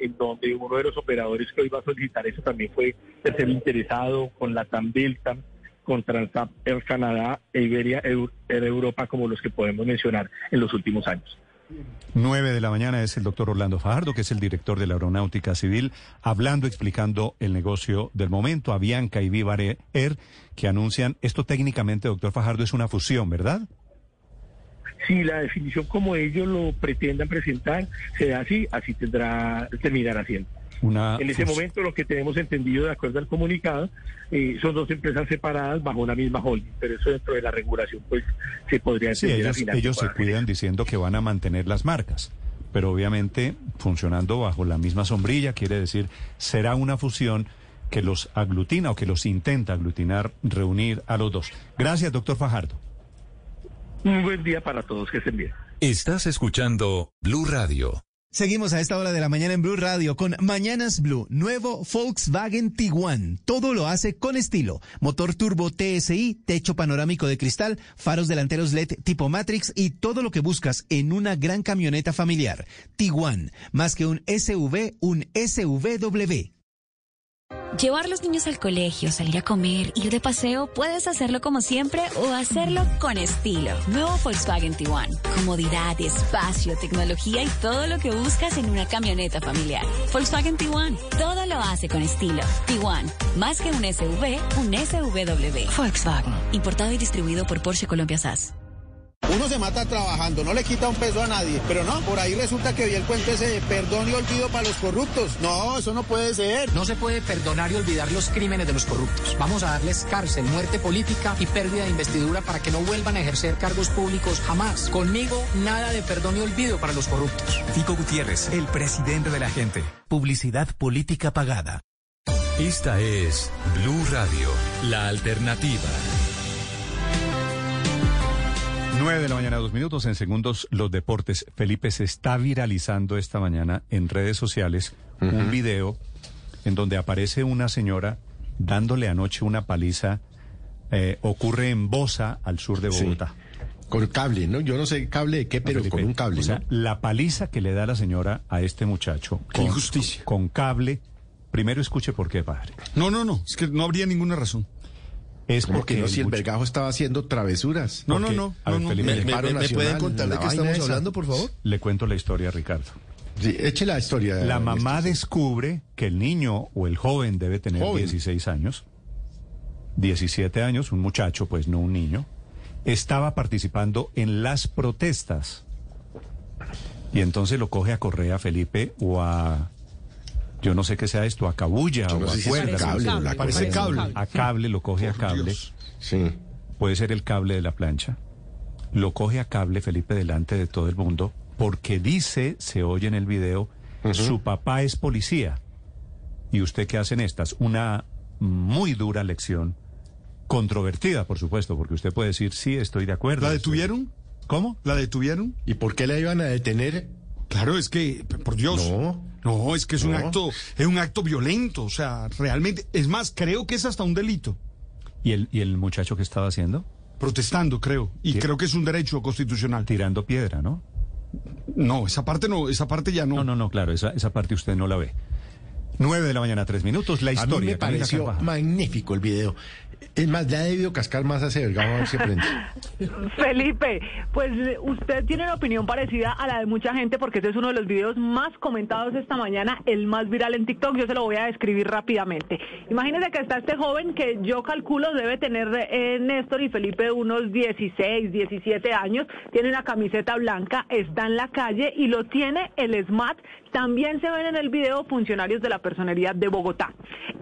en donde uno de los operadores que hoy va a solicitar eso también fue tercero interesado con la TAM Delta, con Transap Air Canadá e Iberia Air Europa, como los que podemos mencionar en los últimos años. 9 de la mañana es el doctor Orlando Fajardo, que es el director de la Aeronáutica Civil, hablando, explicando el negocio del momento, Avianca y Viva Air, que anuncian, esto técnicamente, doctor Fajardo, es una fusión, ¿verdad? Si la definición como ellos lo pretendan presentar se da así, así tendrá terminará siendo. Una En ese momento lo que tenemos entendido de acuerdo al comunicado eh, son dos empresas separadas bajo una misma holding, pero eso dentro de la regulación pues se podría Sí, entender ellos, final. ellos se cuidan diciendo que van a mantener las marcas, pero obviamente funcionando bajo la misma sombrilla, quiere decir, será una fusión que los aglutina o que los intenta aglutinar, reunir a los dos. Gracias, doctor Fajardo. Un buen día para todos, que estén bien. Estás escuchando Blue Radio. Seguimos a esta hora de la mañana en Blue Radio con Mañanas Blue, nuevo Volkswagen Tiguan. Todo lo hace con estilo. Motor turbo TSI, techo panorámico de cristal, faros delanteros LED tipo Matrix y todo lo que buscas en una gran camioneta familiar. Tiguan, más que un SUV, un SUVW. Llevar los niños al colegio, salir a comer, ir de paseo, puedes hacerlo como siempre o hacerlo con estilo. Nuevo Volkswagen Tiguan. Comodidad, espacio, tecnología y todo lo que buscas en una camioneta familiar. Volkswagen Tiguan. Todo lo hace con estilo. Tiguan. Más que un SUV, un SUVW. Volkswagen. Importado y distribuido por Porsche Colombia SAS. Uno se mata trabajando, no le quita un peso a nadie, pero no, por ahí resulta que vi el cuento ese de perdón y olvido para los corruptos. No, eso no puede ser. No se puede perdonar y olvidar los crímenes de los corruptos. Vamos a darles cárcel, muerte política y pérdida de investidura para que no vuelvan a ejercer cargos públicos jamás. Conmigo, nada de perdón y olvido para los corruptos. Fico Gutiérrez, el presidente de la gente. Publicidad política pagada. Esta es Blue Radio, la alternativa. 9 de la mañana, dos minutos. En segundos, los deportes. Felipe, se está viralizando esta mañana en redes sociales un video en donde aparece una señora dándole anoche una paliza. eh, ocurre en Bosa, al sur de Sí. Bogotá. Con cable, ¿no? Yo no sé cable de qué, pero Felipe, con un cable, O sea, ¿no? la paliza que le da la señora a este muchacho. Qué con- injusticia. Con cable. Primero escuche por qué, padre. No, no, no, es que no habría ninguna razón. Es porque que no, si el vergajo estaba haciendo travesuras. No, no, no, A ver, no, no. Felipe, ¿Me- me- paro me- me nacional, pueden contar de qué estamos esa. hablando, por favor? Le cuento la historia, Ricardo. Sí, eche la historia. La mamá descubre que el niño o el joven debe tener Joven. 16 años, 17 años, un muchacho, pues no un niño, estaba participando en las protestas. Y entonces lo coge a Correa Felipe o a, yo no sé qué sea esto, a cabulla no o a cuerda. cable, Cable, la Parece cable. A cable, lo coge a cable. Dios. Sí. Puede ser el cable de la plancha. Lo coge a cable Felipe delante de todo el mundo porque dice, se oye en el video, su papá es policía. ¿Y usted qué hace en estas? Una muy dura lección, controvertida, por supuesto, porque usted puede decir, sí, estoy de acuerdo. ¿La estoy- detuvieron? ¿Cómo? ¿La detuvieron? ¿Y por qué la iban a detener? Claro, es que, por Dios. No. No, es que es un acto, es un acto violento, o sea, realmente, es más, creo que es hasta un delito. ¿Y el, y el muchacho que estaba haciendo? Protestando, creo, y creo que es un derecho constitucional. Tirando piedra, ¿no? No, esa parte no, esa parte ya no. No, no, no, claro, esa, esa parte usted no la ve. Nueve de la mañana, tres minutos, la A mí historia. me pareció magnífico el video. Es más, le ha debido cascar más a ese vergado a ver si. [laughs] Felipe, pues usted tiene una opinión parecida a la de mucha gente porque este es uno de los videos más comentados esta mañana, el más viral en TikTok. Yo se lo voy a describir rápidamente. Imagínese que está este joven que yo calculo debe tener eh, Néstor y Felipe unos 16, 17 años, tiene una camiseta blanca, está en la calle y lo tiene el SMAT. También se ven en el video funcionarios de la personería de Bogotá.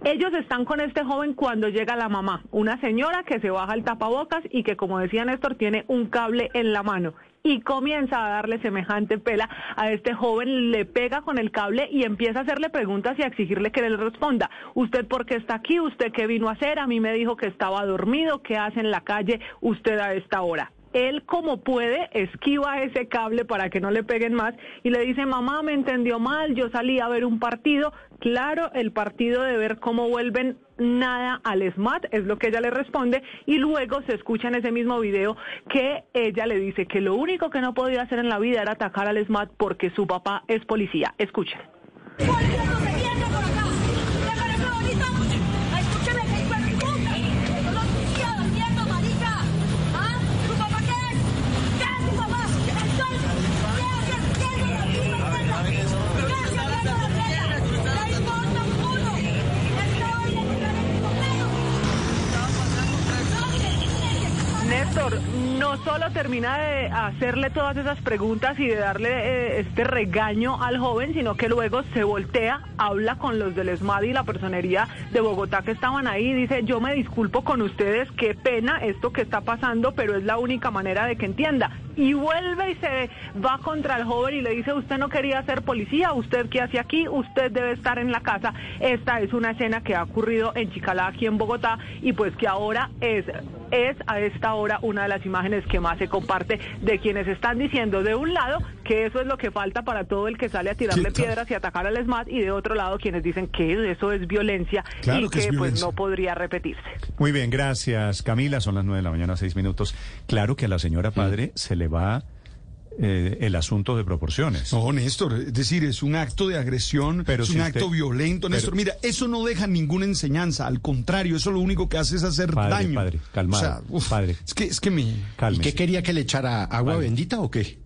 Ellos están con este joven cuando llega la mamá, una señora que se baja el tapabocas y que, como decía Néstor, tiene un cable en la mano y comienza a darle semejante pela a este joven, le pega con el cable y empieza a hacerle preguntas y a exigirle que le responda. ¿Usted por qué está aquí? ¿Usted qué vino a hacer? A mí me dijo que estaba dormido, ¿qué hace en la calle usted a esta hora? Él como puede esquiva ese cable para que no le peguen más y le dice, mamá, me entendió mal, yo salí a ver un partido. Claro, el partido de ver cómo vuelven nada al SMAT, es lo que ella le responde, y luego se escucha en ese mismo video que ella le dice que lo único que no podía hacer en la vida era atacar al SMAT porque su papá es policía. Escuchen. No solo termina de hacerle todas esas preguntas y de darle eh, este regaño al joven, sino que luego se voltea, habla con los del ESMAD y la personería de Bogotá que estaban ahí y dice, yo me disculpo con ustedes, qué pena esto que está pasando, pero es la única manera de que entienda. Y vuelve y se va contra el joven y le dice, usted no quería ser policía, usted qué hace aquí, usted debe estar en la casa. Esta es una escena que ha ocurrido en Chicalá, aquí en Bogotá, y pues que ahora es, es a esta hora una de las imágenes que más se comparte de quienes están diciendo de un lado que eso es lo que falta para todo el que sale a tirarle Sí, claro. piedras y atacar al SMAT y de otro lado quienes dicen que eso es violencia Claro y que es que pues no podría repetirse. Muy bien, gracias Camila. Son las nueve de la mañana, seis minutos. Claro que a la señora padre se le va eh, el asunto de proporciones. No, Néstor, es decir, es un acto de agresión, Pero es si un usted- acto violento, pero- Néstor. Mira, eso no deja ninguna enseñanza, al contrario, eso lo único que hace es hacer Padre, daño. padre, calmado, O sea, uf, padre. Es que, es que me... Cálmese. ¿Y qué quería que le echara agua bendita o qué?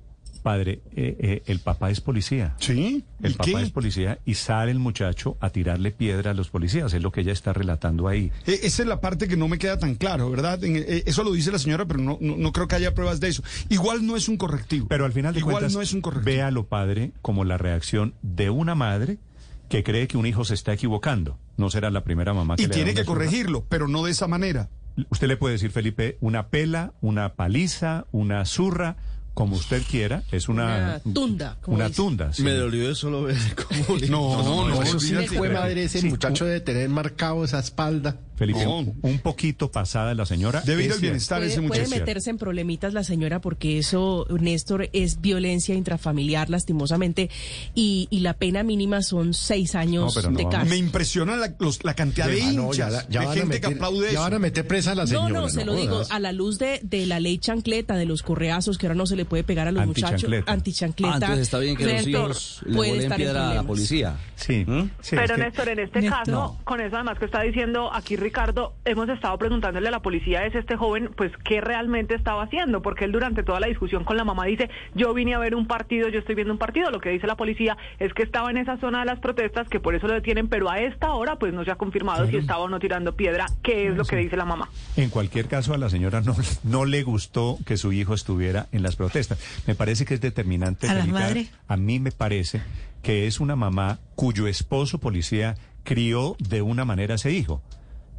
Padre, eh, eh, el papá es policía. ¿Sí? El ¿Y papá qué? es policía y sale el muchacho a tirarle piedra a los policías. Es lo que ella está relatando ahí. Eh, Esa es la parte que no me queda tan claro, ¿verdad? En- eh, Eso lo dice la señora, pero no, no, no creo que haya pruebas de eso. Igual no es un correctivo. Pero al final de Igual cuentas, no es un correctivo. véalo, padre, como la reacción de una madre que cree que un hijo se está equivocando. No será la primera mamá que Y le tiene que zurra. corregirlo, pero no de esa manera. Usted le puede decir, Felipe, una pela, una paliza, una zurra, como usted quiera. Es una... Una tunda, como Una dice. tunda, sí. Me dolió de solo ver [laughs] cómo le- No, no, no, eso sí olvídate. fue madre ese sí, muchacho de tener marcado esa espalda. Felipe, No. un, un poquito pasada la señora. Debe ir al bienestar ese Puede, puede muchacho. meterse en problemitas la señora porque eso, Néstor, es violencia intrafamiliar, lastimosamente, y, y la pena mínima son seis años No, no de cárcel. Me impresiona la, los- la cantidad de Ah, no, hinchas, ya, la- ya de van a gente meter, que aplaude ya eso. van a meter presa a la No, señora. no, se lo digo, a la luz de, de la ley chancleta, de los correazos, que ahora no se le puede pegar a los muchachos. Antichancleta. Ah, entonces está bien que los hijos le puede vuelen estar en piedra a la policía. Sí, sí, Pero es que- Néstor, en este Néstor. caso, con eso además que está diciendo aquí Ricardo, hemos estado preguntándole a la policía, es este joven, pues, ¿qué realmente estaba haciendo? Porque él durante toda la discusión con la mamá dice, yo vine a ver un partido, yo estoy viendo un partido. Lo que dice la policía es que estaba en esa zona de las protestas, que por eso lo detienen, pero a esta hora, pues, no se ha confirmado si estaba o no tirando piedra, que es lo que dice la mamá. En cualquier caso, a la señora no, no le gustó que su hijo estuviera en las protestas. Me parece que es determinante. ¿A la madre? A mí me parece que es una mamá cuyo esposo policía crió de una manera a ese hijo.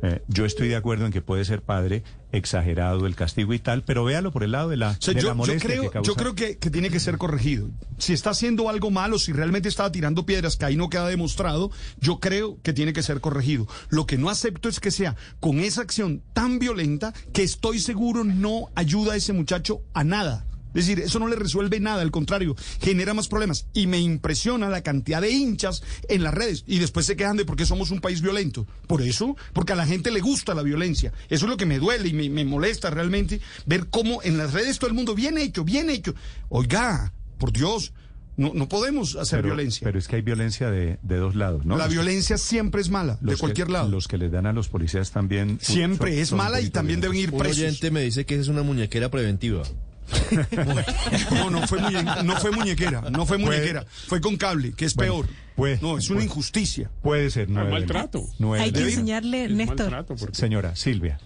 Eh, yo estoy de acuerdo en que puede ser padre exagerado el castigo y tal, pero véalo por el lado de la, O sea, de yo, la yo molestia creo, que causa. yo creo que, que tiene que ser corregido. Si está haciendo algo malo, si realmente estaba tirando piedras, que ahí no queda demostrado, yo creo que tiene que ser corregido. Lo que no acepto es que sea con esa acción tan violenta que estoy seguro no ayuda a ese muchacho a nada. Es decir, eso no le resuelve nada, al contrario, genera más problemas. Y me impresiona la cantidad de hinchas en las redes. Y después se quejan de por qué somos un país violento. Por eso, porque a la gente le gusta la violencia. Eso es lo que me duele y me, me molesta realmente ver cómo en las redes todo el mundo, bien hecho, bien hecho. Oiga, por Dios, no, no podemos hacer pero, violencia. Pero es que hay violencia de, de dos lados, ¿no? la Los que- violencia siempre es mala, de cualquier que- lado. Los que les dan a los policías también. Siempre son- es son un mala y también deben ir Un presos. oyente me dice que es una muñequera preventiva. No, no fue, muñe- no fue muñequera, no fue muñequera, fue con cable, que es Bueno, peor. puede- no, es una puede- injusticia. Puede ser, no es maltrato. nueve Hay que enseñarle, Néstor, Señora Silvia.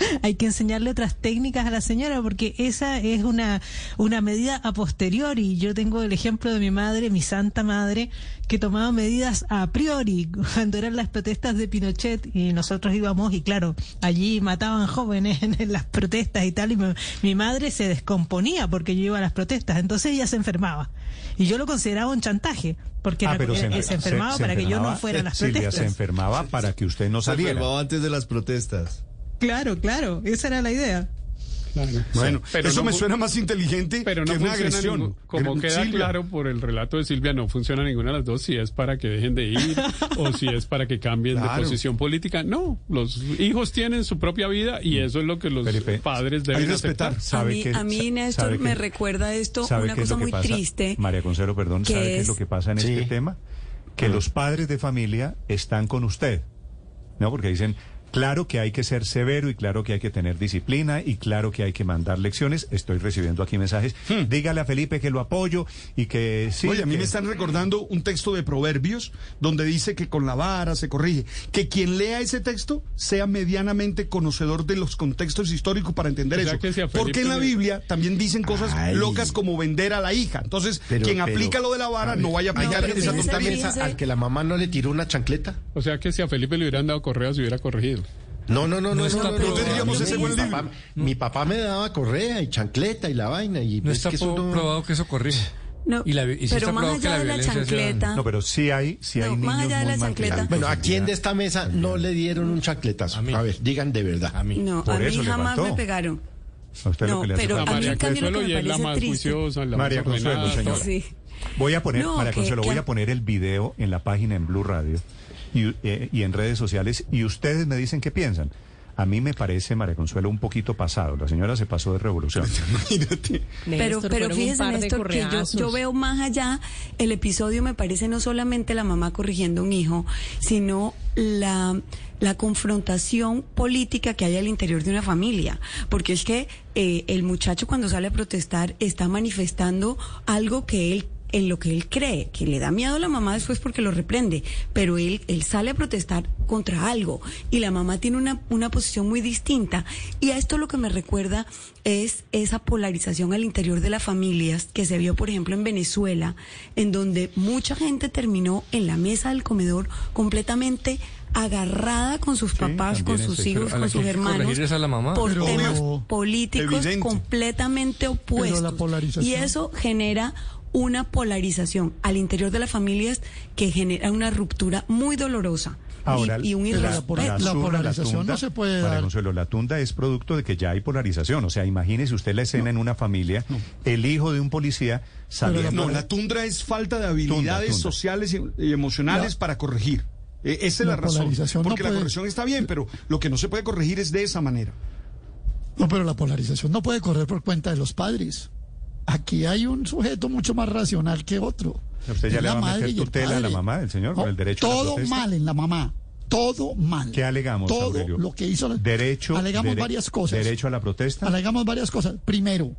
[laughs] hay que enseñarle otras técnicas a la señora porque esa es una, una medida a posteriori. Yo tengo el ejemplo de mi madre, mi santa madre, que tomaba medidas a priori [laughs] cuando eran las protestas de Pinochet y nosotros íbamos y claro, allí mataban jóvenes en, [laughs] en las protestas y tal y me- mi madre se descomponía porque yo iba a las protestas, entonces ella se enfermaba. Y yo lo consideraba un chantaje, porque Ah, pero eh, se, enfermaba para que yo no fuera a las Silvia, protestas. se enfermaba para que usted no Se saliera. enfermaba antes de las protestas. Claro, claro, esa era la idea. Bueno, Pero eso no me suena más inteligente Pero que no una funciona agresión. ningún- como queda Silvia. claro por el relato de Silvia, no funciona ninguna de las dos, si es para que dejen de ir o si es para que cambien Claro. de posición política. No, los hijos tienen su propia vida y eso es lo que los padres deben aceptar. A ¿Sabe mí, a mí, Néstor, me recuerda esto ¿Sabe una cosa que muy pasa? triste. María Consuelo, perdón, que ¿sabe qué es lo que pasa en este tema? Que los padres de familia están con usted, ¿no? Porque dicen, claro que hay que ser severo y claro que hay que tener disciplina y claro que hay que mandar lecciones. Estoy recibiendo aquí mensajes. Dígale a Felipe que lo apoyo y que sí. Hmm. Oye, a mí que- me están recordando un texto de Proverbios donde dice que con la vara se corrige. Que quien lea ese texto sea medianamente conocedor de los contextos históricos para entender O sea eso. que si a Porque en la Biblia también dicen cosas Ay. locas como vender a la hija. Entonces, Pero- quien pero- aplica lo de la vara no vaya a aplicar alguien esa al que la mamá no le tiró una chancleta. O sea que si a Felipe le hubieran dado correo, se hubiera corregido. No, no, no, no, no, está no, no, probado. no, tendríamos mi ese buen papá- Mi papá me daba correa y chancleta y la vaina y No es está que eso probado que eso corrige. No, Y la- y sí pero está más probado que allá la de la sea- chancleta. No, pero sí hay, sí hay No, más niños allá de la chancleta. Bueno, ¿a quién de esta mesa no le dieron un chancletazo? A, ver, digan de verdad. A mí. No, Por a mí jamás me pegaron. A usted lo No, que le hace pero falta. a mí lo que me y es la más triste. juiciosa, la María más Consuelo, señora. Sí. Voy a poner, No, María que- Consuelo, que voy a- a poner el video en la página en Blue Radio y, eh, y en redes sociales y ustedes me dicen qué piensan. A mí me parece, María Consuelo, un poquito pasado. La señora se pasó de revolución. [laughs] Pero, pero fíjese, Néstor, que yo, yo veo más allá, el episodio me parece no solamente la mamá corrigiendo a un hijo, sino la, la confrontación política que hay al interior de una familia. Porque es que eh, el muchacho cuando sale a protestar está manifestando algo que él en lo que él cree, que le da miedo a la mamá después porque lo reprende, pero él, él sale a protestar contra algo y la mamá tiene una, una posición muy distinta. Y a esto lo que me recuerda es esa polarización al interior de las familias que se vio, por ejemplo, en Venezuela, en donde mucha gente terminó en la mesa del comedor completamente agarrada con sus papás, con sus hijos, con sus hermanos, a la mamá. por Pero- temas políticos evidente. completamente opuestos. la polarización- Y eso genera una polarización al interior de las familias que genera una ruptura muy dolorosa. Ahora, y, y un la- polarización tunda, no se puede María dar. Consuelo, la tunda es producto de que ya hay polarización. O sea, imagínese usted la escena en una familia, el hijo de un policía saliendo... No, la tundra es falta de habilidades tunda. sociales y, y emocionales para corregir. Eh, esa es la, razón. polarización no Porque la corrección está bien, pero lo que no se puede corregir es de esa manera. No, pero la polarización no puede correr por cuenta de los padres. Aquí hay un sujeto mucho más racional que otro. ¿Usted ya le va a meter tutela a la mamá del señor con el derecho a la Todo protesta? mal en la mamá. Todo mal. ¿Qué alegamos, Todo Aurelio? lo que hizo. la- Derecho, Alegamos dere- varias cosas. Derecho a la protesta. Alegamos varias cosas. Primero,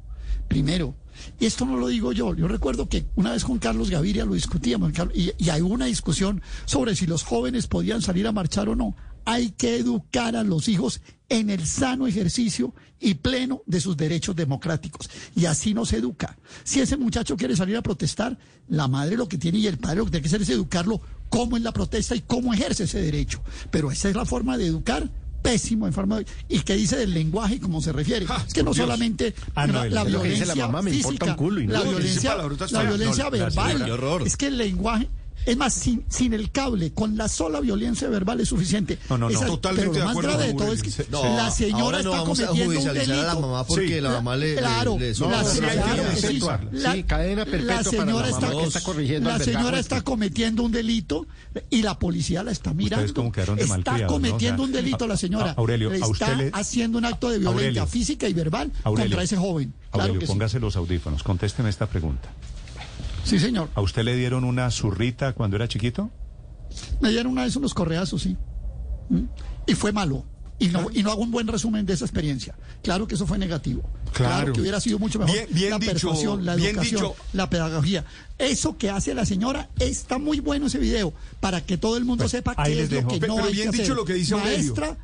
primero, Y esto no lo digo yo. Yo recuerdo que una vez con Carlos Gaviria lo discutíamos y, y hay una discusión sobre si los jóvenes podían salir a marchar o no. Hay que educar a los hijos en el sano ejercicio y pleno de sus derechos democráticos. Y así no se educa. Si ese muchacho quiere salir a protestar, la madre lo que tiene y el padre lo que tiene que hacer es educarlo cómo es la protesta y cómo ejerce ese derecho. Pero esa es la forma de educar pésimo en forma de- y que dice del lenguaje y cómo se refiere. es que no Dios. solamente Ah, no, la, la violencia la mamá, me importa física, un culo y la no, violencia, la verbal. Qué es que el lenguaje es más, sin, sin el cable, con la sola violencia verbal es suficiente. No, no, no. Esa- Totalmente pero lo más grave de todo es que. No, la señora ahora no está vamos a cometiendo un judicializar a la delito. mamá porque Sí. la mamá le- claro, le la, solicita se- la claro, cárcel. sí, la- Sí, cadena la para la señora mamá está, que está corrigiendo la señora está este. cometiendo un delito y la policía la está mirando. Ustedes como quedaron de está cometiendo O sea, un delito a- la señora. a- Aurelio, Le a está usted le- haciendo un acto de violencia Aurelio. física y verbal Aurelio, contra ese joven. Claro Aurelio, póngase los audífonos. Contésteme esta pregunta. Sí, señor. ¿A usted le dieron una zurrita cuando era chiquito? Me dieron una vez unos correazos, sí. ¿Mm? Y fue malo. Y no, y no hago un buen resumen de esa experiencia. Claro que eso fue negativo. Claro, Claro. que hubiera sido mucho mejor Bien- bien la dicho, persuasión, la bien educación, dicho. la pedagogía. Eso que hace la señora está muy bueno ese video para que todo el mundo Pues, sepa ahí qué es lo que Pe- no pero hay bien que dicho hacer. lo que dice Aurelio. maestra,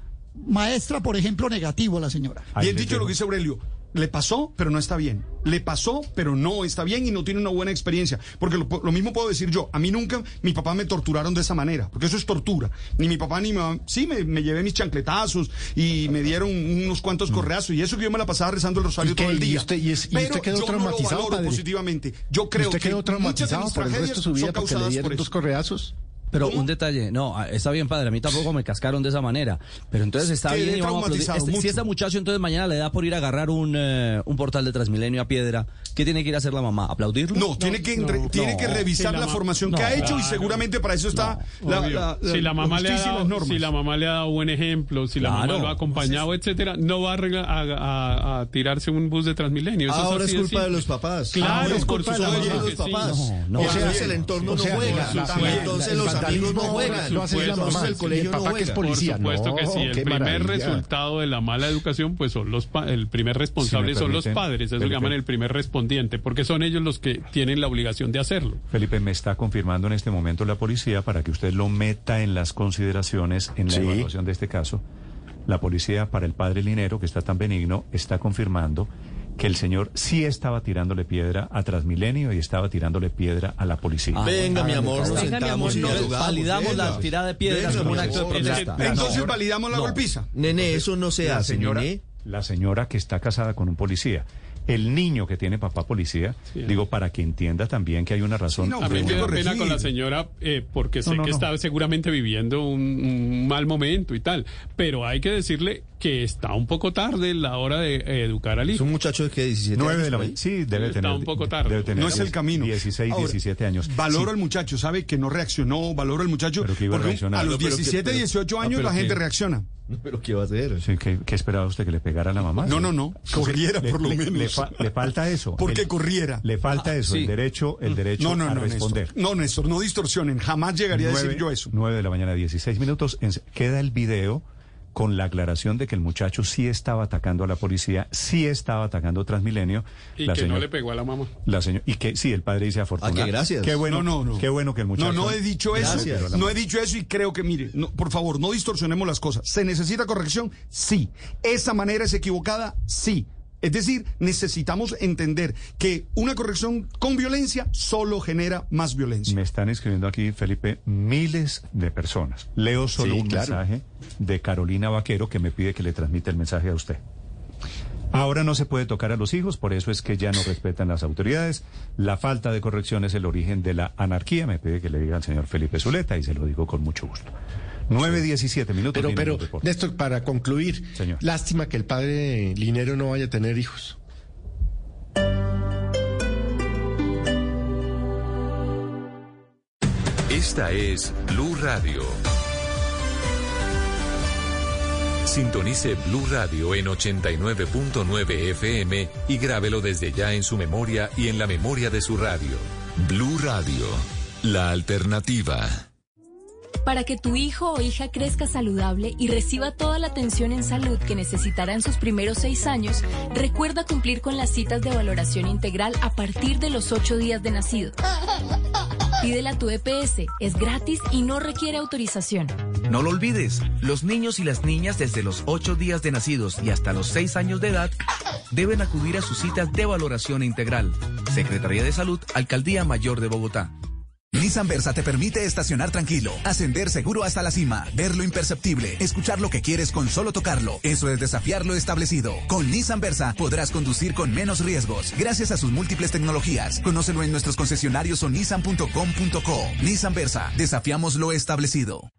maestra, por ejemplo, negativo la señora. Bien dicho lo que dice Aurelio. Le pasó, pero no está bien. Le pasó, pero no está bien y no tiene una buena experiencia. Porque lo, lo mismo puedo decir yo. A mí nunca, mi papá me torturaron de esa manera, porque eso es tortura. Ni mi papá ni mi mamá. Sí, me, me llevé mis chancletazos y me dieron unos cuantos correazos y eso que yo me la pasaba rezando el rosario todo el ¿Y día. usted- y es- y pero usted quedó yo traumatizado, no lo valoro padre? positivamente. Yo creo ¿Usted que quedó traumatizado por el resto de su vida porque le dieron dos correazos? Pero un detalle, no, ah, está bien, padre, a mí tampoco me cascaron de esa manera. Pero entonces está Quedé bien y vamos a Este- si este muchacho entonces mañana le da por ir a agarrar un, eh, un portal de Transmilenio a piedra, ¿qué tiene que ir a hacer la mamá? ¿Aplaudirlo? No, tiene que, entre- tiene que revisar la, ma- formación no, que ha hecho y seguramente para eso está la, Obvio. la- la- si la mamá le ha justicia y las dado, normas. si la mamá le ha dado buen ejemplo, si la Claro. mamá lo ha acompañado, etcétera, no va a, a, a- a tirarse un bus de Transmilenio. Eso Ahora es así culpa de los papás. Claro, Ahora es culpa de los papás. O sea, el entorno no juega. entonces los amigos no juegan. lo hace la Entonces mamá, el colegio el no papá que es policía. Por supuesto que sí. El primer maravilla. resultado de la mala educación, pues son los el primer responsable Si son los padres. Eso Felipe. llaman el primer respondiente, porque son ellos los que tienen la obligación de hacerlo. Felipe, me está confirmando en este momento la policía para que usted lo meta en las consideraciones en la Sí. evaluación de este caso. La policía, para el padre Linero, que está tan benigno, está confirmando que el señor sí estaba tirándole piedra a Transmilenio y estaba tirándole piedra a la policía. Ah, Venga, mi amor, nos Venga, mi sentamos amor, y no, dialogamos. validamos Venga. la tirada de piedras Venga, como un acto de protesta. Entonces validamos la no. golpiza. Nene, eso no se la hace, señora, nene. la señora que está casada con un policía. El niño que tiene papá policía, digo, para que entienda también que hay una razón. Sí, no, A mí me da pena con la señora eh, porque sé No, no, que no. está seguramente viviendo un, un mal momento y tal, pero hay que decirle que está un poco tarde la hora de eh, educar al Es hijo. un muchacho de que 17 9 años. de la mañana. Sí, debe Está tener. un poco tarde. debe tener No es el camino. 16, Ahora, 17 años. Valoro Sí. al muchacho, sabe que no reaccionó, valoro al muchacho. Pero que iba a porque reaccionar. a los No, pero que- 17, pero- 18 Ah, años pero la gente que- reacciona. [laughs] Pero ¿qué va a hacer? Sí, ¿qué, qué esperaba usted que le pegara a la mamá? No, Sí. no, no. Sí, Corriera, le- por lo le- menos. Le, fa- le falta eso. [laughs] Porque El- corriera. Le falta eso, sí. el derecho, el derecho No, no, a no, responder. Néstor. No, Néstor, no distorsionen. Jamás llegaría a decir yo eso. 9 de la mañana, 16 minutos. En- queda el video con la aclaración de que el muchacho sí estaba atacando a la policía, sí estaba atacando Transmilenio. Y la que no señora- le pegó a la mamá. La señor, y que sí, el padre dice afortunadamente. Ah, que gracias. Qué bueno, No, no, no. Qué bueno que el muchacho. No, no he dicho eso. No he dicho eso y creo que, mire, no, por favor, no distorsionemos las cosas. ¿Se necesita corrección? Sí. ¿Esa manera es equivocada? Sí. Es decir, necesitamos entender que una corrección con violencia solo genera más violencia. Me están escribiendo aquí, Felipe, miles de personas. Leo solo Sí, un claro. mensaje de Carolina Vaquero que me pide que le transmita el mensaje a usted. Ahora no se puede tocar a los hijos, por eso es que ya no respetan las autoridades. La falta de corrección es el origen de la anarquía. Me pide que le diga al señor Felipe Zuleta y se lo digo con mucho gusto. 9.17 minutos. Pero, pero. Néstor, para concluir, Señor. lástima que el padre Linero no vaya a tener hijos. Esta es Blue Radio. Sintonice Blue Radio en 89.9 FM y grábelo desde ya en su memoria y en la memoria de su radio. Blue Radio, la alternativa. Para que tu hijo o hija crezca saludable y reciba toda la atención en salud que necesitará en sus primeros seis años, recuerda cumplir con las citas de valoración integral a partir de los ocho días de nacido. Pídela tu EPS, es gratis y no requiere autorización. No lo olvides, los niños y las niñas desde los 8 días de nacidos y hasta los 6 años de edad deben acudir a sus citas de valoración integral. Secretaría de Salud, Alcaldía Mayor de Bogotá. Nissan Versa te permite estacionar tranquilo, ascender seguro hasta la cima, ver lo imperceptible, escuchar lo que quieres con solo tocarlo. Eso es desafiar lo establecido. Con Nissan Versa podrás conducir con menos riesgos, gracias a sus múltiples tecnologías. Conócelo en nuestros concesionarios o nissan.com.co. Nissan Versa, desafiamos lo establecido.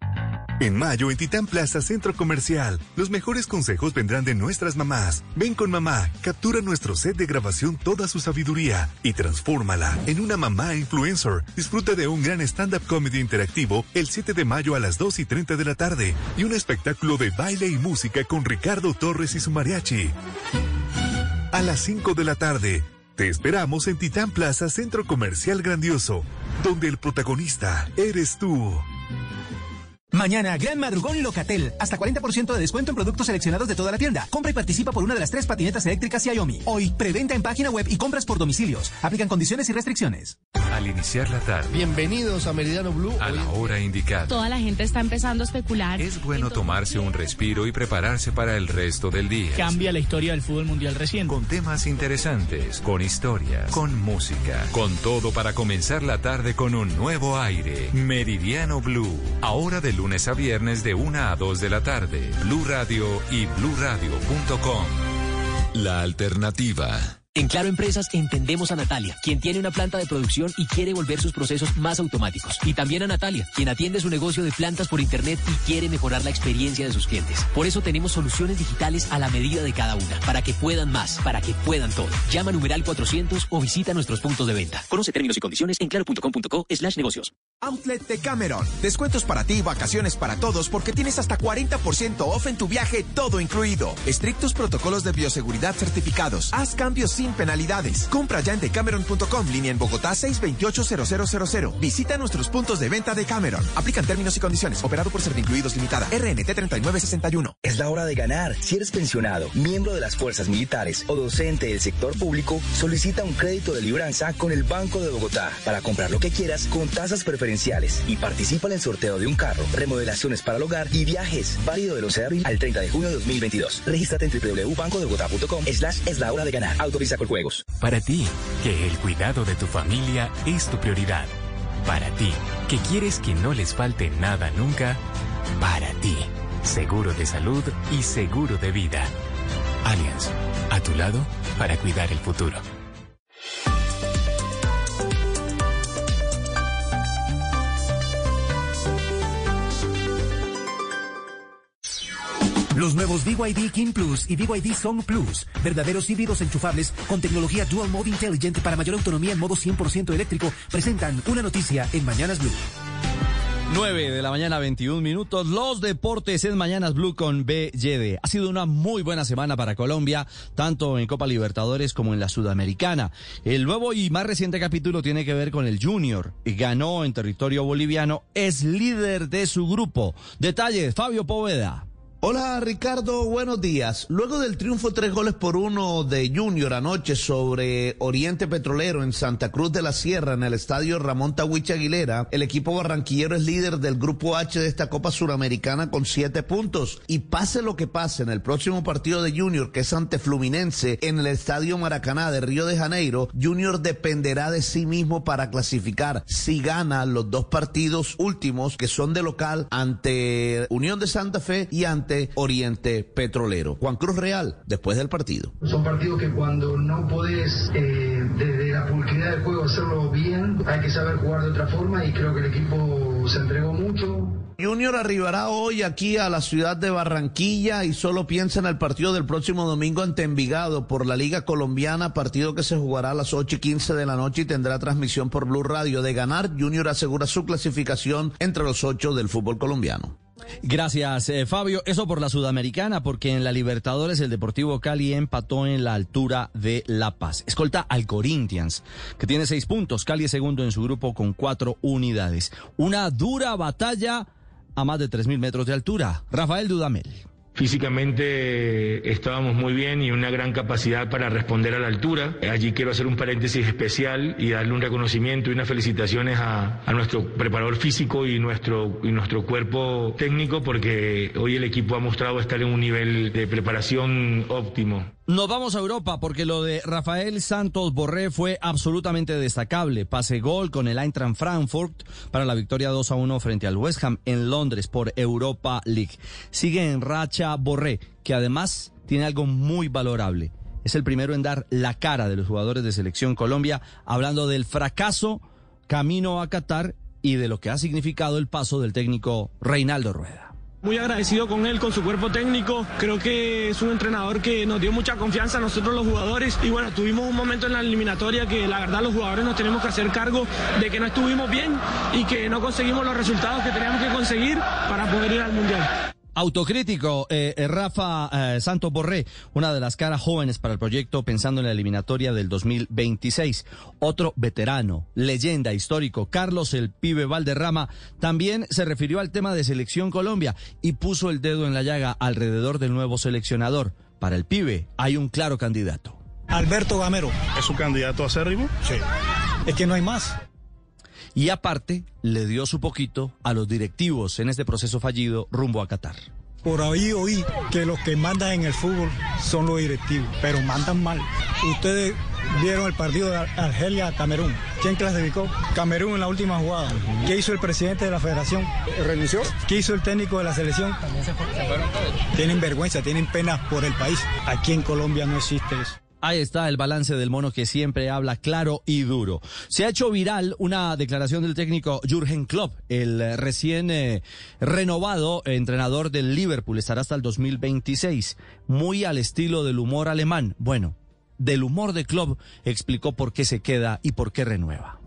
En mayo en Titán Plaza Centro Comercial, los mejores consejos vendrán de nuestras mamás. Ven con mamá, captura nuestro set de grabación toda su sabiduría y transfórmala en una mamá influencer. Disfruta de un gran stand-up comedy interactivo el 7 de mayo a las 2 y 30 de la tarde y un espectáculo de baile y música con Ricardo Torres y su mariachi. A las 5 de la tarde, te esperamos en Titán Plaza Centro Comercial Grandioso, donde el protagonista eres tú. Mañana, gran madrugón Locatel. Hasta 40% de descuento en productos seleccionados de toda la tienda. Compra y participa por una de las tres patinetas eléctricas Xiaomi. Hoy, preventa en página web y compras por domicilios. Aplican condiciones y restricciones. Al iniciar la tarde. Bienvenidos a Meridiano Blue. A la hora indicada. Toda la gente está empezando a especular. Es bueno tomarse un respiro y prepararse para el resto del día. Cambia la historia del fútbol mundial reciente. Con temas interesantes, con historias, con música, con todo para comenzar la tarde con un nuevo aire. Meridiano Blue. Ahora de lunes a viernes de 1 a 2 de la tarde. Blue Radio y bluradio.com. La alternativa. En Claro Empresas entendemos a Natalia, quien tiene una planta de producción y quiere volver sus procesos más automáticos. Y también a Natalia, quien atiende su negocio de plantas por Internet y quiere mejorar la experiencia de sus clientes. Por eso tenemos soluciones digitales a la medida de cada una, para que puedan más, para que puedan todo. Llama numeral 400 o visita nuestros puntos de venta. Conoce términos y condiciones en claro.com.co slash negocios. Outlet de Cameron. Descuentos para ti, vacaciones para todos, porque tienes hasta 40% off en tu viaje, todo incluido. Estrictos protocolos de bioseguridad certificados. Haz cambios sin penalidades. Compra ya en decameron.com, línea en Bogotá 628-0000. Visita nuestros puntos de venta de Cameron. Aplican términos y condiciones. Operado por Servincluidos Limitada. RNT 3961. Es la hora de ganar. Si eres pensionado, miembro de las fuerzas militares o docente del sector público, solicita un crédito de libranza con el Banco de Bogotá para comprar lo que quieras con tasas preferenciales y participa en el sorteo de un carro, remodelaciones para el hogar y viajes. Válido del 11 de abril al 30 de junio de 2022. Regístrate en www.bancodebogotá.com slash es la hora de ganar. Autoriza Para ti, que el cuidado de tu familia es tu prioridad. Para ti, que quieres que no les falte nada nunca. Para ti, seguro de salud y seguro de vida. Allianz, a tu lado para cuidar el futuro. Los nuevos BYD King Plus y BYD Song Plus, verdaderos híbridos enchufables con tecnología Dual Mode Intelligent para mayor autonomía en modo 100% eléctrico, presentan una noticia en Mañanas Blue. 9 de la mañana, 21 minutos. Los deportes en Mañanas Blue con BYD. Ha sido una muy buena semana para Colombia, tanto en Copa Libertadores como en la Sudamericana. El nuevo y más reciente capítulo tiene que ver con el Junior. Ganó en territorio boliviano, es líder de su grupo. Detalles, Fabio Poveda. Hola Ricardo, buenos días. Luego del triunfo tres goles por uno de Junior anoche sobre Oriente Petrolero en Santa Cruz de la Sierra en el estadio Ramón Tawich Aguilera, el equipo barranquillero es líder del grupo H de esta Copa Suramericana con siete puntos. Y pase lo que pase en el próximo partido de Junior, que es ante Fluminense en el estadio Maracaná de Río de Janeiro, Junior dependerá de sí mismo para clasificar si gana los dos partidos últimos que son de local ante Unión de Santa Fe y ante Oriente Petrolero. Juan Cruz Real, después del partido. Son partidos que cuando no podés eh, desde la pulcritud del juego hacerlo bien, hay que saber jugar de otra forma y creo que el equipo se entregó mucho. Junior arribará hoy aquí a la ciudad de Barranquilla y solo piensa en el partido del próximo domingo ante Envigado por la Liga Colombiana, partido que se jugará a las 8 y 15 de la noche y tendrá transmisión por Blue Radio. De ganar, Junior asegura su clasificación entre los ocho del fútbol colombiano. Gracias, eh, Fabio. Eso por la Sudamericana, porque en la Libertadores el Deportivo Cali empató en la altura de La Paz. Escolta al Corinthians, que tiene seis puntos. Cali es segundo en su grupo con cuatro unidades. Una dura batalla a más de 3.000 metros de altura. Rafael Dudamel. Físicamente estábamos muy bien y una gran capacidad para responder a la altura. Allí quiero hacer un paréntesis especial y darle un reconocimiento y unas felicitaciones a, a nuestro preparador físico y nuestro, y nuestro cuerpo técnico porque hoy el equipo ha mostrado estar en un nivel de preparación óptimo. Nos vamos a Europa porque lo de Rafael Santos Borré fue absolutamente destacable. Pase gol con el Eintracht Frankfurt para la victoria 2 a 1 frente al West Ham en Londres por Europa League. Sigue en racha Borré, que además tiene algo muy valorable. Es el primero en dar la cara de los jugadores de Selección Colombia, hablando del fracaso camino a Qatar y de lo que ha significado el paso del técnico Reinaldo Rueda. Muy agradecido con él, con su cuerpo técnico. Creo que es un entrenador que nos dio mucha confianza a nosotros los jugadores. Y bueno, tuvimos un momento en la eliminatoria que la verdad los jugadores nos tenemos que hacer cargo de que no estuvimos bien y que no conseguimos los resultados que teníamos que conseguir para poder ir al Mundial. Autocrítico, eh, eh, Rafa eh, Santos Borré, una de las caras jóvenes para el proyecto pensando en la eliminatoria del 2026. Otro veterano, leyenda, histórico, Carlos el Pibe Valderrama, también se refirió al tema de Selección Colombia y puso el dedo en la llaga alrededor del nuevo seleccionador. Para el Pibe hay un claro candidato. Alberto Gamero. ¿Es su candidato acérrimo? Sí. Es que no hay más. Y aparte, le dio su poquito a los directivos en este proceso fallido rumbo a Qatar. Por ahí oí que los que mandan en el fútbol son los directivos, pero mandan mal. Ustedes vieron el partido de Argelia-Camerún. ¿Quién clasificó? Camerún en la última jugada. ¿Qué hizo el presidente de la federación? ¿Renunció? ¿Qué hizo el técnico de la selección? Tienen vergüenza, tienen pena por el país. Aquí en Colombia no existe eso. Ahí está el balance del mono que siempre habla claro y duro. Se ha hecho viral una declaración del técnico Jürgen Klopp, el recién eh, renovado entrenador del Liverpool. Estará hasta el 2026, muy al estilo del humor alemán. Bueno, del humor de Klopp explicó por qué se queda y por qué renueva.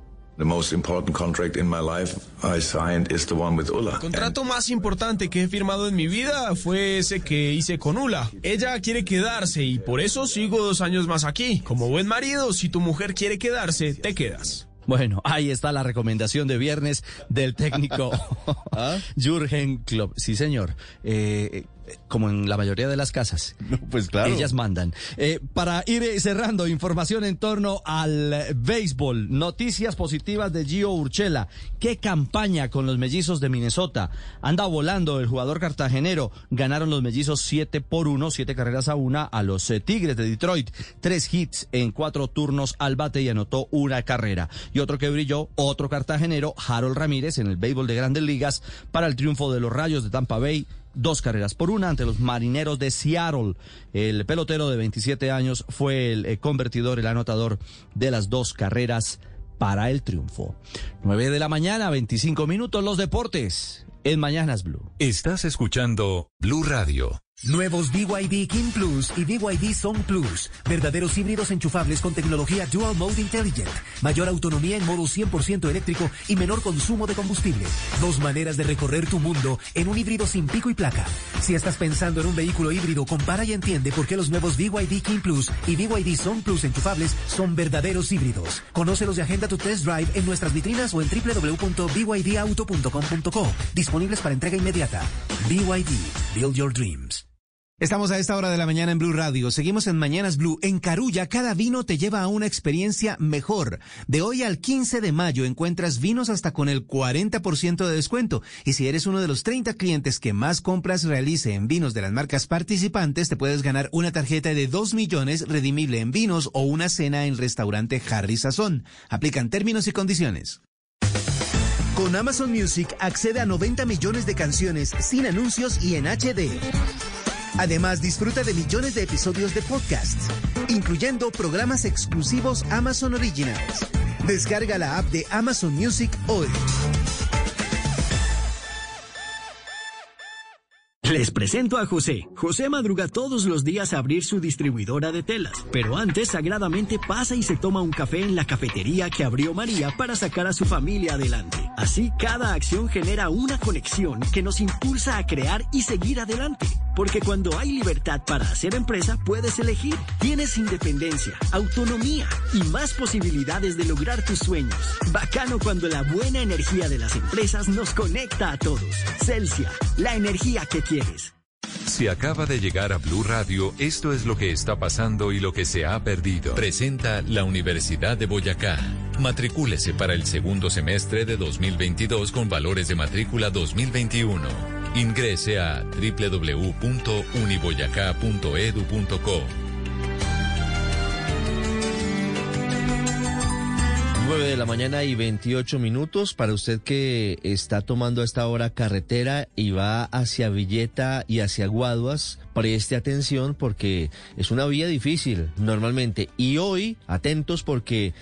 The most important contract in my life I signed is the one with Ulla. El contrato más importante que he firmado en mi vida fue ese que hice con Ula. Ella quiere quedarse y por eso sigo dos años más aquí. Como buen marido, si tu mujer quiere quedarse, te quedas. Bueno, ahí está la recomendación de viernes del técnico [laughs] ¿Ah? Jürgen Klopp. Sí, señor. Eh, como en la mayoría de las casas. [laughs] pues claro. Ellas mandan. Eh, para ir cerrando, información en torno al béisbol. Noticias positivas de Gio Urchela. Qué campaña con los mellizos de Minnesota. Anda volando el jugador cartagenero. Ganaron los mellizos 7 por 1, 7 carreras a una a los eh, Tigres de Detroit. Tres hits en cuatro turnos al bate y anotó una carrera. Y otro que brilló, otro cartagenero, Harold Ramírez, en el béisbol de grandes ligas, para el triunfo de los Rayos de Tampa Bay dos carreras por una ante los marineros de Seattle. El pelotero de 27 años fue el eh, convertidor, el anotador de las dos carreras para el triunfo. 9 de la mañana, 25 minutos, los deportes en Mañanas Blue. Estás escuchando Blue Radio. Nuevos BYD King Plus y BYD Song Plus. Verdaderos híbridos enchufables con tecnología Dual Mode Intelligent. Mayor autonomía en modo 100% eléctrico y menor consumo de combustible. Dos maneras de recorrer tu mundo en un híbrido sin pico y placa. Si estás pensando en un vehículo híbrido, compara y entiende por qué los nuevos BYD King Plus y BYD Song Plus enchufables son verdaderos híbridos. Conócelos y agenda tu test drive en nuestras vitrinas o en www.bydauto.com.co. Disponibles para entrega inmediata. BYD. Build your dreams. Estamos a esta hora de la mañana en Blue Radio. Seguimos en Mañanas Blue. En Carulla, cada vino te lleva a una experiencia mejor. De hoy al 15 de mayo encuentras vinos hasta con el 40% de descuento. Y si eres uno de los 30 clientes que más compras realice en vinos de las marcas participantes, te puedes ganar una tarjeta de 2 millones redimible en vinos o una cena en restaurante Harry Sazón. Aplican términos y condiciones. Con Amazon Music accede a 90 millones de canciones sin anuncios y en HD. Además, disfruta de millones de episodios de podcasts, incluyendo programas exclusivos Amazon Originals. Descarga la app de Amazon Music hoy. Les presento a José. José madruga todos los días a abrir su distribuidora de telas, pero antes sagradamente pasa y se toma un café en la cafetería que abrió María para sacar a su familia adelante. Así cada acción genera una conexión que nos impulsa a crear y seguir adelante. Porque cuando hay libertad para hacer empresa, puedes elegir. Tienes independencia, autonomía y más posibilidades de lograr tus sueños. Bacano cuando la buena energía de las empresas nos conecta a todos. Celsia, la energía que quieres. Si acaba de llegar a Blue Radio, esto es lo que está pasando y lo que se ha perdido. Presenta la Universidad de Boyacá. Matricúlese para el segundo semestre de 2022 con valores de matrícula 2021. Ingrese a www.uniboyacá.edu.co. 9 de la mañana y 28 minutos para usted que está tomando a esta hora carretera y va hacia Villeta y hacia Guaduas, preste atención porque es una vía difícil normalmente y hoy atentos porque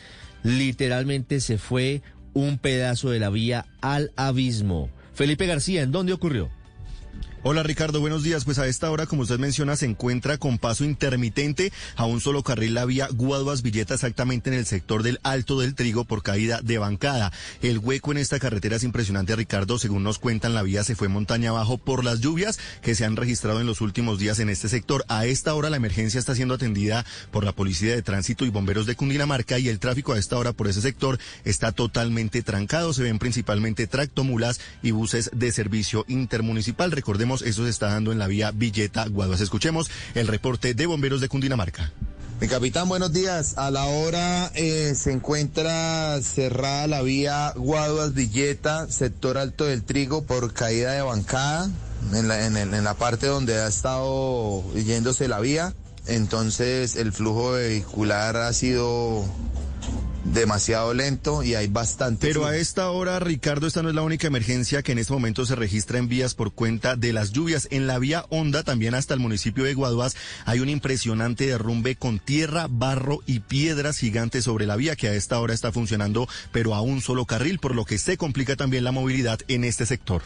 literalmente se fue un pedazo de la vía al abismo. Felipe García, ¿en dónde ocurrió? Hola Ricardo, buenos días. Pues a esta hora, como usted menciona, se encuentra con paso intermitente a un solo carril la vía Guaduas Villeta exactamente en el sector del Alto del Trigo por caída de bancada. El hueco en esta carretera es impresionante, Ricardo. Según nos cuentan, la vía se fue montaña abajo por las lluvias que se han registrado en los últimos días en este sector. A esta hora la emergencia está siendo atendida por la Policía de Tránsito y Bomberos de Cundinamarca y el tráfico a esta hora por ese sector está totalmente trancado. Se ven principalmente tractomulas y buses de servicio intermunicipal. Recordemos eso se está dando en la vía Villeta Guaduas. Escuchemos el reporte de bomberos de Cundinamarca. Mi capitán, buenos días. A la hora eh, se encuentra cerrada la vía Guaduas Villeta, sector Alto del Trigo, por caída de bancada, en la parte donde ha estado yéndose la vía. Entonces el flujo vehicular ha sido demasiado lento y hay bastante. Pero a esta hora, Ricardo, esta no es la única emergencia que en este momento se registra en vías por cuenta de las lluvias. En la vía Honda, también hasta el municipio de Guaduas, hay un impresionante derrumbe con tierra, barro y piedras gigantes sobre la vía que a esta hora está funcionando, pero a un solo carril, por lo que se complica también la movilidad en este sector.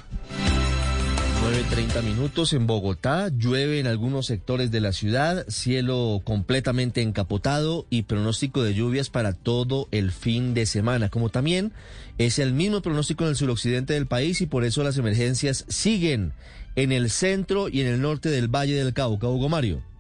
9.30 minutos en Bogotá, llueve en algunos sectores de la ciudad, cielo completamente encapotado y pronóstico de lluvias para todo el fin de semana, como también es el mismo pronóstico en el suroccidente del país y por eso las emergencias siguen en el centro y en el norte del Valle del Cauca. Hugo Mario.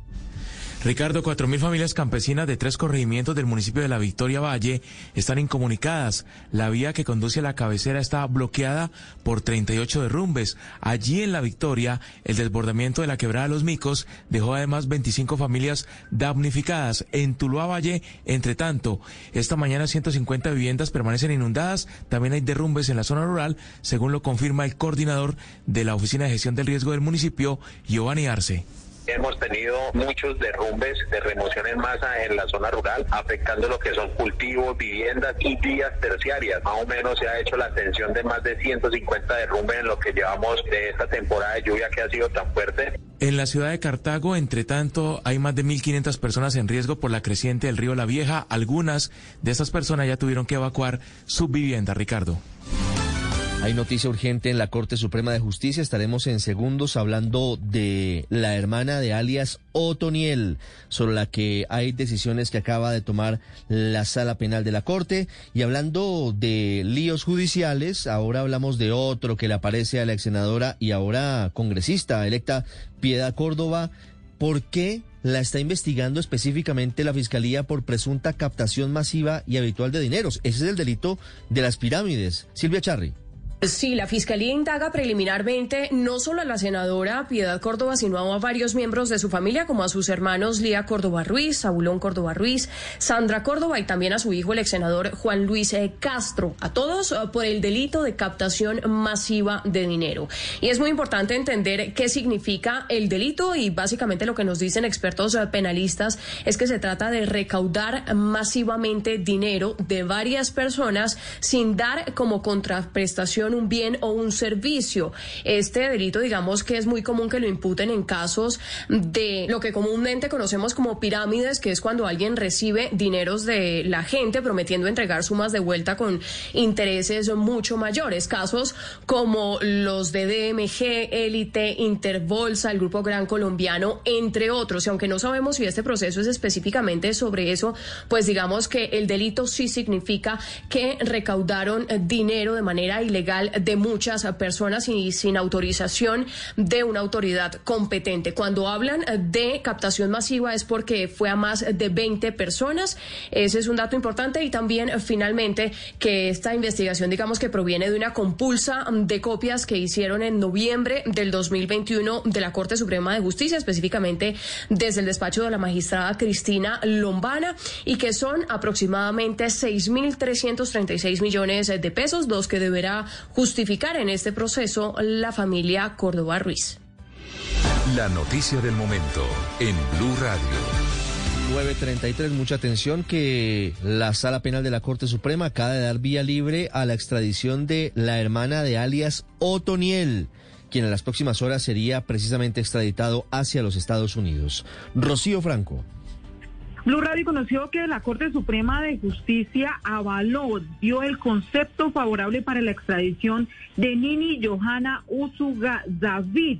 Ricardo, cuatro mil familias campesinas de tres corregimientos del municipio de la Victoria Valle están incomunicadas. La vía que conduce a la cabecera está bloqueada por 38 derrumbes. Allí en la Victoria, el desbordamiento de la quebrada Los Micos dejó además 25 familias damnificadas. En Tuluá Valle, entre tanto, esta mañana 150 viviendas permanecen inundadas. También hay derrumbes en la zona rural, según lo confirma el coordinador de la Oficina de Gestión del Riesgo del municipio, Giovanni Arce. Hemos tenido muchos derrumbes de remoción en masa en la zona rural, afectando lo que son cultivos, viviendas y vías terciarias. Más o menos se ha hecho la atención de más de 150 derrumbes en lo que llevamos de esta temporada de lluvia que ha sido tan fuerte. En la ciudad de Cartago, entre tanto, hay más de 1.500 personas en riesgo por la creciente del río La Vieja. Algunas de estas personas ya tuvieron que evacuar su vivienda, Ricardo. Hay noticia urgente en la Corte Suprema de Justicia. Estaremos en segundos hablando de la hermana de alias Otoniel, sobre la que hay decisiones que acaba de tomar la Sala Penal de la Corte. Y hablando de líos judiciales, ahora hablamos de otro que le aparece a la ex senadora y ahora congresista electa Piedad Córdoba. ¿Por qué la está investigando específicamente la Fiscalía por presunta captación masiva y habitual de dineros? Ese es el delito de las pirámides. Silvia Charri. Sí, la Fiscalía indaga preliminarmente no solo a la senadora Piedad Córdoba, sino a varios miembros de su familia, como a sus hermanos Lía Córdoba Ruiz, Sabulón Córdoba Ruiz, Sandra Córdoba y también a su hijo, el ex senador Juan Luis eh, Castro, a todos eh, por el delito de captación masiva de dinero. Y es muy importante entender qué significa el delito y básicamente lo que nos dicen expertos eh, penalistas es que se trata de recaudar masivamente dinero de varias personas sin dar como contraprestación un bien o un servicio. Este delito, digamos que es muy común que lo imputen en casos de lo que comúnmente conocemos como pirámides, que es cuando alguien recibe dineros de la gente prometiendo entregar sumas de vuelta con intereses mucho mayores. Casos como los de DMG, Élite, Interbolsa, el Grupo Gran Colombiano, entre otros. Y aunque no sabemos si este proceso es específicamente sobre eso, pues digamos que el delito sí significa que recaudaron dinero de manera ilegal de muchas personas y sin autorización de una autoridad competente. Cuando hablan de captación masiva es porque fue a más de 20 personas. Ese es un dato importante y también finalmente que esta investigación digamos que proviene de una compulsa de copias que hicieron en noviembre del 2021 de la Corte Suprema de Justicia, específicamente desde el despacho de la magistrada Cristina Lombana y que son aproximadamente 6.336 millones de pesos, los que deberá justificar en este proceso la familia Córdoba Ruiz. La noticia del momento en Blue Radio. 933, mucha atención que la Sala Penal de la Corte Suprema acaba de dar vía libre a la extradición de la hermana de alias Otoniel, quien en las próximas horas sería precisamente extraditado hacia los Estados Unidos. Rocío Franco. Blue Radio conoció que la Corte Suprema de Justicia avaló, dio el concepto favorable para la extradición de Nini Johanna Usuga David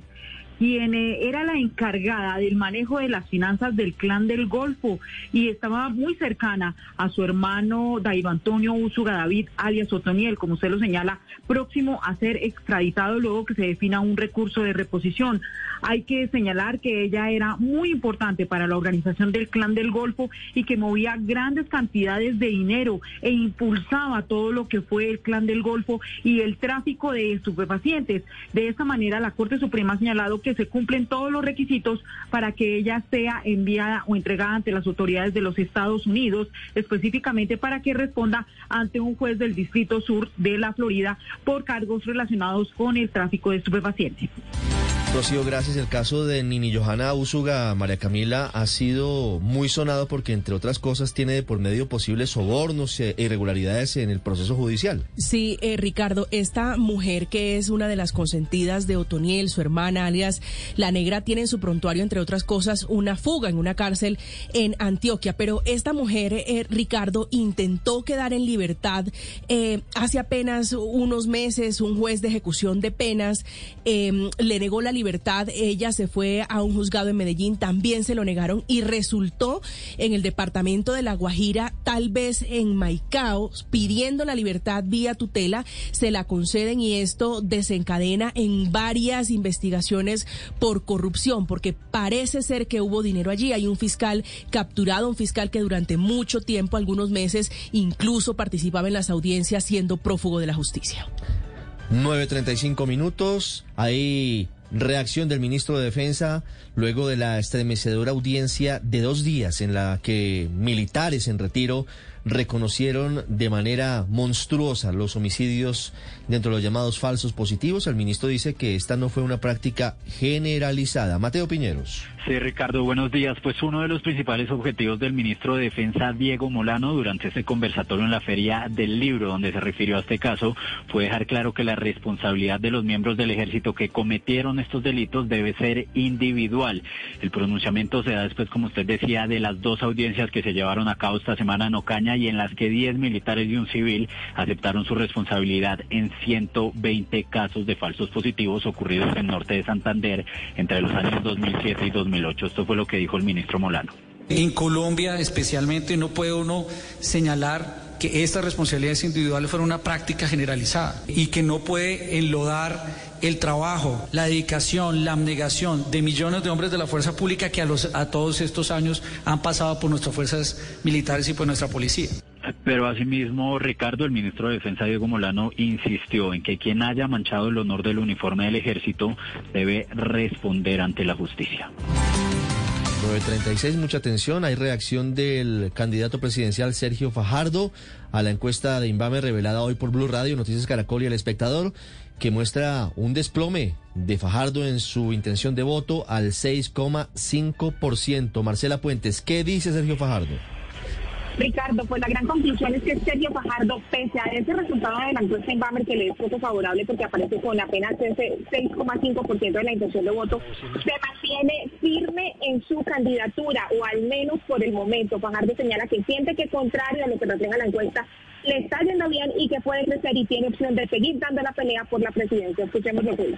quien eh, era la encargada del manejo de las finanzas del clan del Golfo y estaba muy cercana a su hermano Daivo Antonio Usuga David, alias Otoniel, como usted lo señala, próximo a ser extraditado luego que se defina un recurso de reposición. Hay que señalar que ella era muy importante para la organización del clan del Golfo y que movía grandes cantidades de dinero e impulsaba todo lo que fue el clan del Golfo y el tráfico de estupefacientes. De esta manera, la Corte Suprema ha señalado que se cumplen todos los requisitos para que ella sea enviada o entregada ante las autoridades de los Estados Unidos, específicamente para que responda ante un juez del Distrito Sur de la Florida por cargos relacionados con el tráfico de estupefacientes. Rocío, gracias. El caso de Nini Johanna Usuga, María Camila, ha sido muy sonado porque, entre otras cosas, tiene de por medio posibles sobornos e irregularidades en el proceso judicial. Sí, eh, Ricardo, esta mujer que es una de las consentidas de Otoniel, su hermana, alias La Negra, tiene en su prontuario, entre otras cosas, una fuga en una cárcel en Antioquia. Pero esta mujer, eh, Ricardo, intentó quedar en libertad eh, hace apenas unos meses. Un juez de ejecución de penas le negó la libertad libertad. Ella se fue a un juzgado en Medellín, también se lo negaron y resultó en el departamento de La Guajira, tal vez en Maicao, pidiendo la libertad vía tutela, se la conceden y esto desencadena en varias investigaciones por corrupción, porque parece ser que hubo dinero allí. Hay un fiscal capturado, un fiscal que durante mucho tiempo, algunos meses, incluso participaba en las audiencias siendo prófugo de la justicia. 9.35 minutos. Ahí Reacción del ministro de Defensa luego de la estremecedora audiencia de dos días en la que militares en retiro reconocieron de manera monstruosa los homicidios dentro de los llamados falsos positivos. El ministro dice que esta no fue una práctica generalizada. Mateo Piñeros. Sí, Ricardo, buenos días. Pues uno de los principales objetivos del ministro de Defensa, Diego Molano, durante este conversatorio en la Feria del Libro, donde se refirió a este caso, fue dejar claro que la responsabilidad de los miembros del ejército que cometieron estos delitos debe ser individual. El pronunciamiento se da después, como usted decía, de las dos audiencias que se llevaron a cabo esta semana en Ocaña y en las que 10 militares y un civil aceptaron su responsabilidad en 120 casos de falsos positivos ocurridos en el norte de Santander entre los años 2007 y 2008. Esto fue lo que dijo el ministro Molano. En Colombia especialmente no puede uno señalar que estas responsabilidades individuales fueron una práctica generalizada y que no puede enlodar el trabajo, la dedicación, la abnegación de millones de hombres de la fuerza pública que a, los, a todos estos años han pasado por nuestras fuerzas militares y por nuestra policía. Pero asimismo, Ricardo, el ministro de Defensa, Diego Molano, insistió en que quien haya manchado el honor del uniforme del ejército debe responder ante la justicia. 936, mucha atención. Hay reacción del candidato presidencial Sergio Fajardo a la encuesta de Invame revelada hoy por Blue Radio, Noticias Caracol y El Espectador, que muestra un desplome de Fajardo en su intención de voto al 6,5%. Marcela Puentes, ¿qué dice Sergio Fajardo? Ricardo, pues la gran conclusión es que Sergio Fajardo, pese a ese resultado de la encuesta en que le es voto favorable porque aparece con apenas ese 6,5% de la intención de voto, se mantiene firme en su candidatura, o al menos por el momento. Fajardo señala que siente que contrario a lo que refleja la encuesta, le está yendo bien y que puede crecer y tiene opción de seguir dando la pelea por la presidencia. Escuchemos lo que.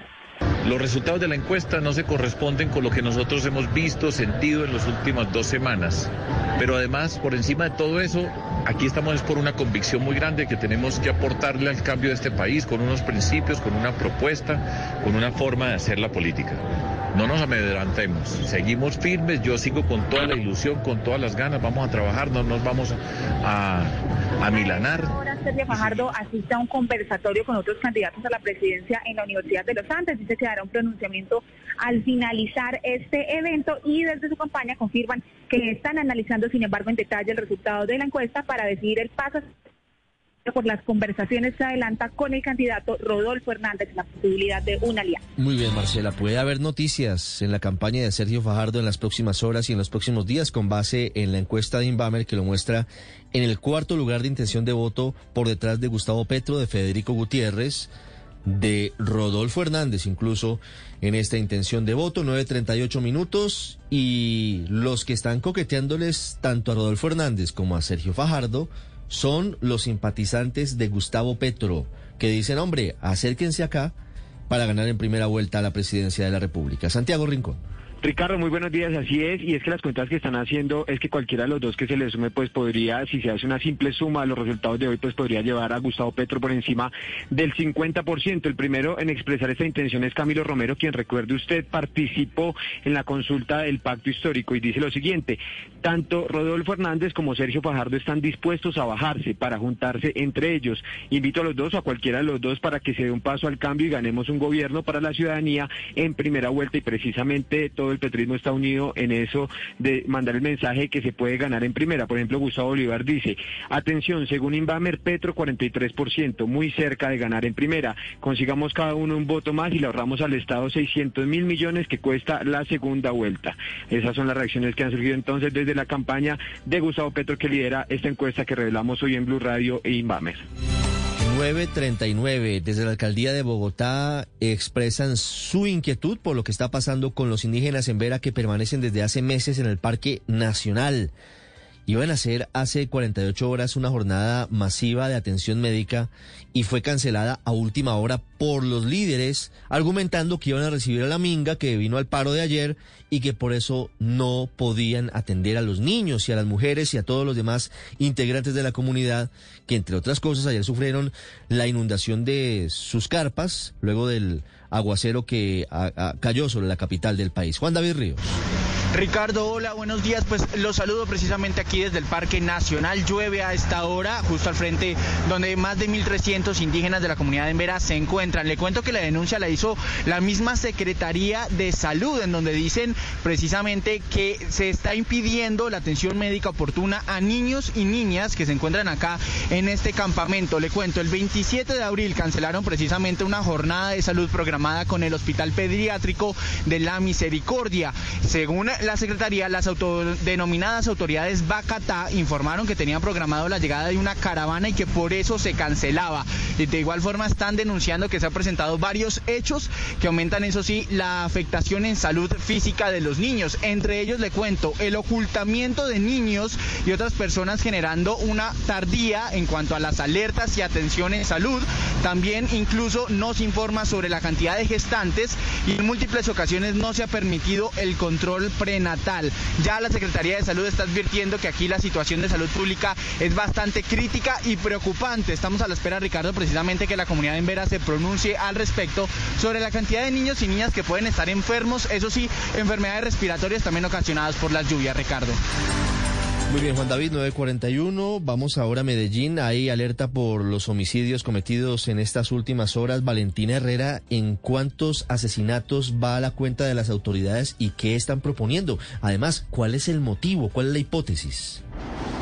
Los resultados de la encuesta no se corresponden con lo que nosotros hemos visto, sentido en las últimas dos semanas. Pero además, por encima de todo eso, aquí estamos por una convicción muy grande que tenemos que aportarle al cambio de este país con unos principios, con una propuesta, con una forma de hacer la política. No nos amedrantemos, seguimos firmes, yo sigo con toda la ilusión, con todas las ganas, vamos a trabajar, no nos vamos a, a milanar. Ahora Sergio Fajardo asiste a un conversatorio con otros candidatos a la presidencia en la Universidad de los Andes. Dice que dará un pronunciamiento al finalizar este evento y desde su campaña confirman que están analizando, sin embargo, en detalle el resultado de la encuesta para decidir el paso por las conversaciones se adelanta con el candidato Rodolfo Hernández la posibilidad de una alianza. Muy bien, Marcela. Puede haber noticias en la campaña de Sergio Fajardo en las próximas horas y en los próximos días con base en la encuesta de Inbamer que lo muestra en el cuarto lugar de intención de voto por detrás de Gustavo Petro, de Federico Gutiérrez, de Rodolfo Hernández, incluso en esta intención de voto, 9.38 minutos, y los que están coqueteándoles tanto a Rodolfo Hernández como a Sergio Fajardo son los simpatizantes de Gustavo Petro, que dicen, hombre, acérquense acá para ganar en primera vuelta la presidencia de la República. Santiago Rincón. Ricardo, muy buenos días, así es, y es que las cuentas que están haciendo es que cualquiera de los dos que se le sume, pues podría, si se hace una simple suma de los resultados de hoy, pues podría llevar a Gustavo Petro por encima del 50%. El primero en expresar esta intención es Camilo Romero, quien recuerde usted participó en la consulta del pacto histórico y dice lo siguiente, tanto Rodolfo Hernández como Sergio Fajardo están dispuestos a bajarse para juntarse entre ellos. Invito a los dos o a cualquiera de los dos para que se dé un paso al cambio y ganemos un gobierno para la ciudadanía en primera vuelta y precisamente todo el petrismo está unido en eso de mandar el mensaje que se puede ganar en primera. Por ejemplo, Gustavo Bolívar dice, atención, según Inbamer, Petro 43%, muy cerca de ganar en primera. Consigamos cada uno un voto más y le ahorramos al Estado 600 mil millones que cuesta la segunda vuelta. Esas son las reacciones que han surgido entonces desde la campaña de Gustavo Petro que lidera esta encuesta que revelamos hoy en Blue Radio e Inbamer. 939. Desde la alcaldía de Bogotá expresan su inquietud por lo que está pasando con los indígenas en Vera que permanecen desde hace meses en el Parque Nacional. Iban a hacer hace 48 horas una jornada masiva de atención médica y fue cancelada a última hora por los líderes, argumentando que iban a recibir a la minga que vino al paro de ayer y que por eso no podían atender a los niños y a las mujeres y a todos los demás integrantes de la comunidad que entre otras cosas ayer sufrieron la inundación de sus carpas luego del aguacero que cayó sobre la capital del país. Juan David Ríos. Ricardo, hola, buenos días. Pues los saludo precisamente aquí desde el Parque Nacional. Llueve a esta hora, justo al frente donde más de 1.300 indígenas de la comunidad de Embera se encuentran. Le cuento que la denuncia la hizo la misma Secretaría de Salud, en donde dicen precisamente que se está impidiendo la atención médica oportuna a niños y niñas que se encuentran acá en este campamento. Le cuento, el 27 de abril cancelaron precisamente una jornada de salud programada con el Hospital Pediátrico de la Misericordia. Según la Secretaría, las autodenominadas autoridades Bacatá informaron que tenían programado la llegada de una caravana y que por eso se cancelaba. Y de igual forma están denunciando que se han presentado varios hechos que aumentan, eso sí, la afectación en salud física de los niños. Entre ellos le cuento el ocultamiento de niños y otras personas generando una tardía en cuanto a las alertas y atención en salud. También incluso no se informa sobre la cantidad de gestantes y en múltiples ocasiones no se ha permitido el control prenatal. Ya la Secretaría de Salud está advirtiendo que aquí la situación de salud pública es bastante crítica y preocupante. Estamos a la espera, Ricardo, precisamente que la comunidad en Vera se pronuncie al respecto sobre la cantidad de niños y niñas que pueden estar enfermos, eso sí, enfermedades respiratorias también ocasionadas por las lluvias, Ricardo. Muy bien, Juan David, 941. Vamos ahora a Medellín. Hay alerta por los homicidios cometidos en estas últimas horas. Valentina Herrera, ¿en cuántos asesinatos va a la cuenta de las autoridades y qué están proponiendo? Además, ¿cuál es el motivo? ¿Cuál es la hipótesis?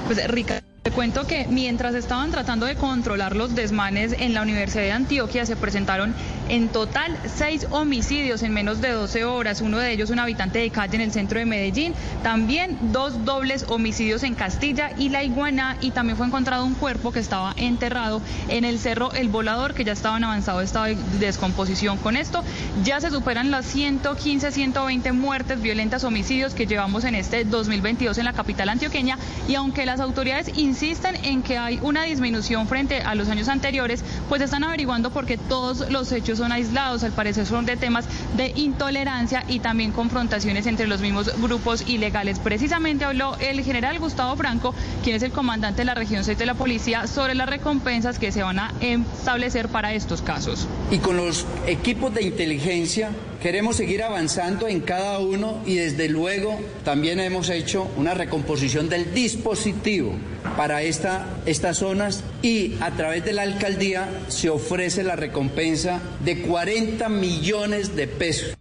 Pues, Ricardo. Te cuento que mientras estaban tratando de controlar los desmanes en la Universidad de Antioquia, se presentaron en total seis homicidios en menos de 12 horas, uno de ellos un habitante de calle en el centro de Medellín, también dos dobles homicidios en Castilla y La Iguana, y también fue encontrado un cuerpo que estaba enterrado en el cerro El Volador, que ya estaba en avanzado estado de descomposición. Con esto ya se superan las 115, 120 muertes violentas, homicidios que llevamos en este 2022 en la capital antioqueña, y aunque las autoridades insisten en que hay una disminución frente a los años anteriores, pues están averiguando porque todos los hechos son aislados, al parecer son de temas de intolerancia y también confrontaciones entre los mismos grupos ilegales. Precisamente habló el general Gustavo Franco, quien es el comandante de la región 6 de la policía, sobre las recompensas que se van a establecer para estos casos. Y con los equipos de inteligencia queremos seguir avanzando en cada uno y desde luego también hemos hecho una recomposición del dispositivo para esta, estas zonas y a través de la alcaldía se ofrece la recompensa de 40 millones de pesos.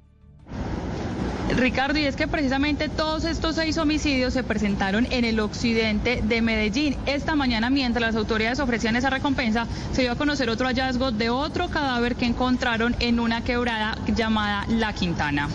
Ricardo, y es que precisamente todos estos seis homicidios se presentaron en el occidente de Medellín. Esta mañana, mientras las autoridades ofrecían esa recompensa, se dio a conocer otro hallazgo de otro cadáver que encontraron en una quebrada llamada La Quintana.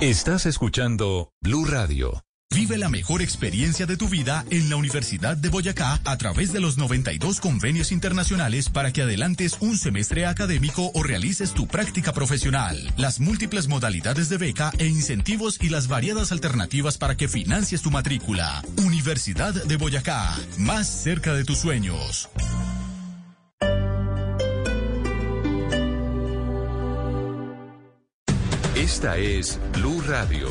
Estás escuchando Blue Radio. Vive la mejor experiencia de tu vida en la Universidad de Boyacá a través de los 92 convenios internacionales para que adelantes un semestre académico o realices tu práctica profesional. Las múltiples modalidades de beca e incentivos y las variadas alternativas para que financies tu matrícula. Universidad de Boyacá, más cerca de tus sueños. Esta es Blue Radio.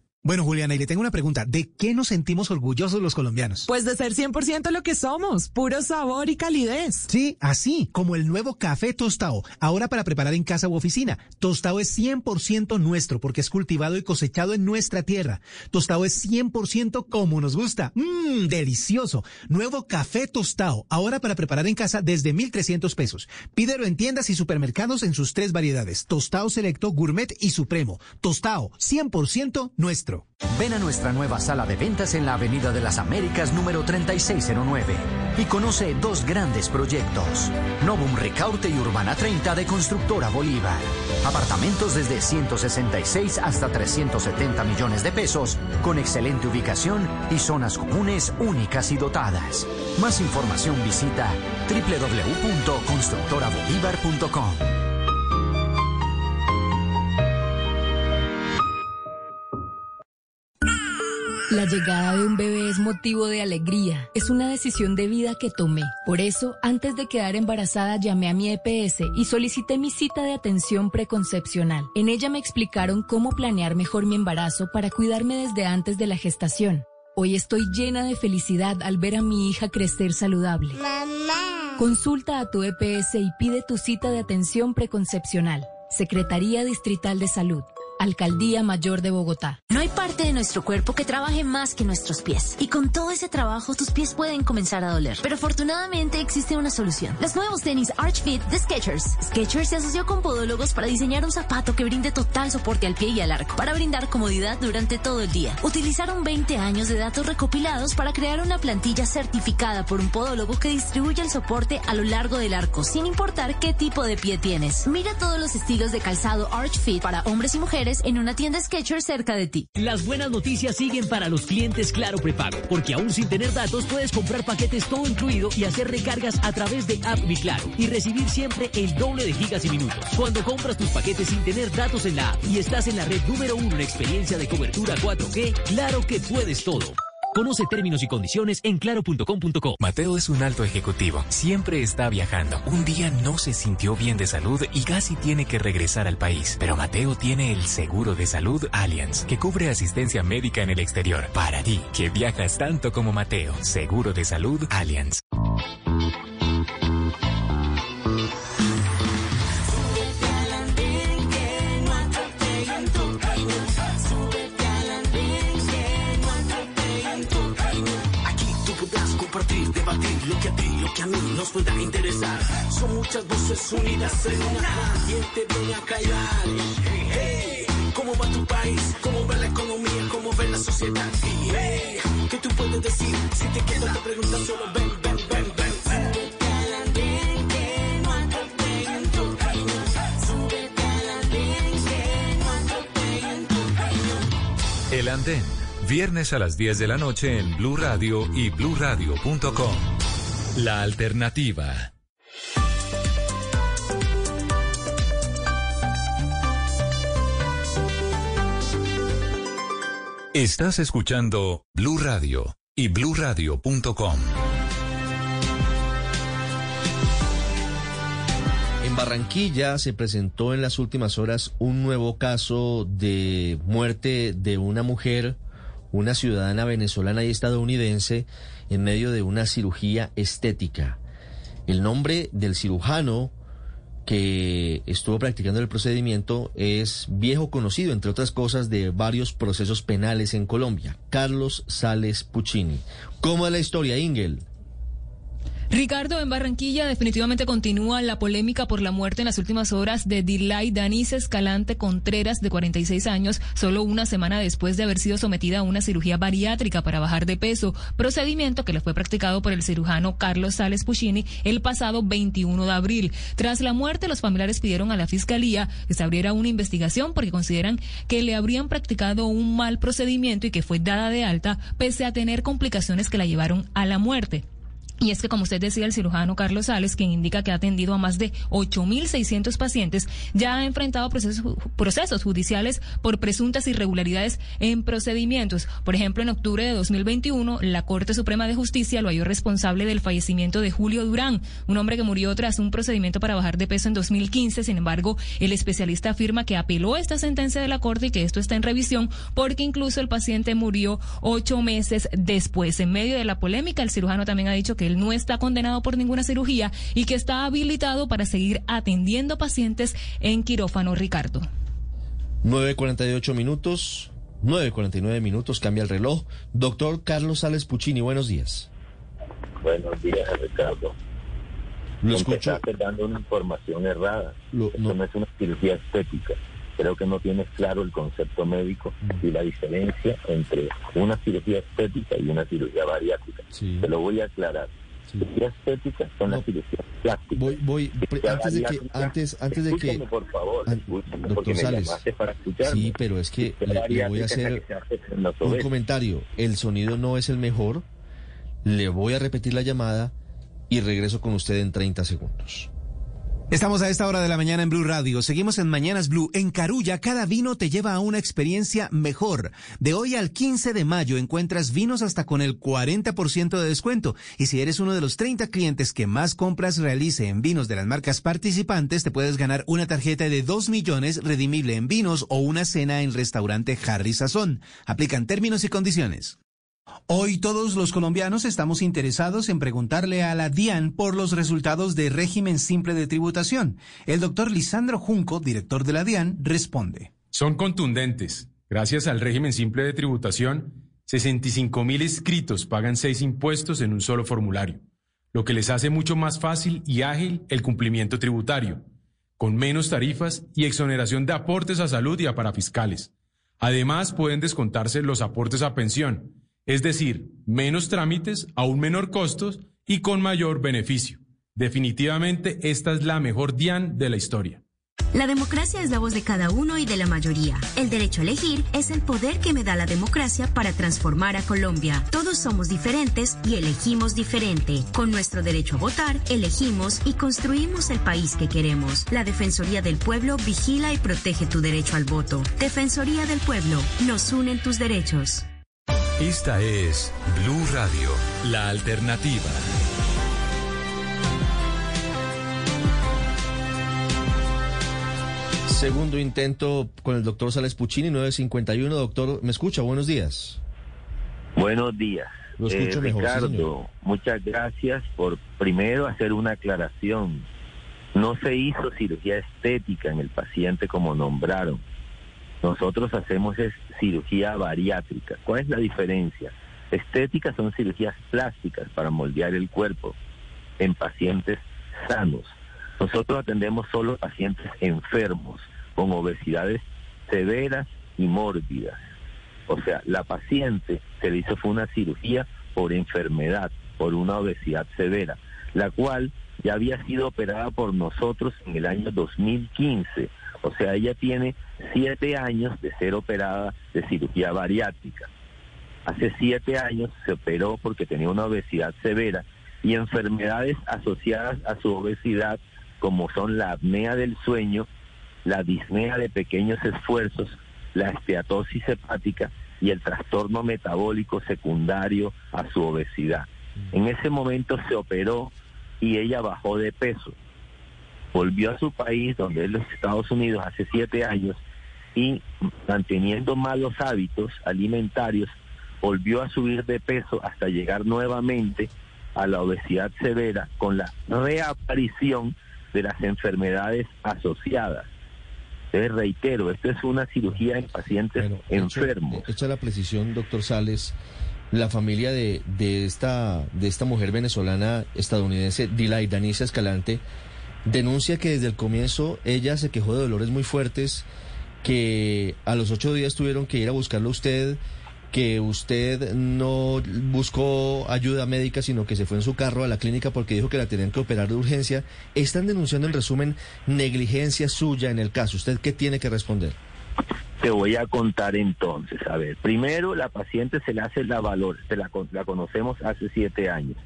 Bueno, Juliana, y le tengo una pregunta. ¿De qué nos sentimos orgullosos los colombianos? Pues de ser 100% lo que somos, puro sabor y calidez. Sí, así, como el nuevo café tostado, ahora para preparar en casa u oficina. Tostado es 100% nuestro porque es cultivado y cosechado en nuestra tierra. Tostado es 100% como nos gusta. Mmm, delicioso. Nuevo café tostado, ahora para preparar en casa desde 1,300 pesos. Pídelo en tiendas y supermercados en sus tres variedades. Tostado selecto, gourmet y supremo. Tostado, 100% nuestro. Ven a nuestra nueva sala de ventas en la Avenida de las Américas número 3609 y conoce dos grandes proyectos. Novum Ricaurte y Urbana 30 de Constructora Bolívar. Apartamentos desde 166 hasta 370 millones de pesos, con excelente ubicación y zonas comunes únicas y dotadas. Más información visita www.constructorabolívar.com. La llegada de un bebé es motivo de alegría. Es una decisión de vida que tomé. Por eso, antes de quedar embarazada, llamé a mi EPS y solicité mi cita de atención preconcepcional. En ella me explicaron cómo planear mejor mi embarazo para cuidarme desde antes de la gestación. Hoy estoy llena de felicidad al ver a mi hija crecer saludable. Mamá. Consulta a tu EPS y pide tu cita de atención preconcepcional. Secretaría Distrital de Salud. Alcaldía Mayor de Bogotá. No hay parte de nuestro cuerpo que trabaje más que nuestros pies. Y con todo ese trabajo, tus pies pueden comenzar a doler. Pero afortunadamente existe una solución. Los nuevos tenis Arch Fit de Skechers. Skechers se asoció con podólogos para diseñar un zapato que brinde total soporte al pie y al arco, para brindar comodidad durante todo el día. Utilizaron 20 años de datos recopilados para crear una plantilla certificada por un podólogo que distribuye el soporte a lo largo del arco, sin importar qué tipo de pie tienes. Mira todos los estilos de calzado Arch Fit para hombres y mujeres en una tienda Skechers cerca de ti. Las buenas noticias siguen para los clientes Claro Prepago, porque aún sin tener datos puedes comprar paquetes todo incluido y hacer recargas a través de App Mi Claro y recibir siempre el doble de gigas y minutos. Cuando compras tus paquetes sin tener datos en la app y estás en la red número uno en experiencia de cobertura 4G, claro que puedes todo. Conoce términos y condiciones en claro.com.co. Mateo es un alto ejecutivo. Siempre está viajando. Un día no se sintió bien de salud y casi tiene que regresar al país. Pero Mateo tiene el seguro de salud Allianz, que cubre asistencia médica en el exterior. Para ti, que viajas tanto como Mateo. Seguro de salud Allianz. Debatir lo que a ti, lo que a mí nos pueda interesar. Son muchas voces unidas en una. ¿Quién te viene a callar? Hey, ¿cómo va tu país? ¿Cómo va la economía? ¿Cómo ve la sociedad? Hey, ¿qué tú puedes decir? Si te quedas te preguntas solo ven, ven, ven, ven. Camino. El Andén, Viernes a las 10 de la noche en Blue Radio y bluradio.com. La alternativa. Estás escuchando Blue Radio y bluradio.com. En Barranquilla se presentó en las últimas horas un nuevo caso de muerte de una mujer una ciudadana venezolana y estadounidense, en medio de una cirugía estética. El nombre del cirujano que estuvo practicando el procedimiento es viejo conocido, entre otras cosas, de varios procesos penales en Colombia, Carlos Sales Puccini. ¿Cómo es la historia, Ingel? Ricardo, en Barranquilla definitivamente continúa la polémica por la muerte en las últimas horas de Dilay Danise Escalante Contreras, de 46 años, solo una semana después de haber sido sometida a una cirugía bariátrica para bajar de peso, procedimiento que le fue practicado por el cirujano Carlos Sales Puccini el pasado 21 de abril. Tras la muerte, los familiares pidieron a la Fiscalía que se abriera una investigación porque consideran que le habrían practicado un mal procedimiento y que fue dada de alta pese a tener complicaciones que la llevaron a la muerte. Y es que, como usted decía, el cirujano Carlos Sales, quien indica que ha atendido a más de 8.600 pacientes, ya ha enfrentado procesos, procesos judiciales por presuntas irregularidades en procedimientos. Por ejemplo, en octubre de 2021, la Corte Suprema de Justicia lo halló responsable del fallecimiento de Julio Durán, un hombre que murió tras un procedimiento para bajar de peso en 2015. Sin embargo, el especialista afirma que apeló esta sentencia de la Corte y que esto está en revisión porque incluso el paciente murió ocho meses después. En medio de la polémica, el cirujano también ha dicho que no está condenado por ninguna cirugía y que está habilitado para seguir atendiendo pacientes en quirófano, Ricardo. 9.48 minutos, 9.49 minutos, cambia el reloj. Doctor Carlos Sales Puccini, buenos días. Buenos días, Ricardo. Lo escucho. dando una información errada. Lo, no. no es una cirugía estética. Creo que no tienes claro el concepto médico y la diferencia entre una cirugía estética y una cirugía bariátrica. Sí. Te lo voy a aclarar. Son No. las cirugías plásticas. Voy, voy, Cirugía antes de que, antes, antes de que, por favor, An- doctor Sales. para. Sí, pero es que Cirugía le, le voy a hacer un comentario. El sonido no es el mejor. Le voy a repetir la llamada y regreso con usted en 30 segundos. Estamos a esta hora de la mañana en Blue Radio. Seguimos en Mañanas Blue. En Carulla, cada vino te lleva a una experiencia mejor. De hoy al 15 de mayo encuentras vinos hasta con el 40% de descuento. Y si eres uno de los 30 clientes que más compras realice en vinos de las marcas participantes, te puedes ganar una tarjeta de 2 millones redimible en vinos o una cena en restaurante Harry Sazón. Aplican términos y condiciones. Hoy todos los colombianos estamos interesados en preguntarle a la DIAN por los resultados de régimen simple de tributación. El doctor Lisandro Junco, director de la DIAN, responde. Son contundentes. Gracias al régimen simple de tributación, 65 mil inscritos pagan seis impuestos en un solo formulario, lo que les hace mucho más fácil y ágil el cumplimiento tributario, con menos tarifas y exoneración de aportes a salud y a parafiscales. Además, pueden descontarse los aportes a pensión, es decir, menos trámites, a un menor costos y con mayor beneficio. Definitivamente, esta es la mejor DIAN de la historia. La democracia es la voz de cada uno y de la mayoría. El derecho a elegir es el poder que me da la democracia para transformar a Colombia. Todos somos diferentes y elegimos diferente. Con nuestro derecho a votar, elegimos y construimos el país que queremos. La Defensoría del Pueblo vigila y protege tu derecho al voto. Defensoría del Pueblo, nos unen tus derechos. Esta es Blue Radio, la alternativa. Segundo intento con el doctor Sales Puccini, 951. Doctor, ¿me escucha? Buenos días. Buenos días. Lo escucho Eh, mejor, Ricardo, señor. muchas gracias por primero hacer una aclaración. No se hizo cirugía estética en el paciente como nombraron. Nosotros hacemos es cirugía bariátrica. ¿Cuál es la diferencia? Estéticas son cirugías plásticas para moldear el cuerpo en pacientes sanos. Nosotros atendemos solo pacientes enfermos con obesidades severas y mórbidas. O sea, la paciente se le hizo fue una cirugía por enfermedad, por una obesidad severa, la cual ya había sido operada por nosotros en el año 2015. O sea, ella tiene siete años de ser operada de cirugía bariátrica. Hace siete años se operó porque tenía una obesidad severa y enfermedades asociadas a su obesidad como son la apnea del sueño, la disnea de pequeños esfuerzos, la esteatosis hepática, y el trastorno metabólico secundario a su obesidad. En ese momento se operó y ella bajó de peso. Volvió a su país, donde es los Estados Unidos, hace siete años, y manteniendo malos hábitos alimentarios, volvió a subir de peso hasta llegar nuevamente a la obesidad severa con la reaparición de las enfermedades asociadas. Entonces, reitero, esto es una cirugía en pacientes enfermos. Hecha la precisión, doctor Sales, la familia de, de, esta, de esta mujer venezolana estadounidense, Dilay Danisa Escalante, denuncia que desde el comienzo ella se quejó de dolores muy fuertes, que a los ocho días tuvieron que ir a buscarlo usted, que usted no buscó ayuda médica, sino que se fue en su carro a la clínica porque dijo que la tenían que operar de urgencia. Están denunciando en resumen negligencia suya en el caso. ¿Usted qué tiene que responder? Te voy a contar entonces. A ver, primero la paciente se le hace la valor, se la, la conocemos hace siete años.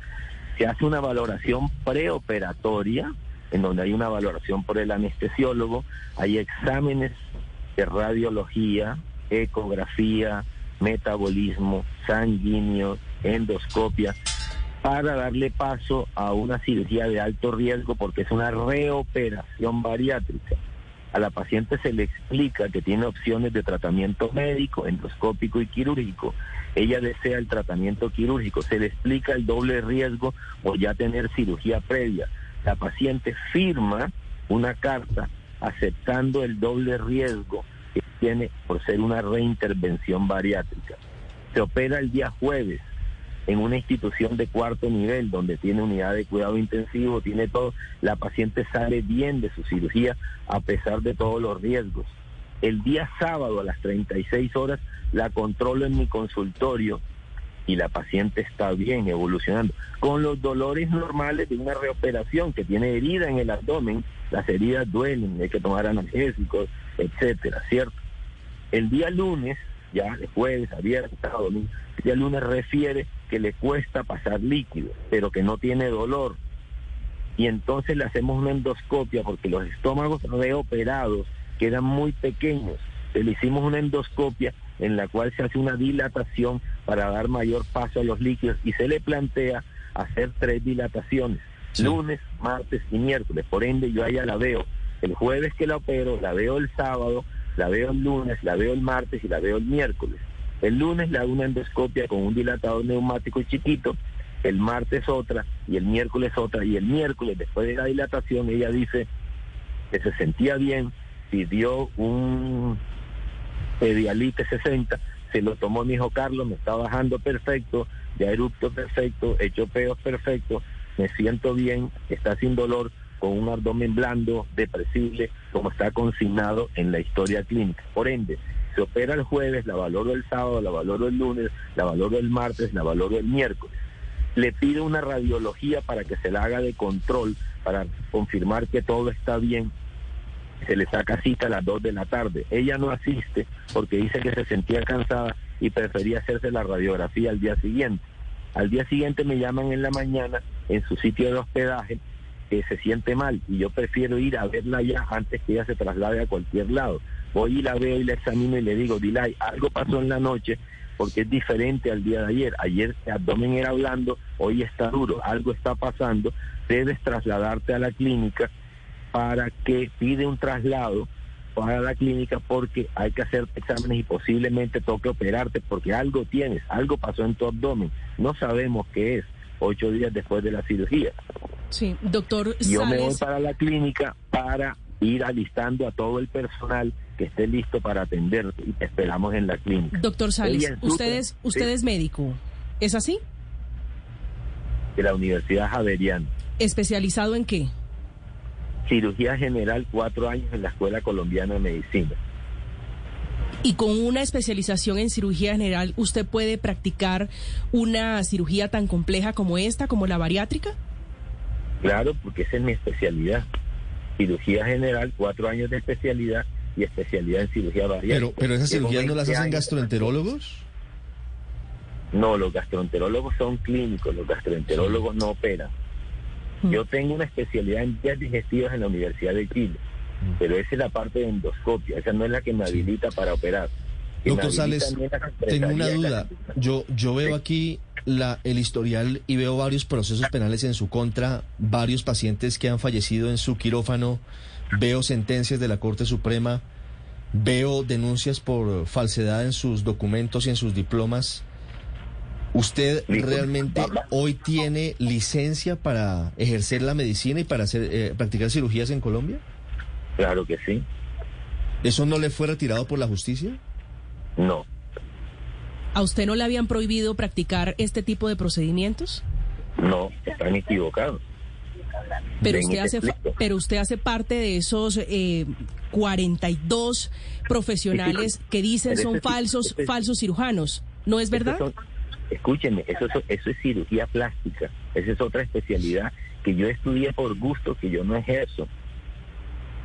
Se hace una valoración preoperatoria, en donde hay una valoración por el anestesiólogo, hay exámenes de radiología, ecografía, metabolismo, sanguíneo, endoscopia, para darle paso a una cirugía de alto riesgo porque es una reoperación bariátrica. A la paciente se le explica que tiene opciones de tratamiento médico, endoscópico y quirúrgico. Ella desea el tratamiento quirúrgico, se le explica el doble riesgo o ya tener cirugía previa. La paciente firma una carta aceptando el doble riesgo que tiene por ser una reintervención bariátrica. Se opera el día jueves en una institución de cuarto nivel donde tiene unidad de cuidado intensivo, tiene todo, la paciente sale bien de su cirugía a pesar de todos los riesgos. El día sábado a las 36 horas la controlo en mi consultorio y la paciente está bien evolucionando, con los dolores normales de una reoperación que tiene herida en el abdomen, las heridas duelen, hay que tomar analgésicos, etcétera, ¿cierto? El día lunes, ya de jueves, a viernes, sábado, domingo, el día lunes refiere que le cuesta pasar líquido, pero que no tiene dolor. Y entonces le hacemos una endoscopia porque los estómagos reoperados quedan muy pequeños. Le hicimos una endoscopia en la cual se hace una dilatación para dar mayor paso a los líquidos y se le plantea hacer tres dilataciones, lunes, martes y miércoles. Por ende, yo allá la veo el jueves que la opero, la veo el sábado, la veo el lunes, la veo el martes y la veo el miércoles. El lunes le hago una endoscopia con un dilatador neumático chiquito, el martes otra y el miércoles otra y el miércoles después de la dilatación ella dice que se sentía bien, pidió un Pedialite 60, se lo tomó mi hijo Carlos, me está bajando perfecto, ya erupto perfecto, hecho peos perfecto, me siento bien, está sin dolor, con un abdomen blando, depresible, como está consignado en la historia clínica. Por ende, se opera el jueves, la valoro el sábado, la valoro el lunes, la valoro el martes, la valoro el miércoles. Le pido una radiología para que se la haga de control, para confirmar que todo está bien. Se le saca cita a las 2 de la tarde. Ella no asiste porque dice que se sentía cansada y prefería hacerse la radiografía al día siguiente. Al día siguiente me llaman en la mañana en su sitio de hospedaje que se siente mal y yo prefiero ir a verla ya antes que ella se traslade a cualquier lado. Voy y la veo y la examino y le digo, Dilay, algo pasó en la noche porque es diferente al día de ayer. Ayer el abdomen era blando, hoy está duro, algo está pasando, debes trasladarte a la clínica para que pide un traslado para la clínica porque hay que hacer exámenes y posiblemente toque operarte porque algo tienes, algo pasó en tu abdomen, no sabemos qué es, ocho días después de la cirugía. Sí, doctor. Yo me voy para la clínica para ir alistando a todo el personal que esté listo para atender y te esperamos en la clínica. Doctor Sales, usted es, usted es médico, ¿es así? De la Universidad Javeriana. ¿Especializado en qué? Cirugía general, cuatro años en la Escuela Colombiana de Medicina. Y con una especialización en cirugía general, ¿usted puede practicar una cirugía tan compleja como esta, como la bariátrica? Claro, porque esa es mi especialidad. Cirugía general, cuatro años de especialidad y especialidad en cirugía bariátrica. Pero, pero esas cirugías no las hacen gastroenterólogos. No, los gastroenterólogos son clínicos, los gastroenterólogos no operan. Yo tengo una especialidad en vías digestivas en la Universidad de Chile, pero esa es la parte de endoscopia, esa no es la que me habilita para operar. Doctor Sales, tengo una duda. Yo, yo veo aquí la, el historial y veo varios procesos penales en su contra, varios pacientes que han fallecido en su quirófano, veo sentencias de la Corte Suprema, veo denuncias por falsedad en sus documentos y en sus diplomas. ¿Usted realmente hoy tiene licencia para ejercer la medicina y para hacer, eh, practicar cirugías en Colombia? Claro que sí. ¿Eso no le fue retirado por la justicia? No. ¿A usted no le habían prohibido practicar este tipo de procedimientos? No, están equivocados. Pero usted te hace, fa- explico. pero usted hace parte de esos eh, 42 profesionales que dicen son sí- falsos, ese- falsos cirujanos. ¿No es verdad? Escúcheme, eso, es- eso es cirugía plástica. Esa es otra especialidad que yo estudié por gusto, que yo no ejerzo.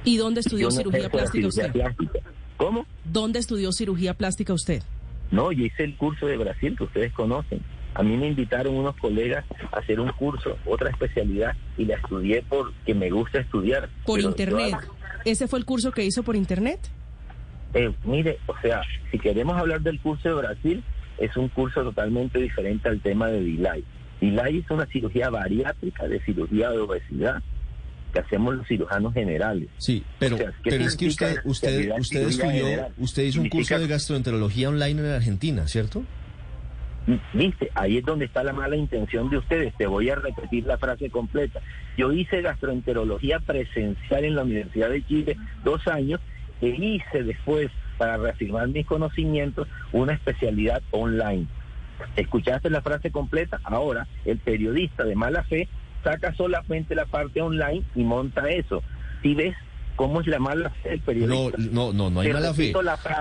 ¿Y dónde estudió Yo cirugía plástica cirugía usted? plástica. ¿Cómo? ¿Dónde estudió cirugía plástica usted? No, yo hice el curso de Brasil que ustedes conocen. A mí me invitaron unos colegas a hacer un curso, otra especialidad, y la estudié porque me gusta estudiar. Por internet. yo- ¿Ese fue el curso que hizo por internet? Eh, mire, o sea, si queremos hablar del curso de Brasil, es un curso totalmente diferente al tema de Dilay. Dilay es una cirugía bariátrica de cirugía de obesidad que hacemos los cirujanos generales. Sí, pero, O sea, ¿qué pero es que usted, usted, usted estudió, general? usted hizo un curso de gastroenterología online en Argentina, ¿cierto? Viste, ahí es donde está la mala intención de ustedes. Te voy a repetir la frase completa. Yo hice gastroenterología presencial en la Universidad de Chile dos años e hice después, para reafirmar mis conocimientos, una especialidad online. ¿Escuchaste la frase completa? Ahora, el periodista de mala fe saca solamente la parte online y monta eso. Si ves cómo es la mala fe del No, periodista. no, no, no hay Te mala fe.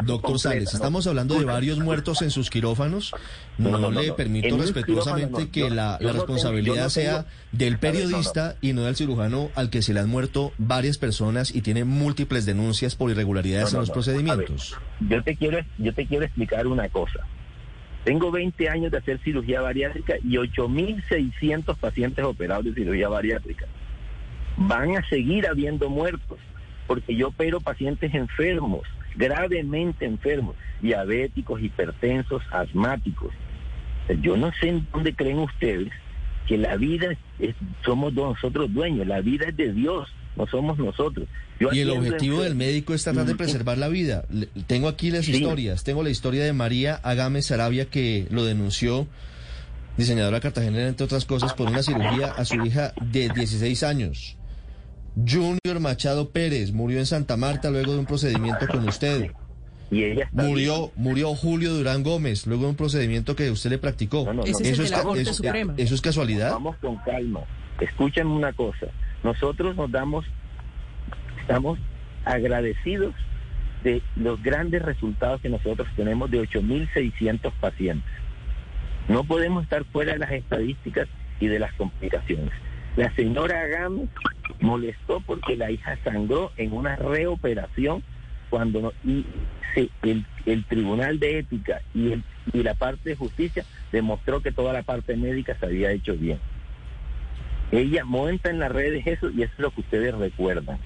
Doctor Sales, ¿no? estamos hablando de varios muertos en sus quirófanos. No, No, no, no, le no. permito respetuosamente no. que la, yo la no tengo- responsabilidad no sea del no, no. periodista y no del cirujano al que se le han muerto varias personas y tiene múltiples denuncias por irregularidades No, no, en los no. procedimientos. yo te quiero yo te quiero explicar una cosa. Tengo 20 años de hacer cirugía bariátrica y 8.600 pacientes operados de cirugía bariátrica. Van a seguir habiendo muertos porque yo opero pacientes enfermos, gravemente enfermos, diabéticos, hipertensos, asmáticos. Yo no sé en dónde creen ustedes que la vida es- somos nosotros dueños, la vida es de Dios, no somos nosotros. Yo Y el objetivo del médico es tratar de preservar la vida. Le- Tengo aquí las Sí. historias. Tengo la historia de María Agame Sarabia que lo denunció, diseñadora cartagenera, entre otras cosas, por una cirugía a su hija de 16 años. Junior Machado Pérez murió en Santa Marta luego de un procedimiento con usted. Y ella está Murió, murió Julio Durán Gómez luego de un procedimiento que usted le practicó. no, no. Eso, es casualidad. Vamos con calma. Escúchenme una cosa. Nosotros nos damos, estamos agradecidos de los grandes resultados que nosotros tenemos de 8.600 pacientes. No podemos estar fuera de las estadísticas y de las complicaciones. La señora Agame molestó porque la hija sangró en una reoperación cuando y se- el, el Tribunal de Ética y, el, y la parte de justicia demostró que toda la parte médica se había hecho bien. Ella monta en las redes eso y eso es lo que ustedes recuerdan.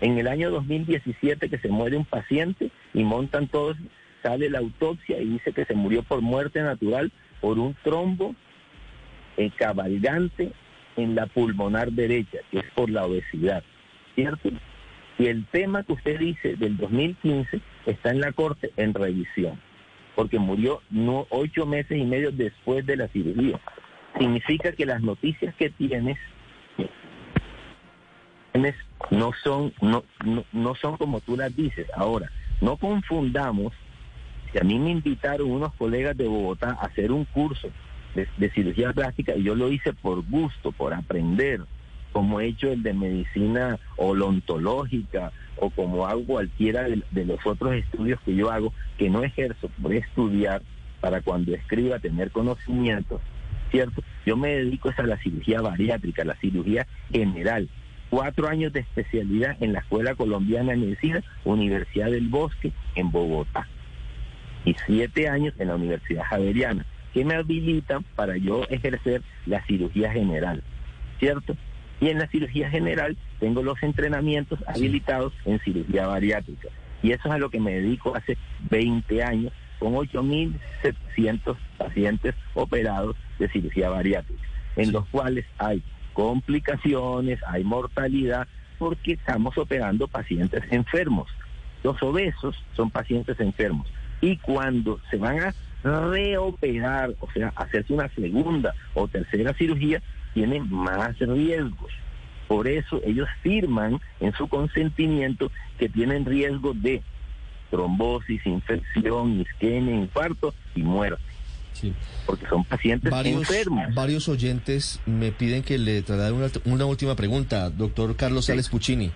En el año 2017 que se muere un paciente y montan todos, sale la autopsia y dice que se murió por muerte natural por un trombo eh, cabalgante en la pulmonar derecha, que es por la obesidad, ¿cierto? Y el tema que usted dice del 2015 está en la corte en revisión, porque murió no ocho meses y medio después de la cirugía. Significa que las noticias que tienes tienes no son no, no, no son como tú las dices. Ahora, no confundamos que a mí me invitaron unos colegas de Bogotá a hacer un curso de, cirugía plástica y yo lo hice por gusto, por aprender, como he hecho el de medicina odontológica o como hago cualquiera de, los otros estudios que yo hago, que no ejerzo por estudiar para cuando escriba tener conocimientos, ¿cierto? Yo me dedico a la cirugía bariátrica, la cirugía general. Cuatro años de especialidad en la Escuela Colombiana de Medicina, Universidad del Bosque, en Bogotá. Y siete años en la Universidad Javeriana, que me habilitan para yo ejercer la cirugía general, ¿cierto? Y en la cirugía general tengo los entrenamientos habilitados en cirugía bariátrica. Y eso es a lo que me dedico hace 20 años, con 8.700 pacientes operados de cirugía bariátrica, en los cuales hay complicaciones, hay mortalidad, porque estamos operando pacientes enfermos. Los obesos son pacientes enfermos. Y cuando se van a reoperar, o sea, hacerse una segunda o tercera cirugía, tienen más riesgos. Por eso ellos firman en su consentimiento que tienen riesgo de trombosis, infección, isquemia, infarto y muerte. Porque son pacientes varios, enfermos. Varios oyentes me piden que le traslade una, una última pregunta, doctor Carlos Sales Puccini.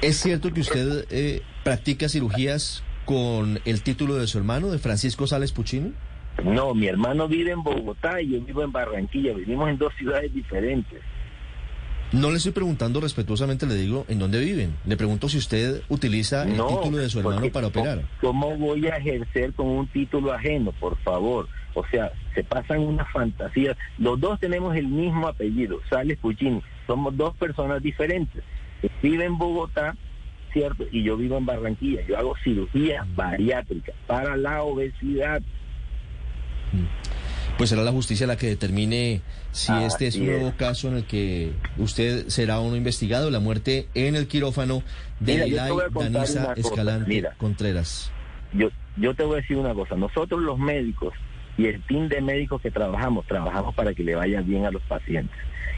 ¿Es cierto que usted eh, practica cirugías con el título de su hermano, de Francisco Sales Puccini? No, mi hermano vive en Bogotá y yo vivo en Barranquilla. Vivimos en dos ciudades diferentes. No le estoy preguntando respetuosamente, le digo en dónde viven. Le pregunto si usted utiliza el No, título de su hermano para operar. ¿Cómo voy a ejercer con un título ajeno, por favor? O sea, se pasan unas fantasías. Los dos tenemos el mismo apellido, Sales Puccini. Somos dos personas diferentes. Vive en Bogotá, ¿cierto? Y yo vivo en Barranquilla. Yo hago cirugía bariátrica para la obesidad. Pues será la justicia la que determine si este es un nuevo es. caso en el que usted será uno investigado, la muerte en el quirófano de Mira, Danisa Escalante mira. Contreras. Yo, yo te voy a decir una cosa, nosotros los médicos y el team de médicos que trabajamos, trabajamos para que le vaya bien a los pacientes.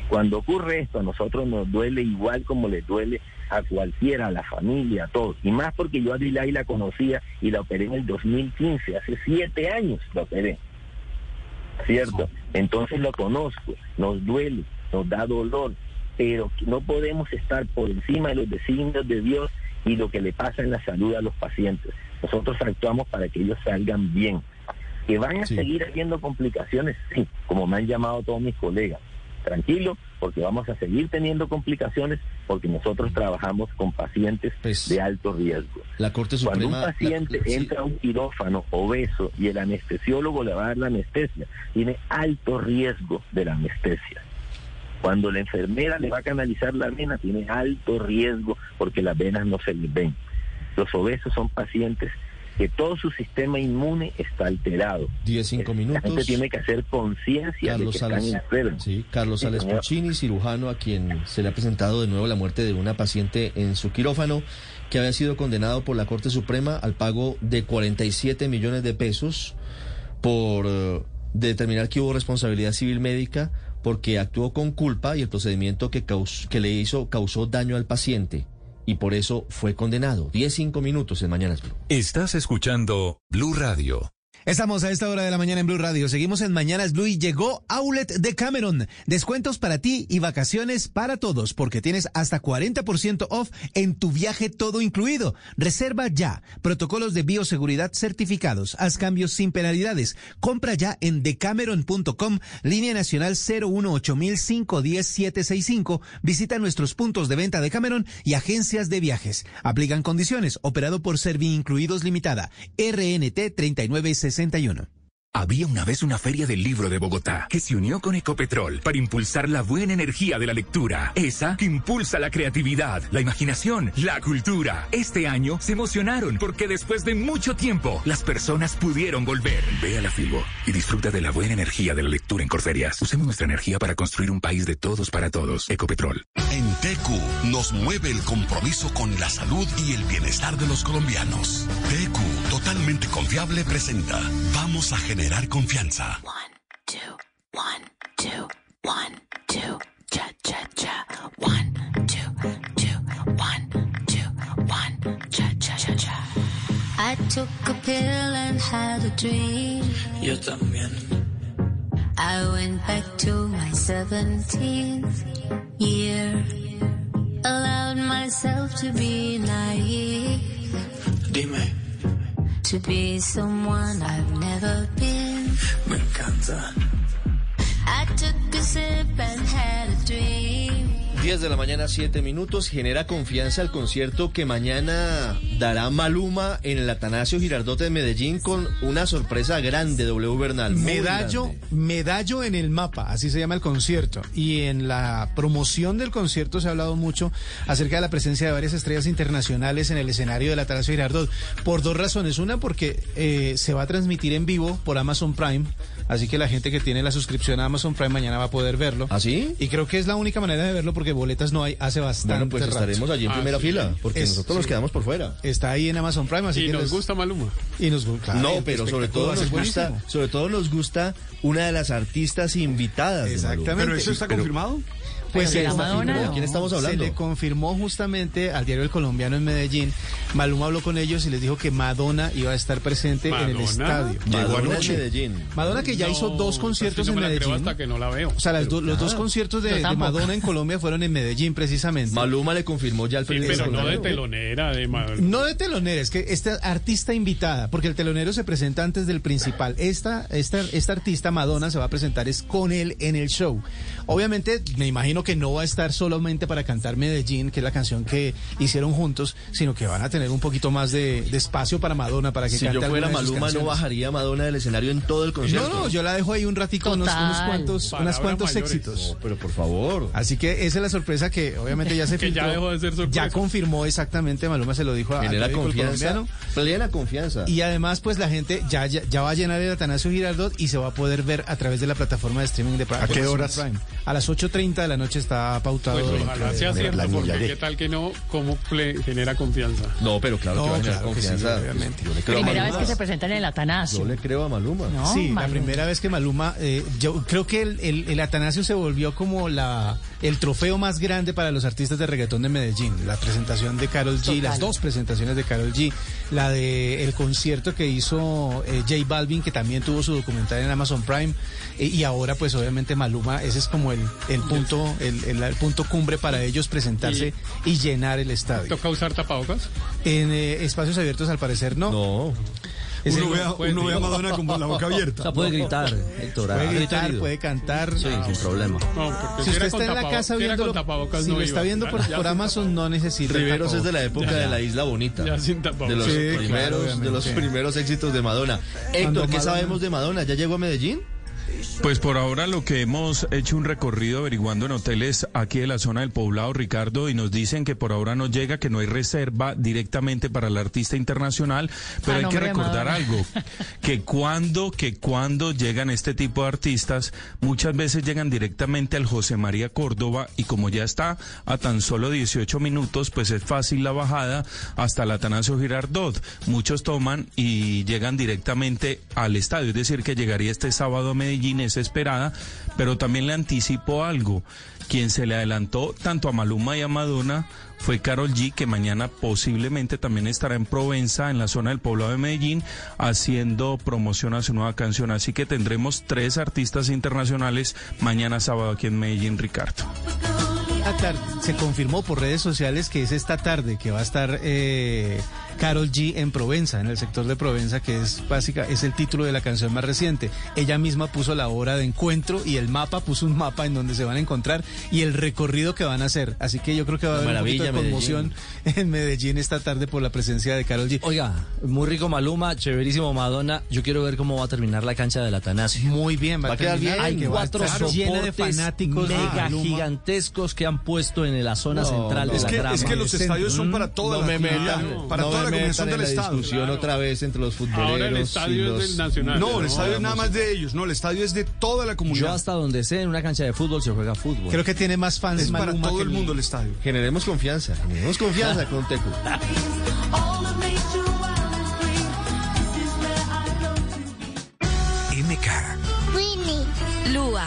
Cuando ocurre esto, a nosotros nos duele igual como le duele a cualquiera, a la familia, a todos. Y más porque yo a Dilay la conocía y la operé en el 2015, hace siete años la operé. ¿Cierto? Entonces lo conozco, nos duele, nos da dolor, pero no podemos estar por encima de los designios de Dios y lo que le pasa en la salud a los pacientes. Nosotros actuamos para que ellos salgan bien. Que van a seguir habiendo complicaciones, sí, como me han llamado todos mis colegas. Tranquilo, porque vamos a seguir teniendo complicaciones porque nosotros trabajamos con pacientes de alto riesgo. La Corte Cuando un Suprema... la- paciente entra a un quirófano obeso y el anestesiólogo le va a dar la anestesia, tiene alto riesgo de la anestesia. Cuando la enfermera le va a canalizar la vena, tiene alto riesgo porque las venas no se les ven. Los obesos son pacientes que todo su sistema inmune está alterado. 10, 5 La gente minutos. tiene que hacer conciencia de Carlos que Sales, están enfermos. sí, Carlos Sales. Puccini, cirujano a quien se le ha presentado de nuevo la muerte de una paciente en su quirófano que había sido condenado por la Corte Suprema al pago de 47 millones de pesos por eh, determinar que hubo responsabilidad civil médica porque actuó con culpa y el procedimiento que, caus- que le hizo causó daño al paciente y por eso fue condenado. 10, 5 minutos en Mañanas Blue. Estás escuchando Blue Radio. Estamos a esta hora de la mañana en Blue Radio. Seguimos en Mañanas Blue y llegó Outlet de Cameron. Descuentos para ti y vacaciones para todos porque tienes hasta 40% off en tu viaje todo incluido. Reserva ya. Protocolos de bioseguridad certificados. Haz cambios sin penalidades. Compra ya en decameron.com, línea nacional 018510765. Visita nuestros puntos de venta de Cameron y agencias de viajes. Aplican condiciones. Operado por Servi Incluidos Limitada. RNT 3961. Había una vez una feria del libro de Bogotá que se unió con Ecopetrol para impulsar la buena energía de la lectura, esa que impulsa la creatividad, la imaginación, la cultura. Este año se emocionaron porque después de mucho tiempo las personas pudieron volver. Ve a la Filbo y disfruta de la buena energía de la lectura en Corferias. Usemos nuestra energía para construir un país de todos para todos. Ecopetrol. En TQ nos mueve el compromiso con la salud y el bienestar de los colombianos. TQ, totalmente confiable, presenta Vamos a generar confianza. two, one, two, one, two, cha cha cha. One, two, two, one, two, one, cha cha cha cha. I took a pill and had a dream. Yo también. I went back to my 17th year. Allowed myself to be naive. Dime, To be someone I've never been. me encanta. I took a sip and had a dream. 10 de la mañana, 7 minutos. Genera confianza el concierto que mañana dará Maluma en el Atanasio Girardot de Medellín con una sorpresa grande, W Bernal. Medallo, grande. medallo en el mapa, así se llama el concierto. Y en la promoción del concierto se ha hablado mucho acerca de la presencia de varias estrellas internacionales en el escenario del Atanasio Girardot. Por dos razones. Una, porque eh, se va a transmitir en vivo por Amazon Prime. Así que la gente que tiene la suscripción a Amazon Prime mañana va a poder verlo. ¿Así? Y creo que es la única manera de verlo porque boletas no hay hace bastante Bueno, pues rato. estaremos allí en primera fila, porque Es- nosotros nos quedamos por fuera. Está ahí en Amazon Prime, así Y que nos les- gusta Maluma. Y nos gusta. no, pero sobre todo nos gusta, sobre todo nos gusta una de las artistas invitadas. Exactamente. ¿Pero eso está confirmado? Pues ¿Quién se está confirmó. confirmado? ¿De quién estamos hablando? Se le confirmó justamente al diario El Colombiano en Medellín. Maluma habló con ellos y les dijo que Madonna iba a estar presente en el ¿Madonna? estadio. Llegó Madonna anoche. Medellín. Madonna que ya No, hizo dos conciertos en la Medellín. hasta que no la veo. O sea, las do- los dos conciertos de, de. Madonna en Colombia fueron en Medellín precisamente. Maluma le confirmó ya al Sí, pero no de telonera, de Madonna. No de telonera, es que esta artista invitada, porque el telonero se presenta antes del principal. Esta, esta, esta artista Madonna se va a presentar es con él en el show. Obviamente, me imagino que no va a estar solamente para cantar Medellín, que es la canción que hicieron juntos, sino que van a tener un poquito más de, de espacio para Madonna, para que Si cante yo fuera Maluma, no bajaría a Madonna del escenario en todo el concierto. No, no, yo la dejo ahí un ratico, unos, cuantos, unos cuantos mayores. éxitos. No, pero por favor. Así que esa es la sorpresa que obviamente ya se [laughs] Que ya filtró. dejó de ser sorpresa. Ya confirmó exactamente, Maluma se lo dijo a El confianza, plena confianza. Y además, pues la gente ya, ya, ya va a llenar el Atanasio Girardot y se va a poder ver a través de la plataforma de streaming de ¿A qué horas? Prime. A las 8.30 de la noche está pautado. Pues ojalá de- sea de cierto, la porque niña. qué tal que no, cómo ple- genera confianza. No, pero claro que No, va a generar claro que sí, confianza. obviamente. Yo le creo a Primera vez Maluma. que se presenta en el Atanasio. Yo le creo a Maluma. No, sí, la Maluma. primera vez que Maluma, eh, yo creo que el, el- el Atanasio se volvió como la el trofeo más grande para los artistas de reggaetón de Medellín. La presentación de Carol G, Total. las dos presentaciones de Carol G, la de el concierto que hizo eh, J Balvin, que también tuvo su documental en Amazon Prime, eh, y ahora pues obviamente Maluma, ese es como el, el punto, el, el- el punto cumbre para ellos presentarse y, llenar el estadio. ¿Toca usar tapabocas? En eh, espacios abiertos al parecer no. No. Es Uno ve a- uno ve a Madonna con la boca abierta. [laughs] O sea, puede gritar, Héctor. Puede gritar, puede cantar. Sí, sin problema. No, Si usted está en la casa viéndolo, si no lo está viendo por, Amazon, no necesita. Riveros es de la época Ya. de la Isla Bonita. Ya sin. De los Sí, claro, primeros, de los primeros éxitos de Madonna. Cuando Héctor, ¿qué Madonna- sabemos de Madonna? ¿Ya llegó a Medellín? Pues por ahora lo que hemos hecho un recorrido averiguando en hoteles aquí de la zona del poblado, Ricardo, y nos dicen que por ahora no llega, que no hay reserva directamente para el artista internacional, pero A hay que recordar algo, [laughs] que cuando, que cuando llegan este tipo de artistas, muchas veces llegan directamente al José María Córdoba y como ya está a tan solo 18 minutos, pues es fácil la bajada hasta el Atanasio Girardot. Muchos toman y llegan directamente al estadio, es decir, que llegaría este sábado a Medellín, es esperada, pero también le anticipo algo. Quien se le adelantó tanto a Maluma y a Madonna fue Carol G, que mañana posiblemente también estará en Provenza, en la zona del poblado de Medellín, haciendo promoción a su nueva canción. Así que tendremos tres artistas internacionales mañana sábado aquí en Medellín, Ricardo. Tarde se confirmó por redes sociales que es esta tarde que va a estar eh, Carol G en Provenza, en el sector de Provenza, que es básica, es el título de la canción más reciente. Ella misma puso la hora de encuentro y el mapa, puso un mapa en donde se van a encontrar y el recorrido que van a hacer. Así que yo creo que va a haber Maravilla, un poquito de conmoción en Medellín esta tarde por la presencia de Carol G. Oiga, muy rico Maluma, chéverísimo Madonna. Yo quiero ver cómo va a terminar la cancha del Atanasio. Muy bien, va, Va a quedar bien. Hay que cuatro llena de fanáticos de mega Maluma. gigantescos que han puesto en la zona No, central no. de Es la que, grama. es que los estadios son para toda no la me actividad, metan, para no toda me la del discusión otra vez entre los futboleros. Ahora el y estadio los- es del Nacional. No, el estadio es nada más de ellos, no, el estadio es de toda la Yo comunidad. hasta donde sé, en una cancha de fútbol se juega fútbol. Creo que tiene más fans Es para todo el mundo el estadio. Generemos confianza, generemos confianza con Tecu. MK, Winnie. Lua.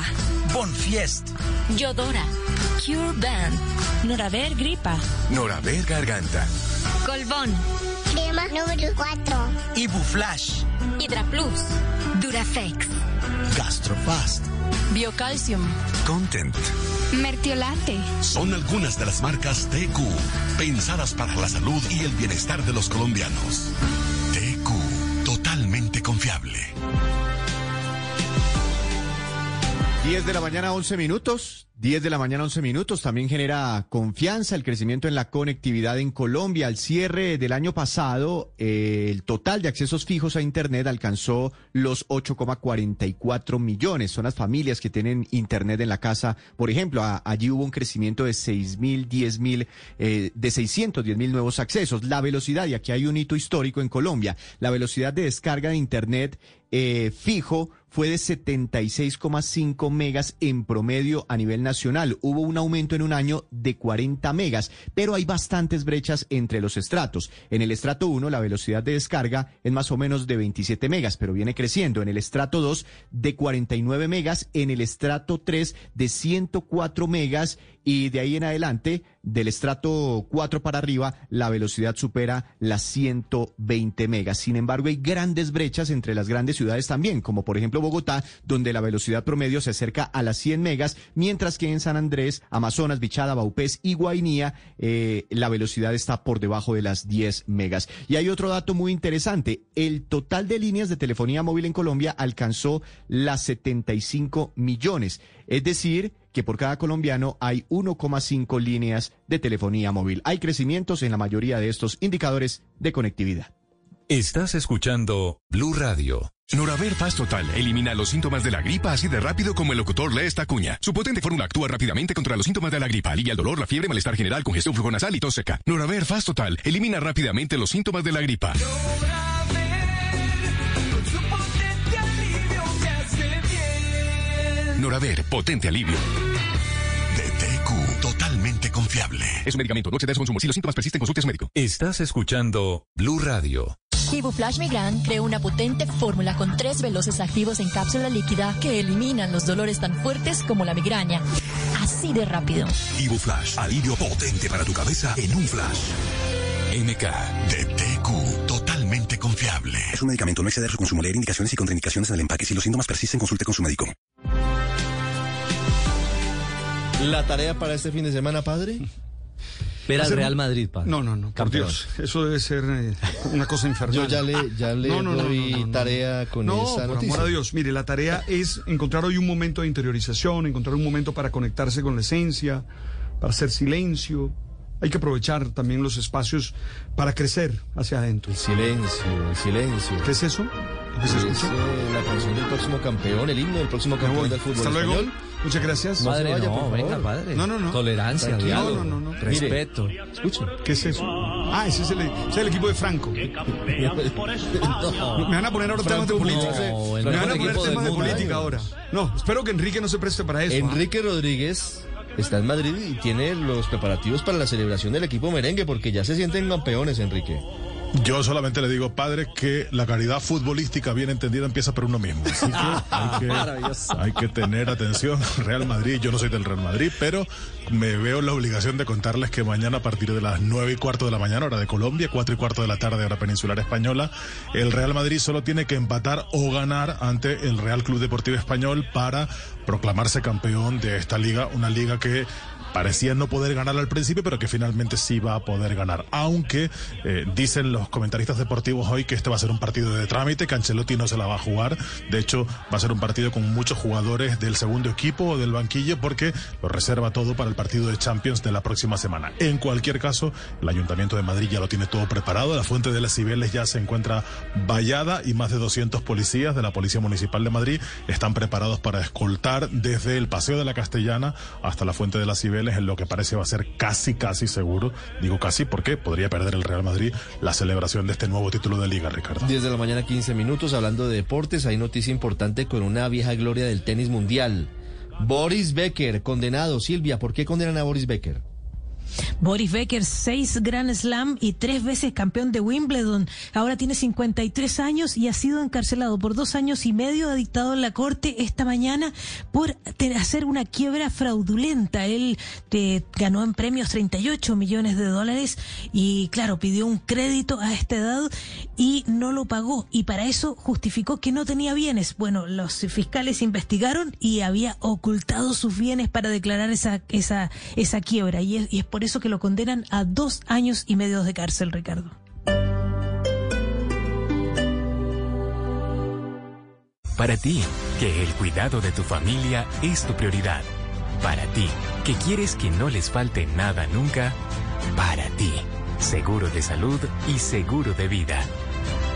Bonfiest, Yodora. Cure Band. Noraver Gripa. Noraver Garganta, Colbón. Crema número 4. Ibuflash, Hydra Plus. Durafex. Gastrofast, Biocalcium. Content. Mertiolate. Son algunas de las marcas TQ, pensadas para la salud y el bienestar de los colombianos. TQ, totalmente confiable. 10 de la mañana, 11 minutos. 10 de la mañana, 11 minutos. También genera confianza el crecimiento en la conectividad en Colombia. Al cierre del año pasado, eh, el total de accesos fijos a Internet alcanzó los 8,44 millones. Son las familias que tienen Internet en la casa. Por ejemplo, allí hubo un crecimiento de 6 mil, 10 mil, eh, de 610 mil nuevos accesos. La velocidad, y aquí hay un hito histórico en Colombia, la velocidad de descarga de Internet eh, fijo fue de 76,5 megas en promedio a nivel nacional. Hubo un aumento en un año de 40 megas, pero hay bastantes brechas entre los estratos. En el estrato 1 la velocidad de descarga es más o menos de 27 megas, pero viene creciendo. En el estrato 2 de 49 megas, en el estrato 3 de 104 megas y de ahí en adelante, del estrato 4 para arriba, la velocidad supera las 120 megas. Sin embargo, hay grandes brechas entre las grandes ciudades también, como por ejemplo Bogotá, donde la velocidad promedio se acerca a las 100 megas, mientras que en San Andrés, Amazonas, Bichada, Baupés y Guainía, eh, la velocidad está por debajo de las 10 megas. Y hay otro dato muy interesante. El total de líneas de telefonía móvil en Colombia alcanzó las 75 millones. Es decir, que por cada colombiano hay 1,5 líneas de telefonía móvil. Hay crecimientos en la mayoría de estos indicadores de conectividad. Estás escuchando Blue Radio. Noraver Fast Total elimina los síntomas de la gripa así de rápido como el locutor lee esta cuña. Su potente fórmula actúa rápidamente contra los síntomas de la gripa, alivia el dolor, la fiebre, malestar general, congestión flujo nasal y tos seca. Noraver Fast Total elimina rápidamente los síntomas de la gripa. Noraver, potente alivio. De TQ, totalmente confiable. Es un medicamento, no exceder su consumo. Si los síntomas persisten, consulte a su médico. Estás escuchando Blue Radio. Ibuflash Migran creó una potente fórmula con tres veloces activos en cápsula líquida que eliminan los dolores tan fuertes como la migraña. Así de rápido. Ibuflash, alivio potente para tu cabeza en un flash. NK. De TQ, totalmente confiable. Es un medicamento, no exceder su consumo. Leer indicaciones y contraindicaciones en el empaque. Si los síntomas persisten, consulte con su médico. ¿La tarea para este fin de semana, padre? [laughs] Ver al Real Madrid, padre. No, no, no, por. Dios. Eso debe ser eh, una cosa infernal. Yo ya le, ya le No, no, no, doy no, no, no. tarea con no, esa por noticia. amor a Dios. Mire, la tarea es encontrar hoy un momento de interiorización, encontrar un momento para conectarse con la esencia, para hacer silencio. Hay que aprovechar también los espacios para crecer hacia adentro. El silencio, el silencio. ¿Qué es eso? ¿Qué se Es, escucha? eh, la canción del próximo campeón, el himno del próximo campeón del fútbol Hasta luego. español. Muchas gracias. No se vaya, no, favor. venga, padre. No, no, no. Tolerancia, Tranquilo. diálogo, No, no, no, no. respeto. Escucha. ¿Qué es eso? Ah, ese es el, ese es el equipo de Franco. [laughs] Me van a poner ahora temas de política. no, Me van a poner temas de mundo. política ahora. No, espero que Enrique no se preste para eso. ¿ah? Enrique Rodríguez está en Madrid y tiene los preparativos para la celebración del equipo merengue porque ya se sienten campeones, Enrique. Yo solamente le digo, padre, que la caridad futbolística bien entendida empieza por uno mismo. Así que [laughs] hay que, Maravilloso. hay que tener atención. [laughs] Real Madrid, yo no soy del Real Madrid, pero me veo la obligación de contarles que mañana a partir de las nueve y cuarto de la mañana, hora de Colombia, cuatro y cuarto de la tarde, hora peninsular española, el Real Madrid solo tiene que empatar o ganar ante el Real Club Deportivo Español para proclamarse campeón de esta liga, una liga que parecía no poder ganar al principio, pero que finalmente sí va a poder ganar. Aunque eh, dicen los comentaristas deportivos hoy que este va a ser un partido de trámite, que Ancelotti no se la va a jugar. De hecho, va a ser un partido con muchos jugadores del segundo equipo o del banquillo, porque lo reserva todo para el partido de Champions de la próxima semana. En cualquier caso, el Ayuntamiento de Madrid ya lo tiene todo preparado. La fuente de las Cibeles ya se encuentra vallada y más de 200 policías de la Policía Municipal de Madrid están preparados para escoltar desde el Paseo de la Castellana hasta la fuente de las Cibeles en lo que parece va a ser casi, casi seguro. Digo casi porque podría perder el Real Madrid la celebración de este nuevo título de liga, Ricardo. 10 de la mañana, 15 minutos, hablando de deportes, hay noticia importante con una vieja gloria del tenis mundial. Boris Becker, condenado. Silvia, ¿por qué condenan a Boris Becker? Boris Becker, seis Grand Slam y tres veces campeón de Wimbledon. Ahora tiene 53 años y ha sido encarcelado por dos años y medio. Dictado en la corte esta mañana por hacer una quiebra fraudulenta. Él eh, ganó en premios 38 millones de dólares y, claro, pidió un crédito a esta edad y no lo pagó. Y para eso justificó que no tenía bienes. Bueno, los fiscales investigaron y había ocultado sus bienes para declarar esa, esa, esa quiebra. Y es, y es por eso que lo condenan a dos años y medio de cárcel, Ricardo. Para Para ti, que el cuidado de tu familia es tu prioridad. Para ti, que quieres que no les falte nada nunca. Para ti, seguro de salud y seguro de vida.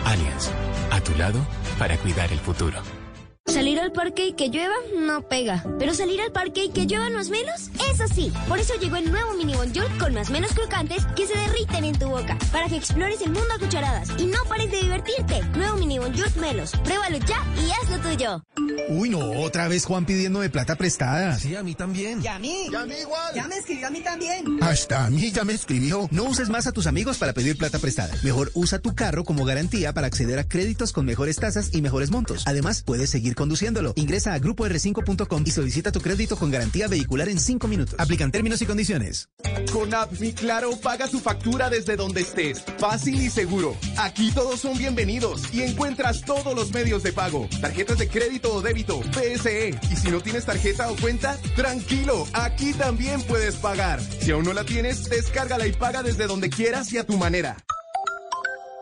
Allianz, a tu lado para cuidar el futuro. Salir al parque y que llueva no pega. Pero salir al parque y que llueva más menos, eso sí. Por eso llegó el nuevo Mini Bonjour con más menos crocantes que se derriten en tu boca. Para que explores el mundo a cucharadas y no pares de divertirte. Nuevo Mini Bonjour Melos. Pruébalo ya y hazlo tuyo. Uy, no, otra vez Juan pidiéndome plata prestada. Sí, a mí también. ¿Y a mí? ¿Y a mí igual? Ya me escribió a mí también. Hasta a mí ya me escribió. No uses más a tus amigos para pedir plata prestada. Mejor usa tu carro como garantía para acceder a créditos con mejores tasas y mejores montos. Además, puedes seguir conduciéndolo. Ingresa a grupo-r5.com y solicita tu crédito con garantía vehicular en 5 minutos. Aplican términos y condiciones. Con App Mi Claro, paga tu factura desde donde estés. Fácil y seguro. Aquí todos son bienvenidos y encuentras todos los medios de pago. Tarjetas de crédito o débito, PSE. Y si no tienes tarjeta o cuenta, tranquilo, aquí también puedes pagar. Si aún no la tienes, descárgala y paga desde donde quieras y a tu manera.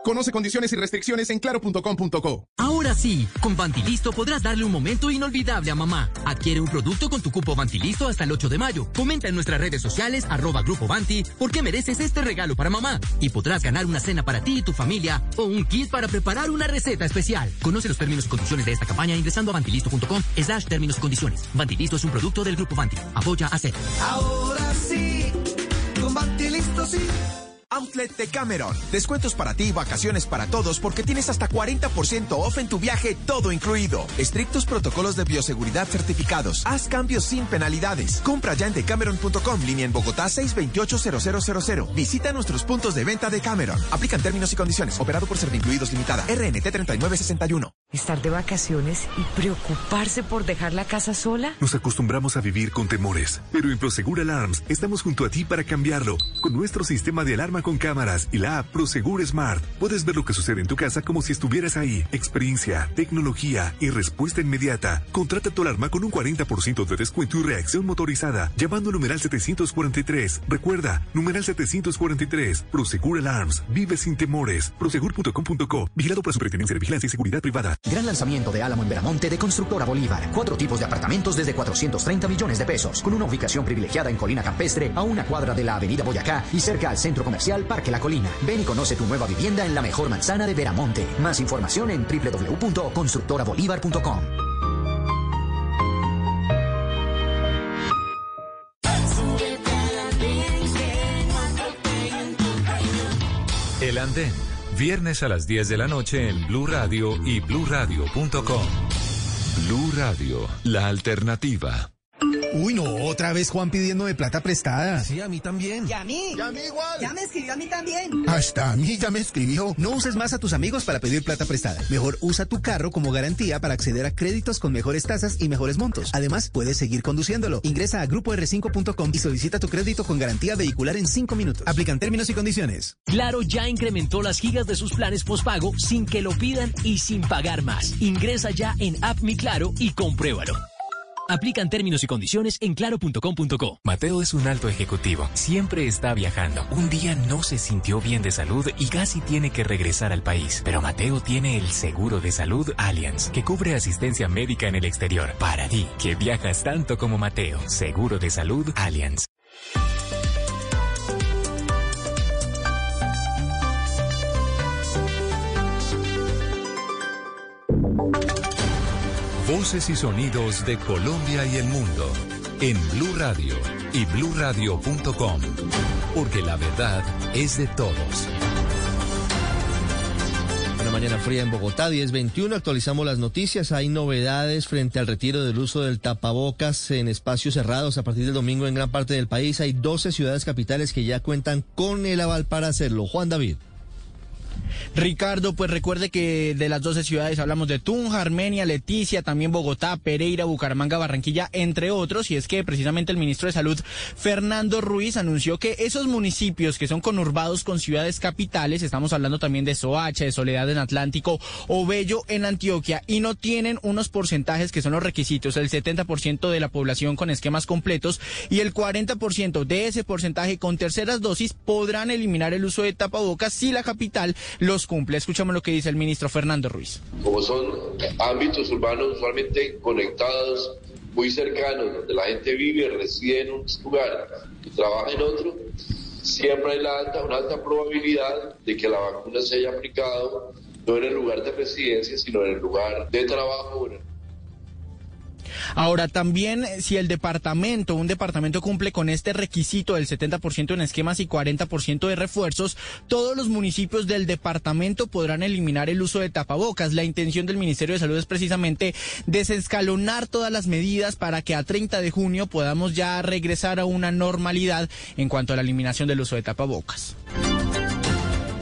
Conoce condiciones y restricciones en claro.com.co. Ahora sí, con Vantilisto podrás darle un momento inolvidable a mamá. Adquiere un producto con tu cupo Vantilisto hasta el 8 de mayo. Comenta en nuestras redes sociales, arroba Grupo Vanti, porque mereces este regalo para mamá. Y podrás ganar una cena para ti y tu familia o un kit para preparar una receta especial. Conoce los términos y condiciones de esta campaña ingresando a vantilisto.com slash términos y condiciones. Vantilisto es un producto del Grupo Vanti. Apoya a hacer. Ahora sí, con Vantilisto sí. Outlet de Cameron. Descuentos para ti y vacaciones para todos porque tienes hasta 40% off en tu viaje, todo incluido. Estrictos protocolos de bioseguridad certificados. Haz cambios sin penalidades. Compra ya en decameron.com, línea en Bogotá 628-0000. Visita nuestros puntos de venta de Cameron. Aplican términos y condiciones. Operado por Servincluidos Limitada. RNT 3961. Estar de vacaciones y preocuparse por dejar la casa sola. Nos acostumbramos a vivir con temores, pero en Prosegur Alarms estamos junto a ti para cambiarlo. Con nuestro sistema de alarma con cámaras y la app Prosegur Smart, puedes ver lo que sucede en tu casa como si estuvieras ahí. Experiencia, tecnología y respuesta inmediata. Contrata tu alarma con un 40% de descuento y reacción motorizada, llamando al numeral 743. Recuerda, numeral 743. Prosegur Alarms. Vive sin temores. Prosegur.com.co. Vigilado por la Superintendencia de Vigilancia y Seguridad Privada. Gran lanzamiento de Álamo en Veramonte de Constructora Bolívar. Cuatro tipos de apartamentos desde 430 millones de pesos, con una ubicación privilegiada en Colina Campestre, a una cuadra de la Avenida Boyacá y cerca al centro comercial Parque La Colina. Ven y conoce tu nueva vivienda en la mejor manzana de Veramonte. Más información en www.constructorabolívar.com. El Andén, viernes a las 10 de la noche en Blue Radio y bluradio.com. Blue Radio, la alternativa. Uy, no, otra vez Juan pidiéndome plata prestada. Sí, a mí también. ¿Y a mí? ¿Y a mí igual? Ya me escribió a mí también. Hasta a mí ya me escribió. No uses más a tus amigos para pedir plata prestada. Mejor usa tu carro como garantía para acceder a créditos con mejores tasas y mejores montos. Además, puedes seguir conduciéndolo. Ingresa a grupo-r5.com y solicita tu crédito con garantía vehicular en 5 minutos. Aplican términos y condiciones. Claro ya incrementó las gigas de sus planes postpago sin que lo pidan y sin pagar más. Ingresa ya en App Mi Claro y compruébalo. Aplican términos y condiciones en claro.com.co. Mateo es un alto ejecutivo. Siempre está viajando. Un día no se sintió bien de salud y casi tiene que regresar al país. Pero Mateo tiene el seguro de salud Allianz, que cubre asistencia médica en el exterior. Para ti, que viajas tanto como Mateo. Seguro de salud Allianz. Voces y sonidos de Colombia y el mundo en Blue Radio y bluradio.com, porque la verdad es de todos. Una mañana fría en Bogotá, 1021. Actualizamos las noticias. Hay novedades frente al retiro del uso del tapabocas en espacios cerrados a partir del domingo en gran parte del país. Hay 12 ciudades capitales que ya cuentan con el aval para hacerlo. Juan David. Ricardo, pues recuerde que de las 12 ciudades hablamos de Tunja, Armenia, Leticia, también Bogotá, Pereira, Bucaramanga, Barranquilla, entre otros, y es que precisamente el ministro de Salud, Fernando Ruiz, anunció que esos municipios que son conurbados con ciudades capitales, estamos hablando también de Soacha, de Soledad en Atlántico o Bello en Antioquia, y no tienen unos porcentajes que son los requisitos, el 70% de la población con esquemas completos y el 40% de ese porcentaje con terceras dosis podrán eliminar el uso de tapabocas si la capital los cumple. Escuchamos lo que dice el ministro Fernando Ruiz. Como son ámbitos urbanos usualmente conectados, muy cercanos, donde la gente vive, reside en un lugar y trabaja en otro, siempre hay la alta, una alta probabilidad de que la vacuna se haya aplicado no en el lugar de residencia, sino en el lugar de trabajo. Ahora, también si el departamento, un departamento cumple con este requisito del 70% en esquemas y 40% de refuerzos, todos los municipios del departamento podrán eliminar el uso de tapabocas. La intención del Ministerio de Salud es precisamente desescalonar todas las medidas para que a 30 de junio podamos ya regresar a una normalidad en cuanto a la eliminación del uso de tapabocas.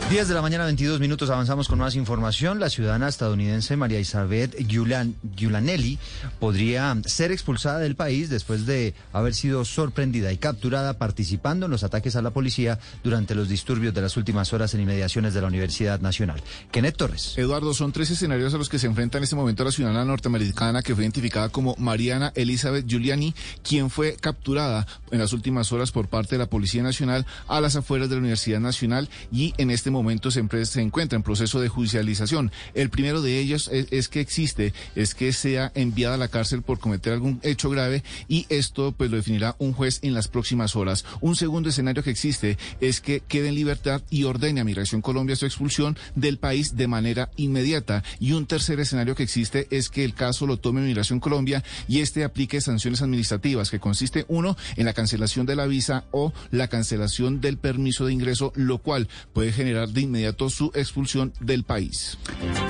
10 de la mañana, 22 minutos, avanzamos con más información. La ciudadana estadounidense María Isabel Giulan, Giulanelli podría ser expulsada del país después de haber sido sorprendida y capturada participando en los ataques a la policía durante los disturbios de las últimas horas en inmediaciones de la Universidad Nacional. Kenneth Torres. Eduardo, son tres escenarios a los que se enfrenta en este momento la ciudadana norteamericana que fue identificada como Mariana Elizabeth Giuliani, quien fue capturada en las últimas horas por parte de la Policía Nacional a las afueras de la Universidad Nacional y en este momento momento se, se, encuentra en proceso de judicialización. El primero de ellos es, que existe, es que sea enviada a la cárcel por cometer algún hecho grave y esto pues lo definirá un juez en las próximas horas. Un segundo escenario que existe es que quede en libertad y ordene a Migración Colombia su expulsión del país de manera inmediata. Y un tercer escenario que existe es que el caso lo tome Migración Colombia y este aplique sanciones administrativas, que consiste uno en la cancelación de la visa o la cancelación del permiso de ingreso, lo cual puede generar de inmediato su expulsión del país.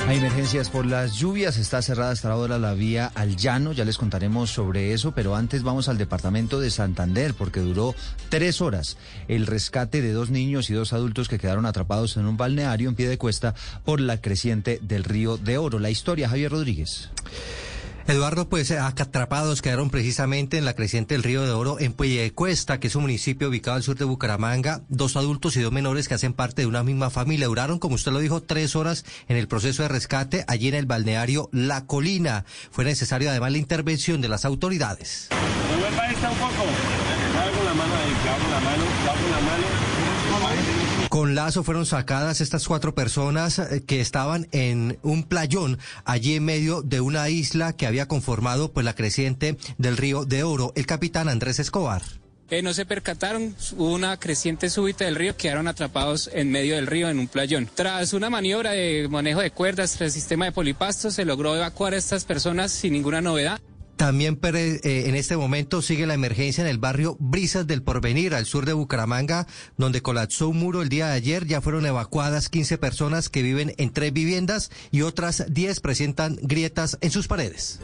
Hay emergencias por las lluvias, está cerrada hasta ahora la vía al llano, ya les contaremos sobre eso, pero antes vamos al departamento de Santander porque duró tres horas el rescate de dos niños y dos adultos que quedaron atrapados en un balneario en pie de cuesta por la creciente del río de Oro. La historia, Javier Rodríguez. Eduardo, pues atrapados quedaron precisamente en la creciente del Río de Oro en Cuesta, que es un municipio ubicado al sur de Bucaramanga. Dos adultos y dos menores que hacen parte de una misma familia. Duraron, como usted lo dijo, tres horas en el proceso de rescate allí en el balneario La Colina. Fue necesario además la intervención de las autoridades. un poco. la mano la mano, la mano. Con lazo fueron sacadas estas cuatro personas eh, que estaban en un playón allí en medio de una isla que había conformado pues la creciente del río de Oro. El capitán Andrés Escobar. Eh, no se percataron, hubo una creciente súbita del río, quedaron atrapados en medio del río en un playón. Tras una maniobra de manejo de cuerdas tras el sistema de polipastos, se logró evacuar a estas personas sin ninguna novedad. También eh, en este momento sigue la emergencia en el barrio Brisas del Porvenir, al sur de Bucaramanga, donde colapsó un muro el día de ayer. Ya fueron evacuadas 15 personas que viven en tres viviendas y otras 10 presentan grietas en sus paredes.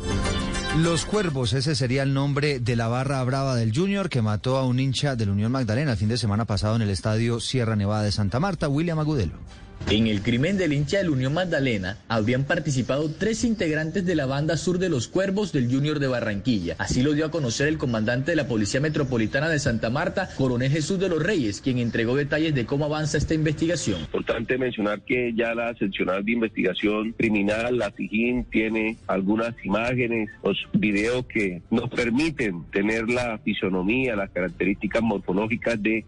Los Cuervos, ese sería el nombre de la barra brava del Junior que mató a un hincha de la Unión Magdalena el fin de semana pasado en el estadio Sierra Nevada de Santa Marta, William Agudelo. En el crimen del hincha de la Unión Magdalena habrían participado tres integrantes de la banda sur de los Cuervos del Junior de Barranquilla. Así lo dio a conocer el comandante de la Policía Metropolitana de Santa Marta, Coronel Jesús de los Reyes, quien entregó detalles de cómo avanza esta investigación. Importante mencionar que ya la seccional de investigación criminal, la SIGIN, tiene algunas imágenes, los videos que nos permiten tener la fisonomía, las características morfológicas de eh,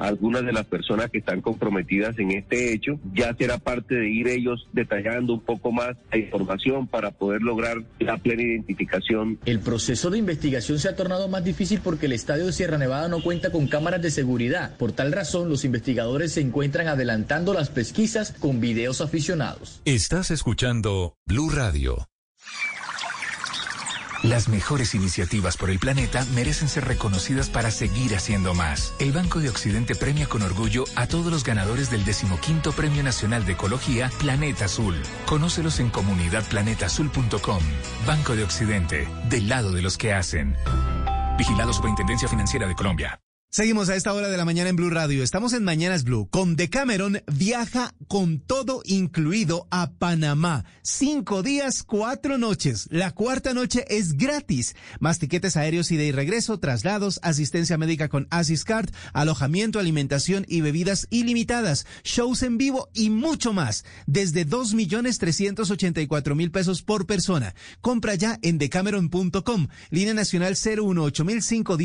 algunas de las personas que están comprometidas en este hecho ya será parte de ir ellos detallando un poco más la información para poder lograr la plena identificación. El proceso de investigación se ha tornado más difícil porque el estadio de Sierra Nevada no cuenta con cámaras de seguridad. Por tal razón, los investigadores se encuentran adelantando las pesquisas con videos aficionados. Estás escuchando Blue Radio. Las mejores iniciativas por el planeta merecen ser reconocidas para seguir haciendo más. El Banco de Occidente premia con orgullo a todos los ganadores del decimoquinto Premio Nacional de Ecología Planeta Azul. Conócelos en comunidadplanetaazul.com. Banco de Occidente, del lado de los que hacen. Vigilado Superintendencia Financiera de Colombia. Seguimos a esta hora de la mañana en Blue Radio. Estamos en Mañanas Blue. Con Decameron viaja con todo incluido a Panamá. Cinco días, cuatro noches. La cuarta noche es gratis. Más tiquetes aéreos y de regreso, traslados, asistencia médica con Asiscard, alojamiento, alimentación y bebidas ilimitadas, shows en vivo y mucho más. Desde dos millones trescientos ochenta y cuatro mil pesos por persona. Compra ya en decameron.com. Línea nacional 018 mil cinco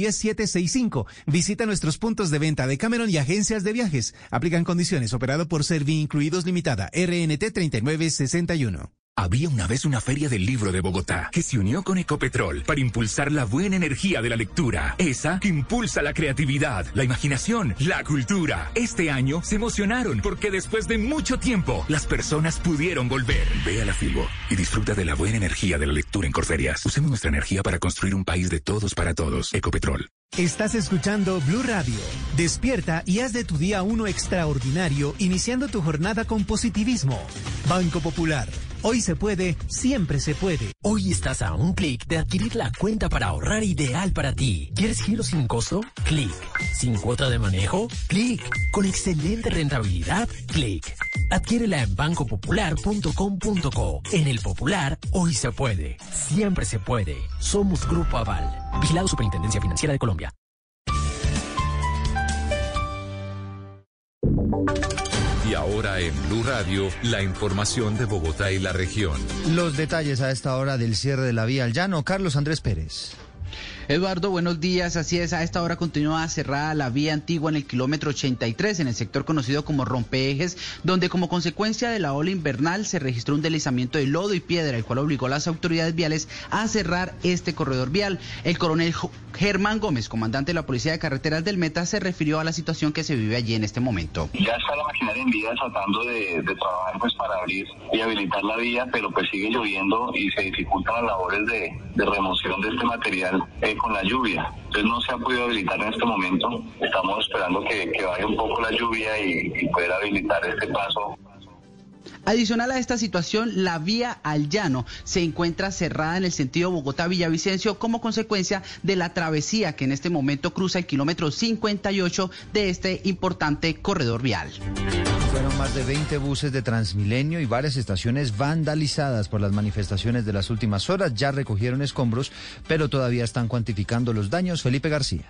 Visita Visita nuestros puntos de venta de Cameron y agencias de viajes. Aplican condiciones. Operado por Servi Incluidos Limitada. RNT 3961. Había una vez una feria del libro de Bogotá que se unió con Ecopetrol para impulsar la buena energía de la lectura. Esa que impulsa la creatividad, la imaginación, la cultura. Este año se emocionaron porque después de mucho tiempo las personas pudieron volver. Ve a la Filbo y disfruta de la buena energía de la lectura en Corferias. Usemos nuestra energía para construir un país de todos para todos. Ecopetrol. Estás escuchando Blue Radio. Despierta y haz de tu día uno extraordinario, iniciando tu jornada con positivismo. Banco Popular. Hoy se puede, siempre se puede. Hoy estás a un clic de adquirir la cuenta para ahorrar ideal para ti. ¿Quieres giro sin costo? Clic. ¿Sin cuota de manejo? Clic. ¿Con excelente rentabilidad? Clic. Adquiérela en bancopopular.com.co. En el Popular, hoy se puede. Siempre se puede. Somos Grupo Aval. Vigilado Superintendencia Financiera de Colombia. Ahora en Blue Radio, la información de Bogotá y la región. Los detalles a esta hora del cierre de la vía al llano, Carlos Andrés Pérez. Eduardo, buenos días. Así es, a esta hora continúa cerrada la vía antigua en el kilómetro 83, en el sector conocido como Rompeejes, donde como consecuencia de la ola invernal se registró un deslizamiento de lodo y piedra, el cual obligó a las autoridades viales a cerrar este corredor vial. El coronel Germán Gómez, comandante de la Policía de Carreteras del Meta, se refirió a la situación que se vive allí en este momento. Ya está la maquinaria en vía tratando de, trabajar pues para abrir y habilitar la vía, pero pues sigue lloviendo y se dificultan las labores de, remoción de este material eh, con la lluvia. Entonces no se ha podido habilitar en este momento. Estamos esperando que, que baje un poco la lluvia y, y poder habilitar este paso Adicional a esta situación, la vía al llano se encuentra cerrada en el sentido Bogotá-Villavicencio como consecuencia de la travesía que en este momento cruza el kilómetro 58 de este importante corredor vial. Fueron más de 20 buses de Transmilenio y varias estaciones vandalizadas por las manifestaciones de las últimas horas. Ya recogieron escombros, pero todavía están cuantificando los daños. Felipe García.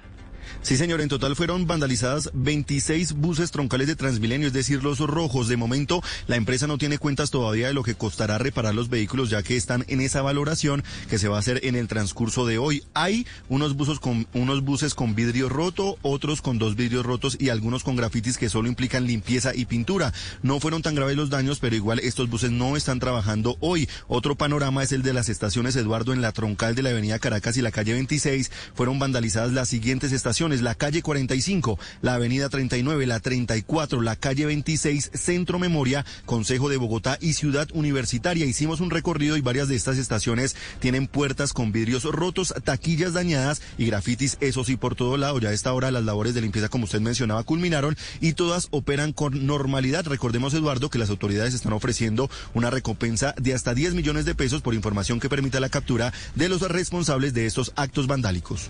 Sí, señor, en total fueron vandalizadas 26 buses troncales de Transmilenio, es decir, los rojos. De momento, la empresa no tiene cuentas todavía de lo que costará reparar los vehículos, ya que están en esa valoración que se va a hacer en el transcurso de hoy. Hay unos buses con, unos buses con vidrio roto, otros con dos vidrios rotos y algunos con grafitis que solo implican limpieza y pintura. No fueron tan graves los daños, pero igual estos buses no están trabajando hoy. Otro panorama es el de las estaciones Eduardo en la troncal de la avenida Caracas y la calle 26. Fueron vandalizadas las siguientes estaciones la calle 45, la avenida 39, la 34, la calle 26, Centro Memoria, Consejo de Bogotá y Ciudad Universitaria. Hicimos un recorrido y varias de estas estaciones tienen puertas con vidrios rotos, taquillas dañadas y grafitis, eso sí, por todo lado. Ya a esta hora las labores de limpieza, como usted mencionaba, culminaron y todas operan con normalidad. Recordemos, Eduardo, que las autoridades están ofreciendo una recompensa de hasta 10 millones de pesos por información que permita la captura de los responsables de estos actos vandálicos.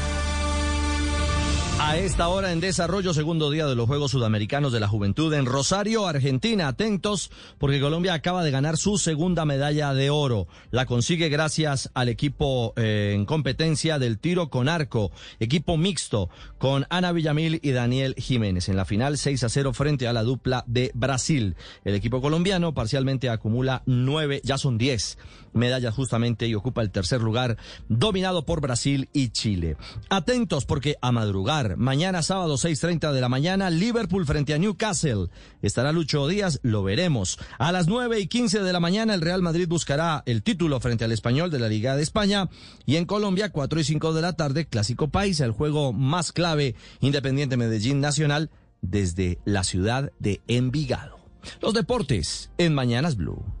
A esta hora en desarrollo, segundo día de los Juegos Sudamericanos de la Juventud en Rosario, Argentina. Atentos porque Colombia acaba de ganar su segunda medalla de oro. La consigue gracias al equipo eh, en competencia del tiro con arco, equipo mixto con Ana Villamil y Daniel Jiménez. En la final 6 a 0 frente a la dupla de Brasil. El equipo colombiano parcialmente acumula nueve, ya son diez medallas justamente y ocupa el tercer lugar, dominado por Brasil y Chile. Atentos porque a madrugar, mañana sábado 6.30 de la mañana, Liverpool frente a Newcastle. Estará Lucho Díaz, lo veremos. A las 9 y 15 de la mañana, el Real Madrid buscará el título frente al español de la Liga de España. Y en Colombia, 4 y 5 de la tarde, Clásico País, el juego más clave, Independiente Medellín Nacional, desde la ciudad de Envigado. Los deportes en Mañanas Blue.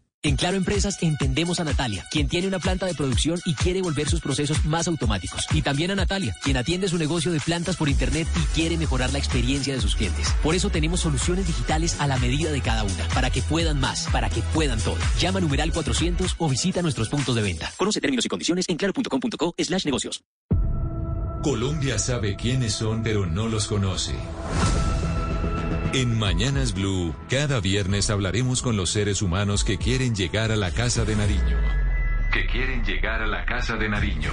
En Claro Empresas entendemos a Natalia, quien tiene una planta de producción y quiere volver sus procesos más automáticos. Y también a Natalia, quien atiende su negocio de plantas por internet y quiere mejorar la experiencia de sus clientes. Por eso tenemos soluciones digitales a la medida de cada una, para que puedan más, para que puedan todo. Llama numeral 400 o visita nuestros puntos de venta. Conoce términos y condiciones en claro.com.co slash negocios. Colombia sabe quiénes son, pero no los conoce. En Mañanas Blue, cada viernes hablaremos con los seres humanos que quieren llegar a la casa de Nariño. Que quieren llegar a la casa de Nariño.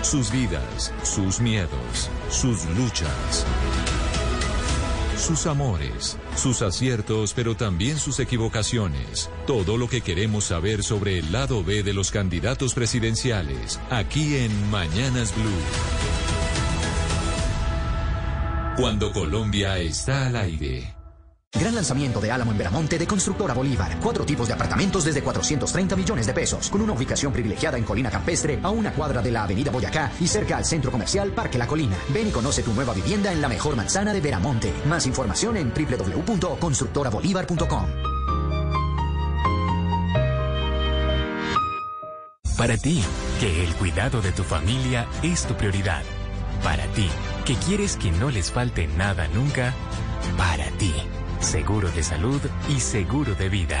Sus vidas, sus miedos, sus luchas. Sus amores, sus aciertos, pero también sus equivocaciones. Todo lo que queremos saber sobre el lado B de los candidatos presidenciales, aquí en Mañanas Blue. Cuando Colombia está al aire. Gran lanzamiento de Álamo en Veramonte de Constructora Bolívar. Cuatro tipos de apartamentos desde 430 millones de pesos, con una ubicación privilegiada en Colina Campestre, a una cuadra de la Avenida Boyacá y cerca al centro comercial Parque La Colina. Ven y conoce tu nueva vivienda en la mejor manzana de Veramonte. Más información en www.constructorabolívar.com. Para ti, que el cuidado de tu familia es tu prioridad. Para ti, que quieres que no les falte nada nunca, para ti. Seguro de salud y seguro de vida.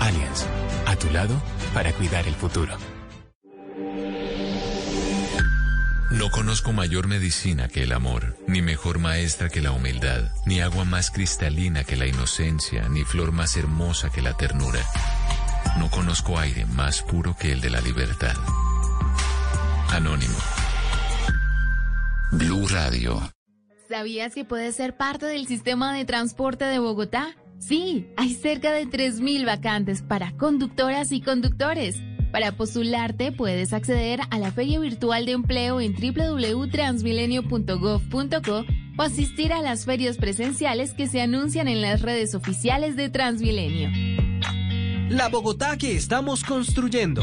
Allianz, a tu lado para cuidar el futuro. No conozco mayor medicina que el amor, ni mejor maestra que la humildad, ni agua más cristalina que la inocencia, ni flor más hermosa que la ternura. No conozco aire más puro que el de la libertad. Anónimo. Blue Radio. ¿Sabías que puedes ser parte del sistema de transporte de Bogotá? Sí, hay cerca de 3.000 vacantes para conductoras y conductores. Para postularte puedes acceder a la Feria Virtual de Empleo en www.transmilenio.gov.co o asistir a las ferias presenciales que se anuncian en las redes oficiales de Transmilenio. La Bogotá que estamos construyendo.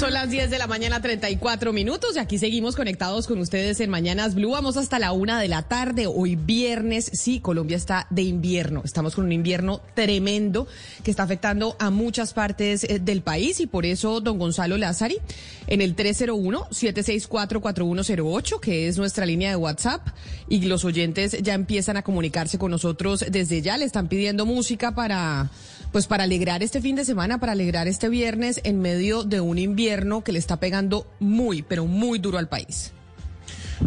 Son las 10 de la mañana, 34 minutos, y aquí seguimos conectados con ustedes en Mañanas Blue. Vamos hasta la una de la tarde, hoy viernes. Sí, Colombia está de invierno. Estamos con un invierno tremendo que está afectando a muchas partes eh, del país, y por eso, don Gonzalo Lázari, en el 301-764-4108, que es nuestra línea de WhatsApp, y los oyentes ya empiezan a comunicarse con nosotros desde ya. Le están pidiendo música para pues para alegrar este fin de semana, para alegrar este viernes en medio de un invierno que le está pegando muy, pero muy duro al país.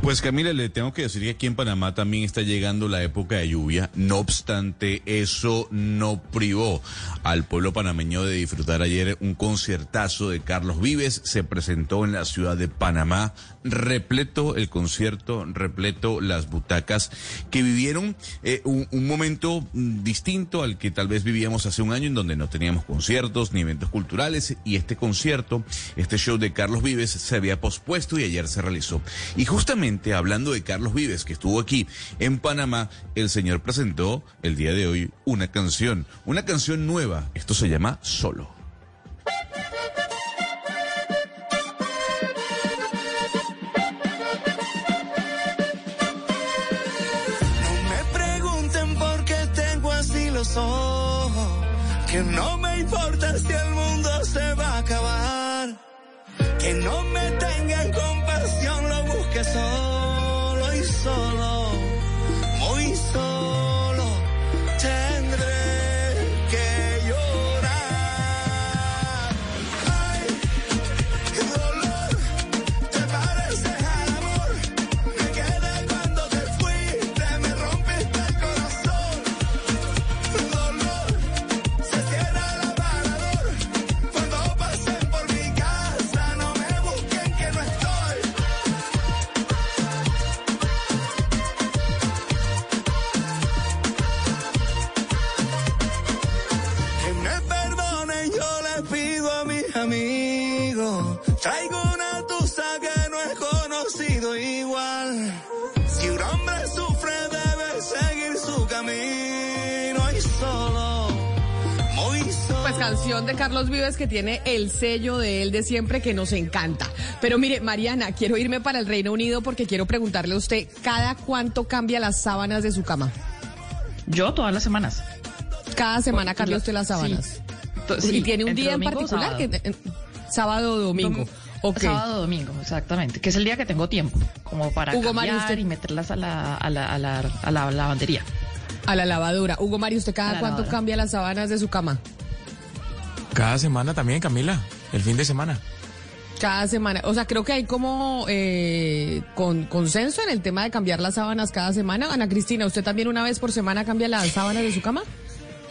Pues Camila, le tengo que decir que aquí en Panamá también está llegando la época de lluvia. No obstante, eso no privó al pueblo panameño de disfrutar ayer un conciertazo de Carlos Vives. Se presentó en la ciudad de Panamá, repleto el concierto, repleto las butacas que vivieron eh, un, un, momento distinto al que tal vez vivíamos hace un año en donde no teníamos conciertos ni eventos culturales y este concierto, este show de Carlos Vives se había pospuesto y ayer se realizó. Y justamente hablando de Carlos Vives, que estuvo aquí en Panamá, el señor presentó el día de hoy una canción, una canción nueva. Esto se llama Solo. Que no me importa si el mundo se va a acabar, que no me tengan compasión que solo y solo, Traigo una tusa que no he conocido igual. Si un hombre sufre debe seguir su camino y solo, muy solo. Pues canción de Carlos Vives que tiene el sello de él de siempre que nos encanta. Pero mire, Mariana, quiero irme para el Reino Unido porque quiero preguntarle a usted, ¿cada cuánto cambia las sábanas de su cama? Yo todas las semanas. Cada semana Porque cambia usted las sábanas. Sí, ¿Y tiene un día en particular? sábado. que- en- sábado o domingo. Ok. Sábado o domingo, exactamente. Que es el día que tengo tiempo, como para Hugo Mario, cambiar usted- y meterlas a la, a la, a la, a la lavandería. A la lavadora. Hugo Mario, ¿usted cada cuánto lavadora. cambia las sábanas de su cama? Cada semana también, Camila. El fin de semana. Cada semana. O sea, creo que hay como eh, con, consenso en el tema de cambiar las sábanas cada semana. Ana Cristina, ¿usted también una vez por semana cambia las sábanas de su cama?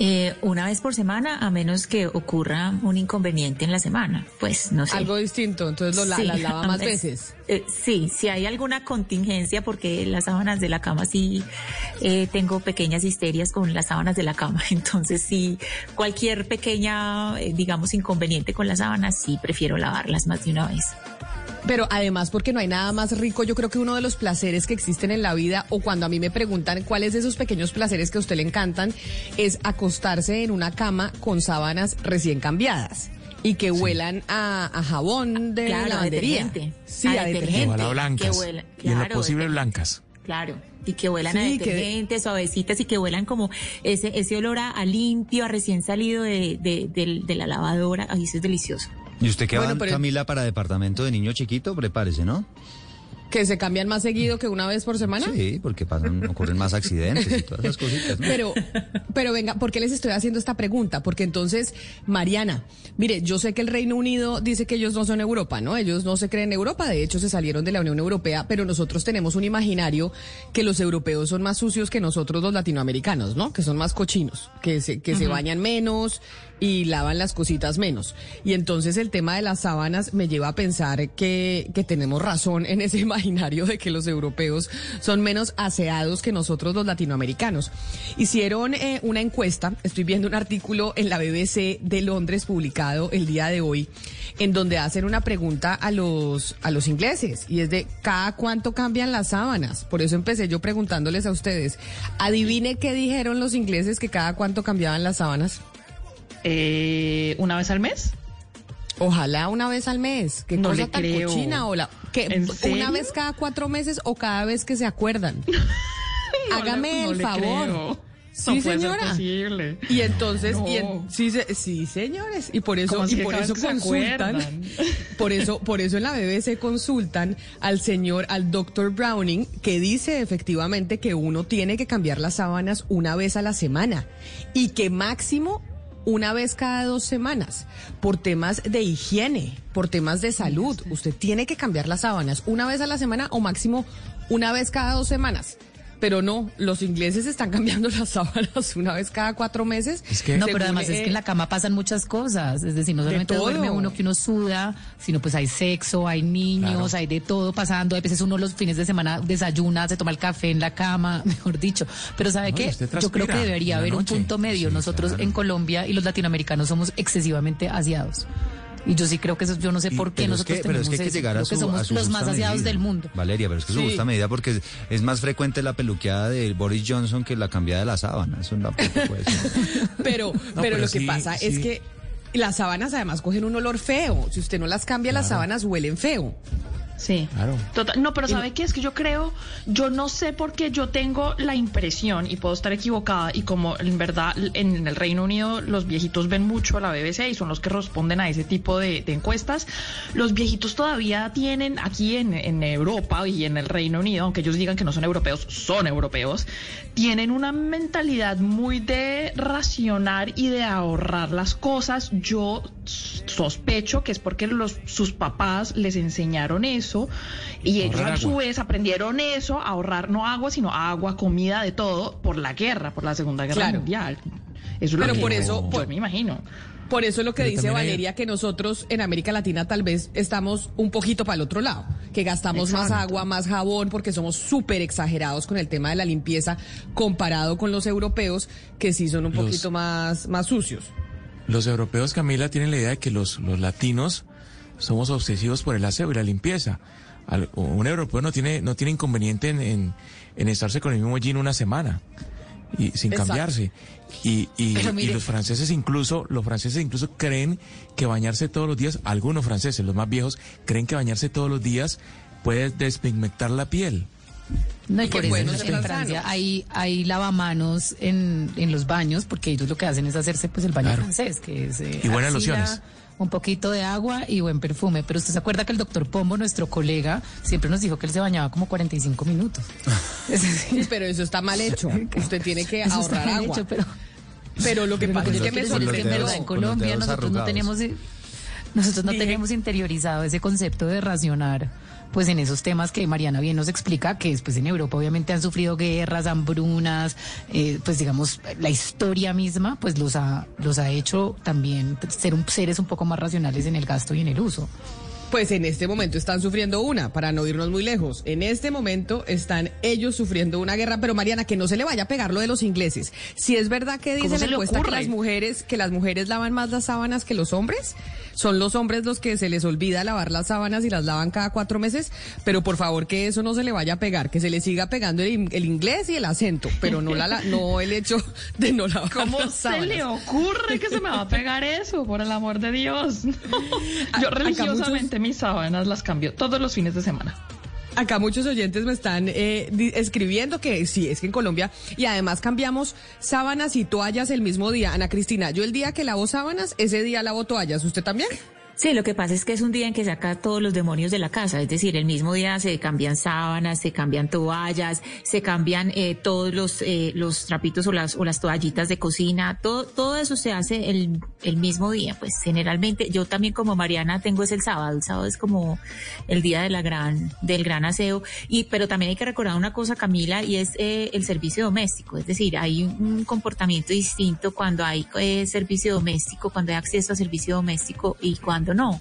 Eh, una vez por semana, a menos que ocurra un inconveniente en la semana. Pues no sé. Algo distinto, entonces lo la- Sí, las lava [laughs] más veces. veces. Eh, sí, si hay alguna contingencia, porque las sábanas de la cama sí eh, tengo pequeñas histerias con las sábanas de la cama. [laughs] Entonces, sí, cualquier pequeña, eh, digamos, inconveniente con las sábanas, sí prefiero lavarlas más de una vez. Pero además porque no hay nada más rico, yo creo que uno de los placeres que existen en la vida o cuando a mí me preguntan cuáles de esos pequeños placeres que a usted le encantan es acostarse en una cama con sábanas recién cambiadas y que huelan a, a jabón de Claro, a lavandería. detergente. Sí, A a detergente. blancas. que huela- y en lo posible blancas. Claro, y que huelan a que- detergente, suavecitas y que huelan como ese, ese olor a, a limpio, a recién salido de, de, de- de la lavadora. Ay, eso es delicioso. ¿Y usted qué Bueno, va, pero- Camila, para departamento de niño chiquito? Prepárese, ¿no? Que se cambian más seguido que una vez por semana. Sí, porque pasan, ocurren más accidentes y todas esas cositas. ¿no? Pero, pero venga, ¿por qué les estoy haciendo esta pregunta? Porque entonces, Mariana, mire, yo sé que el Reino Unido dice que ellos no son Europa, ¿no? Ellos no se creen Europa, de hecho se salieron de la Unión Europea, pero nosotros tenemos un imaginario que los europeos son más sucios que nosotros los latinoamericanos, ¿no? Que son más cochinos, que se, que se bañan menos y lavan las cositas menos. Y entonces el tema de las sábanas me lleva a pensar que, que tenemos razón en ese [laughs] imaginario de que los europeos son menos aseados que nosotros los latinoamericanos. Hicieron eh, una encuesta, estoy viendo un artículo en la BBC de Londres publicado el día de hoy, en donde hacen una pregunta a los, a los ingleses y es de cada cuánto cambian las sábanas. Por eso empecé yo preguntándoles a ustedes. Adivine qué dijeron los ingleses que cada cuánto cambiaban las sábanas. Eh, ¿Una vez al mes? Ojalá una vez al mes. Qué No cosa le tan creo. cochina. O la, que ¿En una serio? vez cada cuatro meses o cada vez que se acuerdan. [laughs] No Hágame le- no el favor. creo. Sí, No ser señora. Y entonces, y en- No. sí, sí, señores, y por eso, ¿Cómo así y por eso consultan, acuerdan? [laughs] por eso, por eso en la BBC consultan al señor, al doctor Browning, que dice efectivamente que uno tiene que cambiar las sábanas una vez a la semana y que máximo una vez cada dos semanas, por temas de higiene, por temas de salud. Usted tiene que cambiar las sábanas una vez a la semana o máximo una vez cada dos semanas. Pero no, los ingleses están [laughs] cambiando las sábanas una vez cada cuatro meses. no, pero además es que en la cama pasan muchas cosas. Es decir, no solamente duerme uno que uno suda, sino pues hay sexo, hay niños, Claro. hay de todo pasando. A veces uno los fines de semana desayuna, se toma el café en la cama, [laughs] mejor dicho. Pero ¿sabe No, qué? Yo creo que debería haber un punto medio. Sí, Nosotros claro. en Colombia y los latinoamericanos somos excesivamente aseados. Y yo sí creo que eso, yo no sé por qué es nosotros pero es tenemos que hay que eso. llegar a Creo su, que somos a su los más aseados medida. del mundo. Valeria, pero es que su Sí. justa medida porque es, es más frecuente la peluqueada de Boris Johnson que la cambiada de la sábana. Eso tampoco puede ser. [laughs] Pero, pero, pero lo que sí, pasa es que las sábanas además cogen un olor feo. Si usted no las cambia, las sábanas huelen feo. Sí. Claro. Total, no, pero ¿sabe qué? Es que yo creo, yo no sé por qué yo tengo la impresión, y puedo estar equivocada, y como en verdad en el Reino Unido los viejitos ven mucho a la BBC y son los que responden a ese tipo de, de encuestas, los viejitos todavía tienen aquí en, en Europa y en el Reino Unido, aunque ellos digan que no son europeos, son europeos, tienen una mentalidad muy de racionar y de ahorrar las cosas. Yo sospecho que es porque los, sus papás les enseñaron eso y ellos a su vez aprendieron eso, a ahorrar no agua, sino agua, comida, de todo, por la guerra, por la Segunda Guerra Claro. Mundial. Eso es Pero lo que por yo- eso, yo por- me imagino. Por eso lo que Pero dice hay- Valeria, que nosotros en América Latina tal vez estamos un poquito para el otro lado, que gastamos más agua, más jabón, porque somos súper exagerados con el tema de la limpieza comparado con los europeos, que sí son un Los- poquito más, más sucios. Los europeos, Camila, tienen la idea de que los, los latinos somos obsesivos por el aseo y la limpieza. Al- un europeo no tiene, no tiene inconveniente en, en, en estarse con el mismo jean una semana y sin Exacto. cambiarse. Y, y, los franceses incluso, los franceses incluso creen que bañarse todos los días, algunos franceses, los más viejos, creen que bañarse todos los días puede despigmentar la piel. No, y por eso bueno en, Francia hay, hay lavamanos en, en los baños, porque ellos lo que hacen es hacerse pues el baño Claro. francés, que es eh, Y buenas arcilla, lociones. Un poquito de agua y buen perfume. Pero usted se acuerda que el doctor Pombo, nuestro colega, siempre nos dijo que él se bañaba como 45 minutos. [laughs] Sí, pero eso está mal hecho. Usted tiene que Eso está ahorrar mal agua. hecho, pero, Pero lo que pero pasa es que me es que en Colombia nosotros no arrugados. tenemos nosotros no tenemos interiorizado ese concepto de racionar pues en esos temas que Mariana bien nos explica que después en Europa obviamente han sufrido guerras, hambrunas, eh, pues digamos la historia misma pues los ha los ha hecho también ser un, seres un poco más racionales en el gasto y en el uso. Pues en este momento están sufriendo una, para no irnos muy lejos. En este momento están ellos sufriendo una guerra, pero Mariana, que no se le vaya a pegar lo de los ingleses. Si es verdad que ¿Cómo dice la le encuesta que las mujeres, que las mujeres lavan más las sábanas que los hombres, son los hombres los que se les olvida lavar las sábanas y las lavan cada cuatro meses, pero por favor que eso no se le vaya a pegar, que se le siga pegando el, el inglés y el acento, pero no la, la- no el hecho de no lavar ¿Cómo las se sábanas. le ocurre que se me va a pegar eso? Por el amor de Dios. No. [laughs] Yo religiosamente mis sábanas las cambio todos los fines de semana. Acá muchos oyentes me están eh, escribiendo que sí, es que en Colombia, y además cambiamos sábanas y toallas el mismo día. Ana Cristina, yo el día que lavo sábanas, ese día lavo toallas. ¿Usted también? Sí, lo que pasa es que es un día en que saca todos los demonios de la casa, es decir, el mismo día se cambian sábanas, se cambian toallas, se cambian eh, todos los eh, los trapitos o las o las toallitas de cocina, todo todo eso se hace el, el mismo día, pues generalmente yo también como Mariana tengo es el sábado, el sábado es como el día de la gran del gran aseo y pero también hay que recordar una cosa Camila y es eh, el servicio doméstico, es decir, hay un comportamiento distinto cuando hay eh, servicio doméstico, cuando hay acceso a servicio doméstico y cuando no.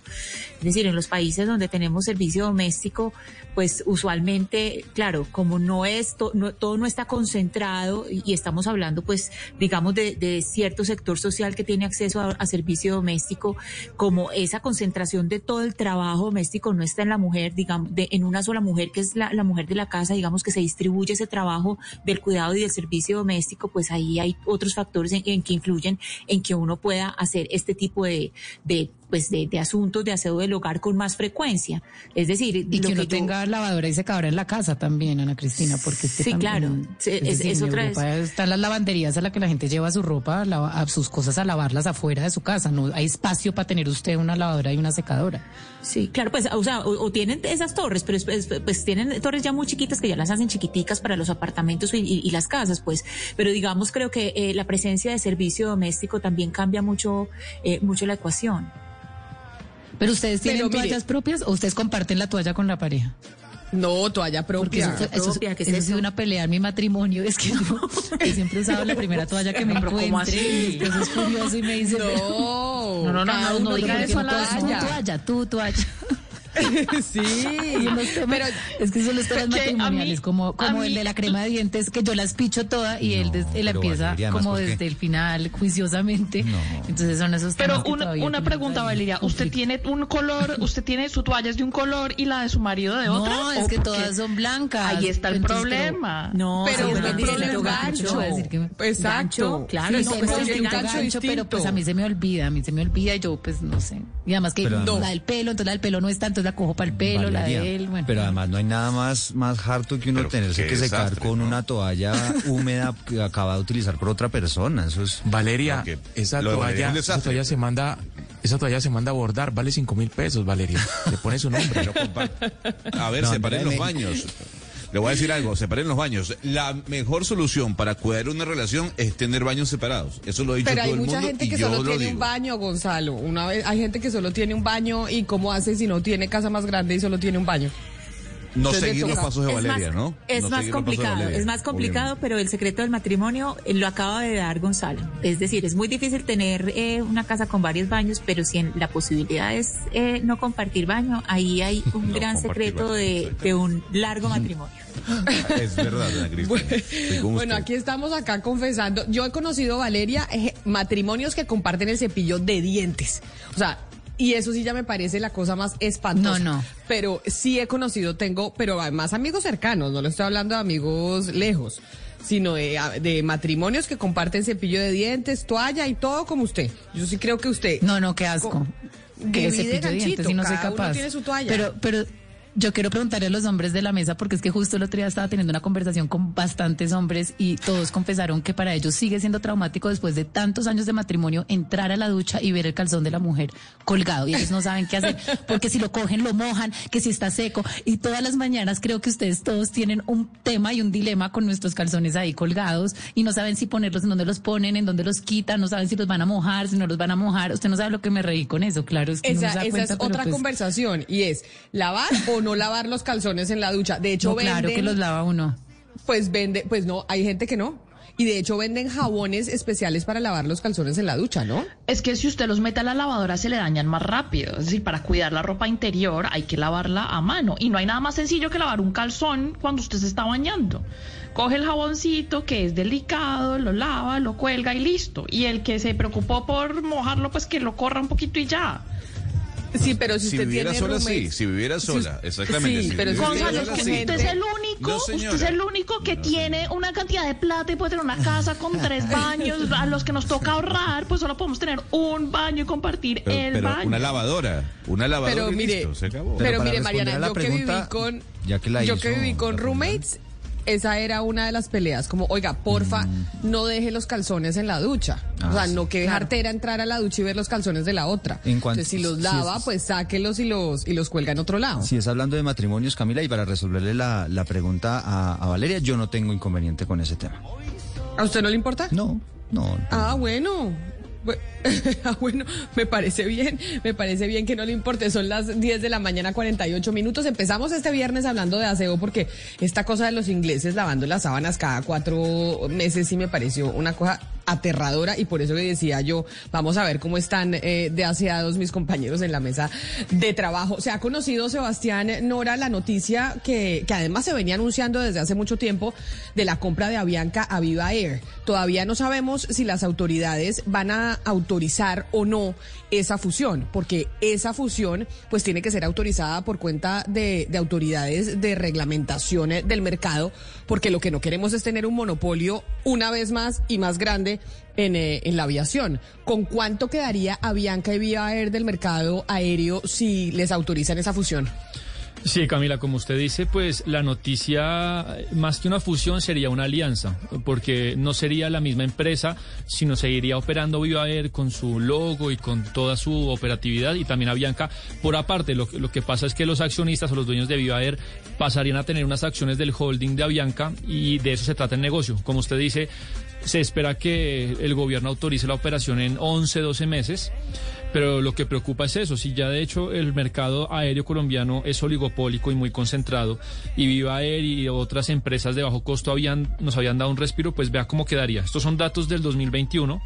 Es decir, en los países donde tenemos servicio doméstico, pues usualmente, claro, como no es, no- todo no está concentrado y, estamos hablando, pues, digamos, de, de cierto sector social que tiene acceso a, a servicio doméstico, como esa concentración de todo el trabajo doméstico no está en la mujer, digamos, de, en una sola mujer que es la, la mujer de la casa, digamos, que se distribuye ese trabajo del cuidado y del servicio doméstico, pues ahí hay otros factores en, en que influyen en que uno pueda hacer este tipo de, de pues de, de asuntos de aseo del hogar con más frecuencia. Es decir, Y lo que uno yo- tenga lavadora y secadora en la casa también, Ana Cristina, porque es que Sí, también- claro. Es, es- decir, es en otra Europa están las lavanderías a la que la gente lleva su ropa, a, lava- a sus cosas a lavarlas afuera de su casa. No hay espacio para tener usted una lavadora y una secadora. Sí, claro, pues, o sea, o, o tienen esas torres, pero es- es- pues tienen torres ya muy chiquitas que ya las hacen chiquiticas para los apartamentos y, y- y las casas, pues. Pero digamos, creo que eh, la presencia de servicio doméstico también cambia mucho, eh, mucho la ecuación. Pero ustedes tienen Pero mire- toallas propias o ustedes comparten la toalla con la pareja. No, toalla Porque propia. eso, propia, una pelea en mi matrimonio. Es que [laughs] yo, siempre he usado la primera toalla que me Pero ¿cómo encuentre así? y después es furioso y me dice, No, No, no, no, no, no diga tiene eso su al "Pues, aire. tu toalla, tu toalla. [laughs] sí, temas- pero es que son los temas a mí- matrimoniales, como, como el mí- de la crema de dientes, que yo las picho toda y él, des- él empieza como desde el final, juiciosamente. Entonces son esos temas Pero que una, una pregunta, Valeria. ¿Usted tiene un color, [laughs] usted tiene su toalla es de un color y la de su marido de otra? No, ¿O es que todas son blancas. Ahí está el Entonces, pero- problema. No, Pero sí, es pero un dice, problema gancho. Exacto. Gancho, claro, Sí, no, sí, pues es tenido gancho gancho, pero pues a mí se me olvida, a mí se me olvida y yo pues no sé. Y además que la del pelo, entonces la del pelo no está, entonces la cojo para el pelo, la de él, bueno. Pero además no hay nada más, más harto que uno Pero tenerse que secar desastre, con ¿no? una toalla húmeda que acaba de utilizar por otra persona. Eso es. Valeria, No, esa Valeria toalla, esa toalla se manda, esa toalla se manda a bordar, vale cinco mil pesos, Valeria. Le pone su nombre. Pero, compa- a ver, No, separen los baños. Le voy a decir algo, separen los baños. La mejor solución para cuidar una relación es tener baños separados. Eso lo ha dicho Pero todo hay el mucha mundo gente y que yo solo lo tiene digo. un baño, Gonzalo. Una vez hay gente que solo tiene un baño y cómo hace si no tiene casa más grande y solo tiene un baño. No Entonces, seguir los pasos de Valeria, más- ¿no? Es No más complicado, es más complicado, pero el secreto del matrimonio eh, lo acaba de dar Gonzalo. Es decir, es muy difícil tener eh, una casa con varios baños, pero si en- la posibilidad es eh, no compartir baño, ahí hay [laughs] un No gran secreto de, de un largo matrimonio. Es verdad, Ana [laughs] Cristina. Bueno, aquí estamos acá confesando. Yo he conocido, Valeria, eh, matrimonios que comparten el cepillo de dientes. O sea, Y eso sí ya me parece la cosa más espantosa. No, no. Pero sí he conocido, tengo, pero además amigos cercanos, no le estoy hablando de amigos lejos, sino de, de matrimonios que comparten cepillo de dientes, toalla y todo como usted. Yo sí creo que usted. No, no, qué asco. Que cepillo de dientes y no soy capaz. tiene su toalla. Pero, pero yo quiero preguntarle a los hombres de la mesa, porque es que justo el otro día estaba teniendo una conversación con bastantes hombres y todos confesaron que para ellos sigue siendo traumático después de tantos años de matrimonio entrar a la ducha y ver el calzón de la mujer colgado y ellos no saben qué hacer, [laughs] porque si lo cogen lo mojan, que si está seco y todas las mañanas creo que ustedes todos tienen un tema y un dilema con nuestros calzones ahí colgados y no saben si ponerlos en dónde los ponen, en dónde los quitan, no saben si los van a mojar, si no los van a mojar. Usted no sabe lo que me reí con eso, claro, es que no se Esa, da esa cuenta, es otra pues- conversación y es lavar o no lavar los calzones en la ducha. De hecho, No, claro que los lava uno. Pues vende, pues no, hay gente que no. Y de hecho venden jabones especiales para lavar los calzones en la ducha, ¿no? Es que si usted los mete a la lavadora se le dañan más rápido. Es decir, para cuidar la ropa interior hay que lavarla a mano. Y no hay nada más sencillo que lavar un calzón cuando usted se está bañando. Coge el jaboncito que es delicado, lo lava, lo cuelga y listo. Y el que se preocupó por mojarlo, pues que lo corra un poquito y ya. Sí, pero si, Si usted viviera tiene sola, sí. Si viviera sola, exactamente. sí, si pero si Gonzalo, sí. usted es el único, No, usted es el único que tiene una cantidad de plata y puede tener una casa con [laughs] tres baños. A los que nos toca ahorrar, pues solo podemos tener un baño y compartir Pero, el pero baño. una lavadora. Una lavadora. Pero y mire, listo, se acabó. Pero, para mire, Mariana, yo que viví con, ya que la yo hizo que viví con roommates, esa era una de las peleas, como, oiga, porfa, no deje los calzones en la ducha. Mm. Ah, o sea, sí. no que jartera entrar a la ducha y ver los calzones de la otra. En cuanto- Entonces, si los si lava, es- pues sáquelos y los, y los cuelga en otro lado. Si es hablando de matrimonios, Camila, y para resolverle la, la pregunta a, a Valeria, yo no tengo inconveniente con ese tema. ¿A usted no le importa? No, no. Ah, bueno. [laughs] Ah, bueno, me parece bien, me parece bien que no le importe. Son las 10 de la mañana, 48 minutos. Empezamos este viernes hablando de aseo porque esta cosa de los ingleses lavando las sábanas cada cuatro meses sí me pareció una cosa aterradora y por eso le decía yo, vamos a ver cómo están eh, de aseados mis compañeros en la mesa de trabajo. Se ha conocido, Sebastián Nora, la noticia que, que además se venía anunciando desde hace mucho tiempo de la compra de Avianca a Viva Air. Todavía no sabemos si las autoridades van a autorizar o no esa fusión, porque esa fusión pues tiene que ser autorizada por cuenta de, de autoridades de reglamentación del mercado, porque lo que no queremos es tener un monopolio una vez más y más grande en, eh, en la aviación. ¿Con cuánto quedaría Avianca y Viva Air del mercado aéreo si les autorizan esa fusión? Sí, Camila, como usted dice, pues la noticia, más que una fusión, sería una alianza, porque no sería la misma empresa, sino seguiría operando Viva Air con su logo y con toda su operatividad, y también Avianca por aparte. Lo, lo que pasa es que los accionistas o los dueños de Viva Air pasarían a tener unas acciones del holding de Avianca, y de eso se trata el negocio. Como usted dice, se espera que el gobierno autorice la operación en 11, 12 meses. Pero lo que preocupa es eso, si ya de hecho el mercado aéreo colombiano es oligopólico y muy concentrado y Viva Air y otras empresas de bajo costo habían, nos habían dado un respiro, pues vea cómo quedaría. Estos son datos del 2021.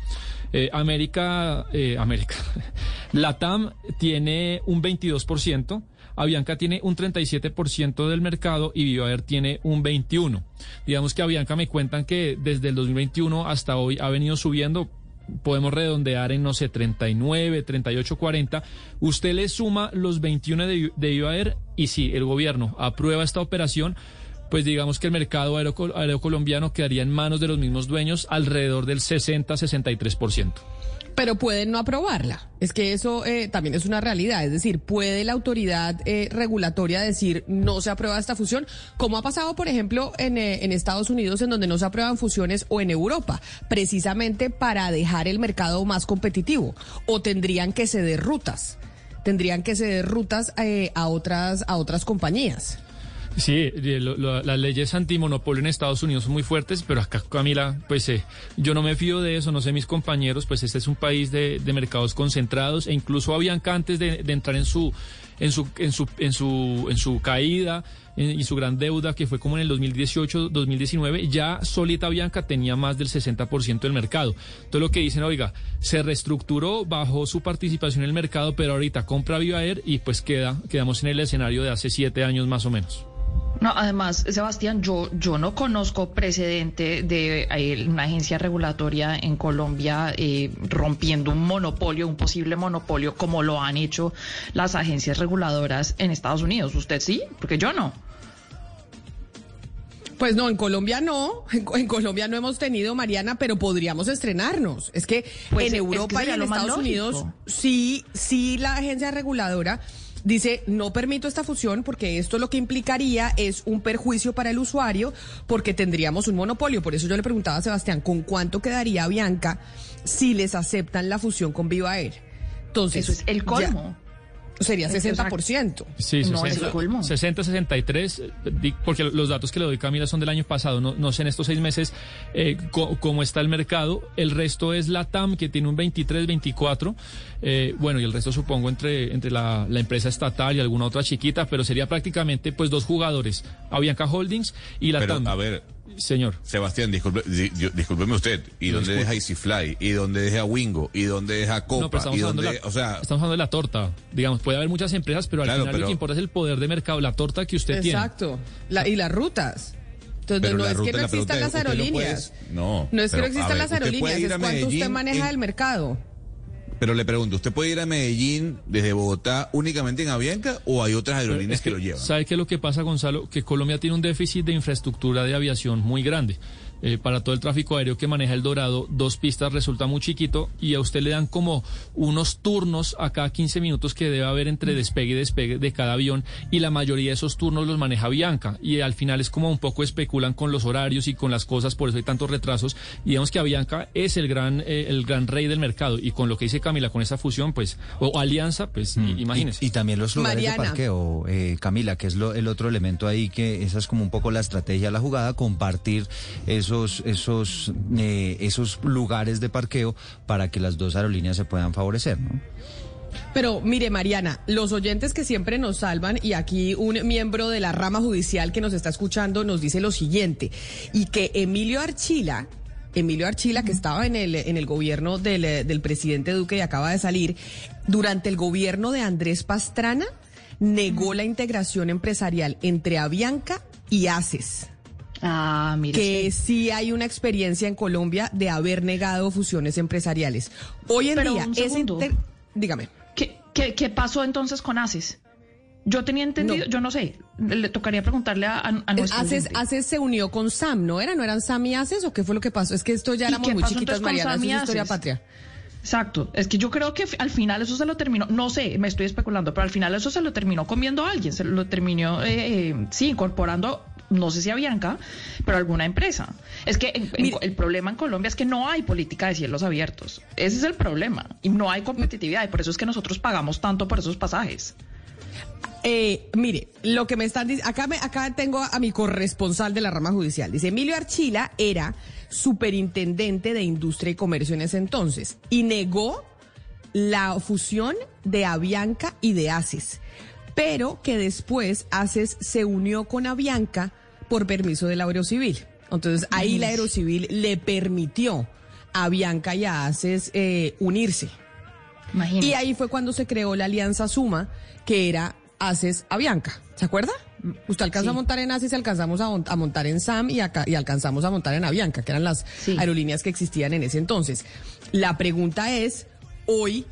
Eh, América, eh, América, [laughs] Latam tiene un 22%. Avianca tiene un 37% del mercado y Viva Air tiene un 21%. Digamos que Avianca me cuentan que desde el 2021 hasta hoy ha venido subiendo podemos redondear en, no sé, 39, 38, 40. Usted le suma los 21 de, de Air y si el gobierno aprueba esta operación, pues digamos que el mercado aeroco- aerocolombiano quedaría en manos de los mismos dueños alrededor del 60-63%. Pero pueden no aprobarla. Es que eso eh, también es una realidad. Es decir, puede la autoridad eh, regulatoria decir no se aprueba esta fusión, como ha pasado, por ejemplo, en, eh, en Estados Unidos, en donde no se aprueban fusiones, o en Europa, precisamente para dejar el mercado más competitivo. O tendrían que ceder rutas. Tendrían que ceder rutas eh, a otras a otras compañías. Sí, eh, lo- las leyes antimonopolio en Estados Unidos son muy fuertes, pero acá, Camila, pues eh, yo no me fío de eso, no sé mis compañeros, pues este es un país de, de mercados concentrados e incluso Avianca antes de, de entrar en su, en su, en su, en su, en su caída en- y su gran deuda, que fue como en el 2018-2019, ya solita Avianca tenía más del 60% del mercado. Entonces lo que dicen, oiga, se reestructuró, bajó su participación en el mercado, pero ahorita compra Viva Air y pues queda, quedamos en el escenario de hace siete años más o menos. No, además, Sebastián, yo, yo no conozco precedente de eh, una agencia regulatoria en Colombia eh, rompiendo un monopolio, un posible monopolio, como lo han hecho las agencias reguladoras en Estados Unidos. ¿Usted sí? Porque yo no. Pues no, en Colombia no, en, en Colombia no hemos tenido, Mariana, pero podríamos estrenarnos. Es que Pues, en es que Europa y en Estados lógico. Unidos sí, sí la agencia reguladora dice no permito esta fusión porque esto lo que implicaría es un perjuicio para el usuario porque tendríamos un monopolio. Por eso yo le preguntaba a Sebastián, ¿con cuánto quedaría Bianca si les aceptan la fusión con Viva Air? Entonces, Eso es el ya- colmo. Sería Es que, o sea, 60%. Sí, No, 60, es el colmo. 60, 63, eh, di- porque los datos que le doy Camila son del año pasado, no, no sé en estos seis meses eh, co- cómo está el mercado, el resto es la TAM que tiene un 23, 24, eh, bueno, y el resto supongo entre, entre la, la empresa estatal y alguna otra chiquita, pero sería prácticamente pues dos jugadores, Avianca Holdings y la Pero, TAM. a ver, Señor. Sebastián, disculpe, di- di- discúlpeme usted. ¿Y No, dónde disculpe. deja Easyfly? ¿Y dónde deja Wingo? ¿Y dónde deja No, pero Copa? estamos ¿Y hablando, dónde, de la, o sea, estamos hablando de la torta. Digamos, puede haber muchas empresas, pero al Claro, final lo que importa es el poder de mercado, la torta que usted tiene. Exacto. La- y las rutas. Entonces, pero no la es ruta- que no existan es, las ¿usted no aerolíneas. No, No es que no existan las aerolíneas, es cuánto usted maneja en- el mercado. Pero le pregunto, ¿usted puede ir a Medellín desde Bogotá únicamente en Avianca o hay otras aerolíneas Es que, lo llevan? ¿Sabe qué es lo que pasa, Gonzalo? Que Colombia tiene un déficit de infraestructura de aviación muy grande. Eh, para todo el tráfico aéreo que maneja el Dorado, dos pistas resulta muy chiquito y a usted le dan como unos turnos a cada 15 minutos que debe haber entre despegue y despegue de cada avión y la mayoría de esos turnos los maneja Bianca y al final es como un poco especulan con los horarios y con las cosas, por eso hay tantos retrasos. Y digamos que Avianca es el gran, eh, el gran rey del mercado y con lo que dice Camila, con esa fusión, pues, o alianza, pues i- imagínese. Y, y también los lugares Mariana. de parqueo, eh, Camila, que es lo, el otro elemento ahí, que esa es como un poco la estrategia de la jugada, compartir esos, esos, eh, esos lugares de parqueo para que las dos aerolíneas se puedan favorecer, ¿no? Pero mire, Mariana, los oyentes que siempre nos salvan, y aquí un miembro de la rama judicial que nos está escuchando nos dice lo siguiente, y que Emilio Archila, Emilio Archila, que estaba en el, en el gobierno del, eh, del presidente Duque y acaba de salir, durante el gobierno de Andrés Pastrana, negó la integración empresarial entre Avianca y ACES. Ah, mire. Que sí hay una experiencia en Colombia de haber negado fusiones empresariales. Hoy en Pero día, un segundo. inter- dígame. ¿Qué, qué, qué pasó entonces con ACES? Yo tenía entendido, No. yo no sé, le, tocaría preguntarle a, a, a nuestro Aces. Aces se unió con Sam, ¿no era? ¿No eran Sam y Aces o qué fue lo que pasó? Es que esto ya ¿Y éramos muy chiquitas, Mariana, Sam eso y es historia patria. Exacto, es que yo creo que al final eso se lo terminó, no sé, me estoy especulando, pero al final eso se lo terminó comiendo alguien, se lo terminó, eh, eh, sí, incorporando, no sé si a Bianca, pero a alguna empresa. Es que en- en- el problema en Colombia es que no hay política de cielos abiertos, ese es el problema, y no hay competitividad, y por eso es que nosotros pagamos tanto por esos pasajes. Eh, mire, lo que me están diciendo, acá, me- acá tengo a mi corresponsal de la rama judicial. Dice, Emilio Archila era superintendente de Industria y Comercio en ese entonces y negó la fusión de Avianca y de ACES, pero que después ACES se unió con Avianca por permiso del Aerocivil. Entonces ahí la Aerocivil le permitió a Avianca y a ACES eh, unirse. Y ahí fue cuando se creó la alianza Suma, que era ACES Avianca. ¿Se acuerda? Usted alcanza a montar en ACES, alcanzamos a, mon- a montar en SAM y, y alcanzamos a montar en Avianca, que eran las aerolíneas que existían en ese entonces. La pregunta es, hoy,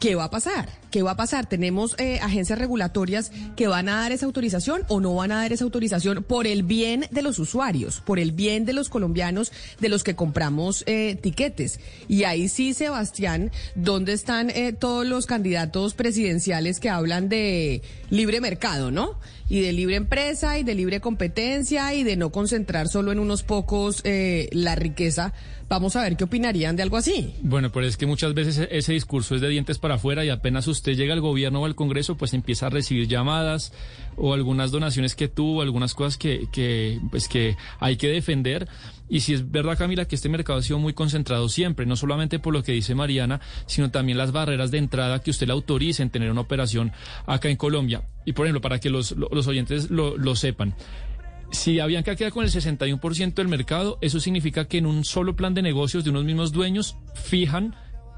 ¿qué va a pasar? ¿Qué va a pasar? ¿Tenemos eh, agencias regulatorias que van a dar esa autorización o no van a dar esa autorización por el bien de los usuarios, por el bien de los colombianos, de los que compramos eh, tiquetes? Y ahí sí, Sebastián, ¿dónde están eh, todos los candidatos presidenciales que hablan de libre mercado, no? Y de libre empresa y de libre competencia y de no concentrar solo en unos pocos eh, la riqueza. Vamos a ver qué opinarían de algo así. Bueno, pero es que muchas veces ese discurso es de dientes para afuera y apenas usted llega al gobierno o al Congreso, pues empieza a recibir llamadas o algunas donaciones que tuvo, algunas cosas que, que, pues que hay que defender. Y si es verdad, Camila, que este mercado ha sido muy concentrado siempre, no solamente por lo que dice Mariana, sino también las barreras de entrada que usted le autorice en tener una operación acá en Colombia. Y por ejemplo, para que los, los oyentes lo, lo sepan, si Avianca queda con el 61% del mercado, eso significa que en un solo plan de negocios de unos mismos dueños fijan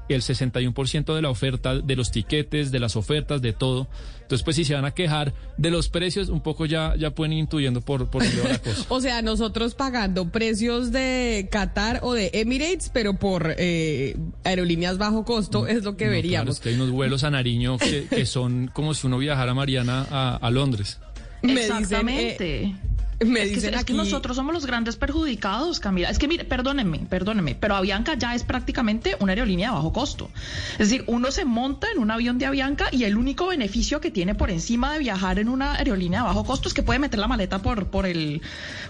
el 61% de la oferta, de los tiquetes, de las ofertas, de todo. Entonces, pues si se van a quejar de los precios, un poco ya, ya pueden ir intuyendo por, por dónde va la cosa. [laughs] O sea, nosotros pagando precios de Qatar o de Emirates, pero por eh, aerolíneas bajo costo, es lo que No, claro, veríamos. es que hay unos vuelos a Nariño que, que son como si uno viajara, Mariana, a, a Londres. Me dicen, Exactamente. eh, me es, que, es que aquí- nosotros somos los grandes perjudicados, Camila. Es que mire, perdónenme, perdónenme, pero Avianca ya es prácticamente una aerolínea de bajo costo. Es decir, uno se monta en un avión de Avianca y el único beneficio que tiene por encima de viajar en una aerolínea de bajo costo es que puede meter la maleta por, por el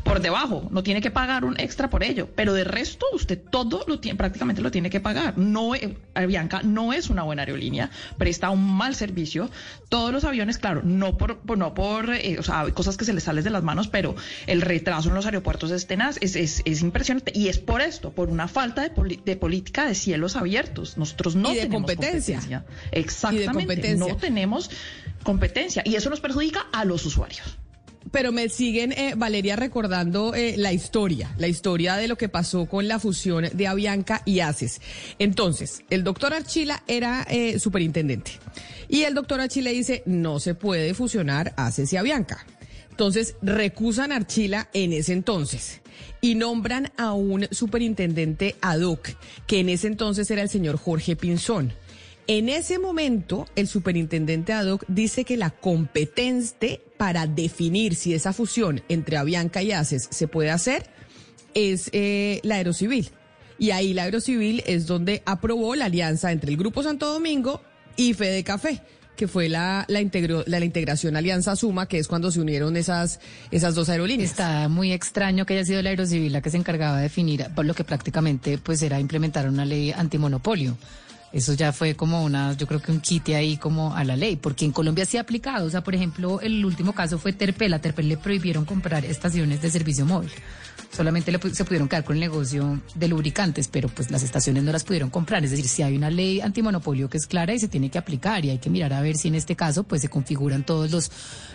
por debajo, no tiene que pagar un extra por ello, pero de resto usted todo lo tiene prácticamente lo tiene que pagar. No eh, Avianca no es una buena aerolínea, presta un mal servicio. Todos los aviones, claro, no por, no por eh, o sea, hay cosas que se les salen de las manos, pero el retraso en los aeropuertos es tenaz, es, es, es impresionante y es por esto, por una falta de, poli- de política de cielos abiertos. Nosotros no Y de tenemos competencia. Exactamente, competencia. no tenemos competencia y eso nos perjudica a los usuarios. Pero me siguen, eh, Valeria, recordando eh, la historia, la historia de lo que pasó con la fusión de Avianca y ACES. Entonces, el doctor Archila era eh, superintendente y el doctor Archila dice, no se puede fusionar ACES y Avianca. Entonces, recusan a Archila en ese entonces y nombran a un superintendente ad hoc, que en ese entonces era el señor Jorge Pinzón. En ese momento, el superintendente ad hoc dice que la competente para definir si esa fusión entre Avianca y ACES se puede hacer es eh, la Aerocivil. Y ahí la Aerocivil es donde aprobó la alianza entre el Grupo Santo Domingo y Fede Café, que fue la, la, integro- la, integración Alianza Suma, que es cuando se unieron esas, esas dos aerolíneas. Está muy extraño que haya sido la Aerocivil la que se encargaba de definir lo que prácticamente pues era implementar una ley antimonopolio. Eso ya fue como una, yo creo que un quite ahí como a la ley, porque en Colombia sí ha aplicado. O sea, por ejemplo, el último caso fue Terpel. A Terpel le prohibieron comprar estaciones de servicio móvil. Solamente le se pudieron quedar con el negocio de lubricantes, pero pues las estaciones no las pudieron comprar. Es decir, si hay una ley antimonopolio que es clara y se tiene que aplicar y hay que mirar a ver si en este caso pues se configuran todos los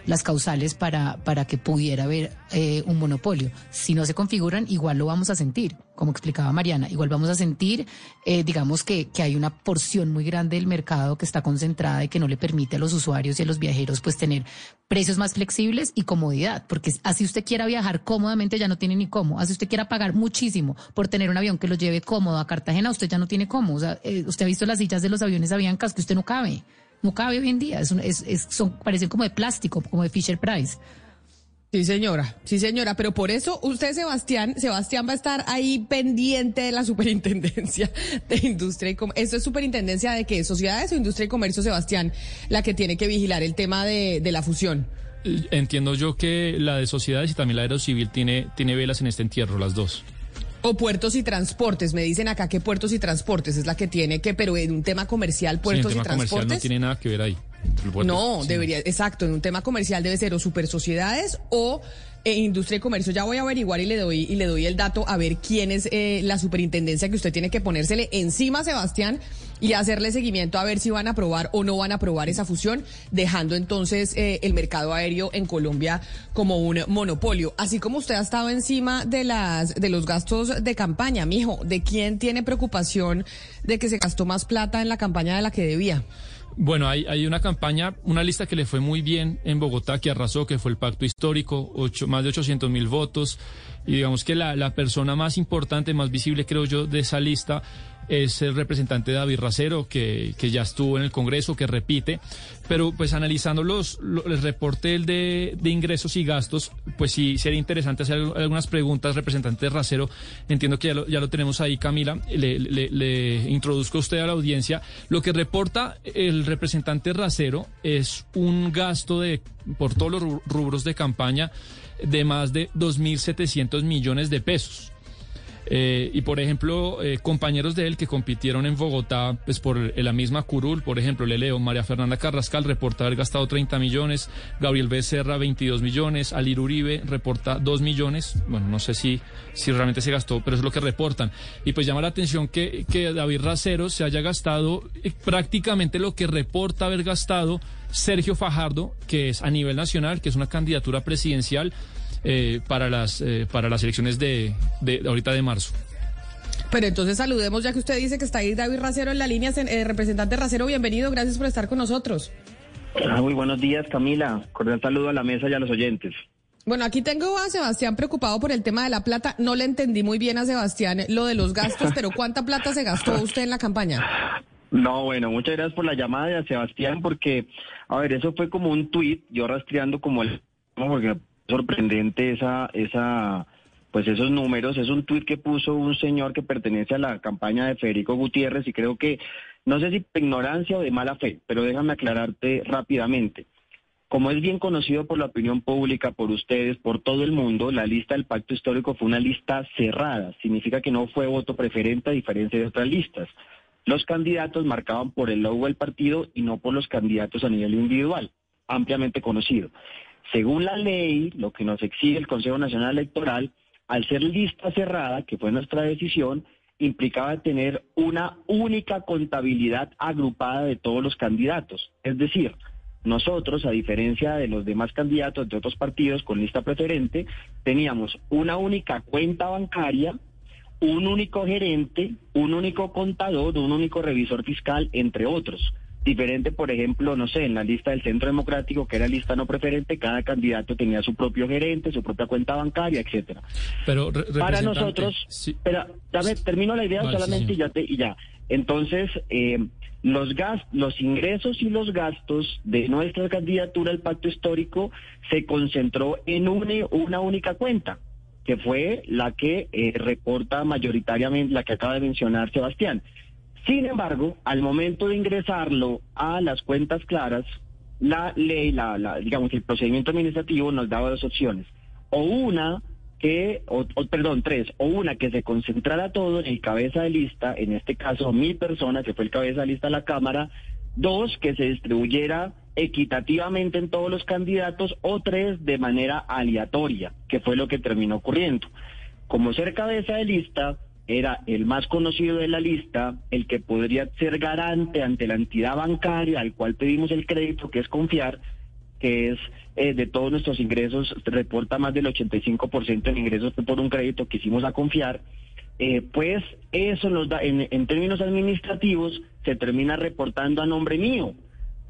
las causales para, para que pudiera haber eh, un monopolio. Si no se configuran, igual lo vamos a sentir, como explicaba Mariana, igual vamos a sentir, eh, digamos que, que hay una porción muy grande del mercado que está concentrada y que no le permite a los usuarios y a los viajeros pues tener precios más flexibles y comodidad, porque así usted quiera viajar cómodamente ya no tiene ni cómo, así usted quiera pagar muchísimo por tener un avión que lo lleve cómodo a Cartagena, usted ya no tiene cómo, o sea, eh, usted ha visto las sillas de los aviones Aviancas que usted no cabe, no cabe hoy en día, es un- es- es- son, parecen como de plástico, como de Fisher Price. Sí, señora, sí, señora, pero por eso usted, Sebastián, Sebastián va a estar ahí pendiente de la superintendencia de industria y comercio. ¿Esto es superintendencia de qué? ¿Sociedades o industria y comercio, Sebastián, la que tiene que vigilar el tema de, de la fusión? Entiendo yo que la de sociedades y también la aerocivil tiene, tiene velas en este entierro, las dos. O puertos y transportes, me dicen acá que puertos y transportes es la que tiene que, pero en un tema comercial, Sí, en puertos tema y comercial transportes. no tiene nada que ver ahí. No, sí. debería, exacto, en un tema comercial debe ser o super sociedades o eh, industria y comercio. Ya voy a averiguar y le doy y le doy el dato a ver quién es eh, la superintendencia que usted tiene que ponérsele encima, Sebastián, y hacerle seguimiento a ver si van a aprobar o no van a aprobar esa fusión, dejando entonces eh, el mercado aéreo en Colombia como un monopolio. Así como usted ha estado encima de las de los gastos de campaña, mijo, ¿de quién tiene preocupación de que se gastó más plata en la campaña de la que debía? Bueno, hay, hay una campaña, una lista que le fue muy bien en Bogotá, que arrasó, que fue el Pacto Histórico, ocho- más de 800 mil votos. Y digamos que la, la persona más importante, más visible, creo yo, de esa lista es el representante David Racero, que, que ya estuvo en el Congreso, que repite. Pero pues analizando los, lo- el reporte de, de ingresos y gastos, pues sí sería interesante hacer algunas preguntas, representante Racero. Entiendo que ya lo, ya lo tenemos ahí, Camila. Le, le, le introduzco a usted a la audiencia. Lo que reporta el representante Racero es un gasto de, por todos los ru- rubros de campaña, de más de 2.700 millones de pesos. Eh, y por ejemplo, eh, compañeros de él que compitieron en Bogotá, pues por la misma curul, por ejemplo, le leo, María Fernanda Carrascal reporta haber gastado 30 millones, Gabriel Becerra 22 millones, Alir Uribe reporta 2 millones, bueno, no sé si, si realmente se gastó, pero es lo que reportan. Y pues llama la atención que, que David Racero se haya gastado eh, prácticamente lo que reporta haber gastado Sergio Fajardo, que es a nivel nacional, que es una candidatura presidencial eh, para las eh, para las elecciones de, de, ahorita de marzo. Pero entonces saludemos, ya que usted dice que está ahí David Racero en la línea. Eh, representante Racero, bienvenido, gracias por estar con nosotros. Ah, muy buenos días, Camila. Cordial saludo a la mesa y a los oyentes. Bueno, aquí tengo a Sebastián preocupado por el tema de la plata. No le entendí muy bien a Sebastián lo de los gastos, pero ¿cuánta plata se gastó usted en la campaña? No, bueno, muchas gracias por la llamada de Sebastián, porque, a ver, eso fue como un tuit, yo rastreando como el, porque sorprendente esa, esa, pues esos números, es un tuit que puso un señor que pertenece a la campaña de Federico Gutiérrez y creo que, no sé si de ignorancia o de mala fe, pero déjame aclararte rápidamente. Como es bien conocido por la opinión pública, por ustedes, por todo el mundo, la lista del pacto histórico fue una lista cerrada. Significa que no fue voto preferente a diferencia de otras listas. Los candidatos marcaban por el logo del partido y no por los candidatos a nivel individual, ampliamente conocido. Según la ley, lo que nos exige el Consejo Nacional Electoral, al ser lista cerrada, que fue nuestra decisión, implicaba tener una única contabilidad agrupada de todos los candidatos. Es decir, nosotros, a diferencia de los demás candidatos de otros partidos con lista preferente, teníamos una única cuenta bancaria, un único gerente, un único contador, un único revisor fiscal, entre otros. Diferente, por ejemplo, no sé, en la lista del Centro Democrático, que era lista no preferente, cada candidato tenía su propio gerente, su propia cuenta bancaria, etcétera. Pero para nosotros, dame, termino la idea solamente y ya y ya. Entonces, eh, los gas, los ingresos y los gastos de nuestra candidatura al pacto histórico se concentró en una, una única cuenta, que fue la que eh, reporta mayoritariamente, la que acaba de mencionar Sebastián. Sin embargo, al momento de ingresarlo a las cuentas claras, la ley, la, digamos, el procedimiento administrativo nos daba dos opciones. O una que, o, perdón, tres, o una que se concentrara todo en el cabeza de lista, en este caso mi persona, que fue el cabeza de lista de la Cámara, dos, que se distribuyera equitativamente en todos los candidatos, o tres, de manera aleatoria, que fue lo que terminó ocurriendo. Como ser cabeza de lista, era el más conocido de la lista, el que podría ser garante ante la entidad bancaria al cual pedimos el crédito, que es confiar, que es eh, de todos nuestros ingresos, reporta más del 85% en ingresos por un crédito que hicimos a confiar, eh, pues eso nos da, en, en términos administrativos, se termina reportando a nombre mío,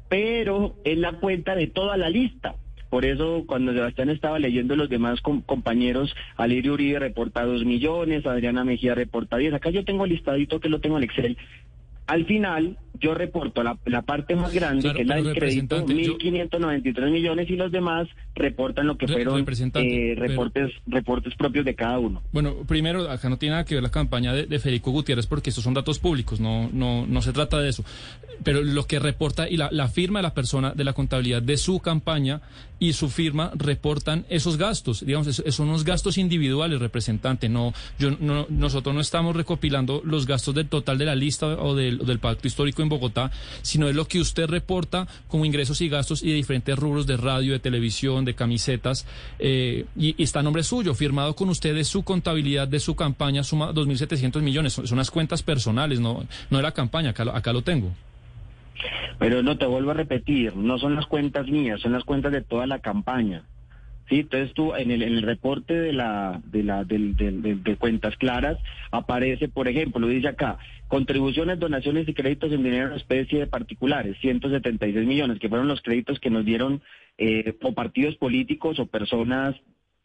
pero es la cuenta de toda la lista. Por eso, cuando Sebastián estaba leyendo los demás compañeros, Alirio Uribe reporta dos millones, Adriana Mejía reporta 10. Acá yo tengo listadito que lo tengo en Excel. Al final, yo reporto la, parte más grande, que es la del crédito, 1.593 millones, y los demás reportan lo que fueron eh, reportes, reportes propios de cada uno. Bueno, primero, acá no tiene nada que ver la campaña de, Federico Gutiérrez, porque estos son datos públicos, no, no, no se trata de eso. Pero lo que reporta y la, la firma de la persona de la contabilidad de su campaña y su firma reportan esos gastos. Digamos, son unos gastos individuales, representante. No, yo, no, nosotros no estamos recopilando los gastos del total de la lista o del, del pacto histórico en Bogotá, sino es lo que usted reporta como ingresos y gastos y de diferentes rubros de radio, de televisión, de camisetas, eh, y, está a nombre suyo, firmado con usted de su contabilidad de su campaña, suma 2.700 millones. Son, unas cuentas personales, no, no de la campaña, acá, acá lo tengo. Pero no te vuelvo a repetir, no son las cuentas mías, son las cuentas de toda la campaña. Sí, entonces tú en el, reporte de la de la de, cuentas claras aparece, por ejemplo, dice acá, contribuciones, donaciones y créditos en dinero en especie de particulares, 176 millones, que fueron los créditos que nos dieron eh, o partidos políticos o personas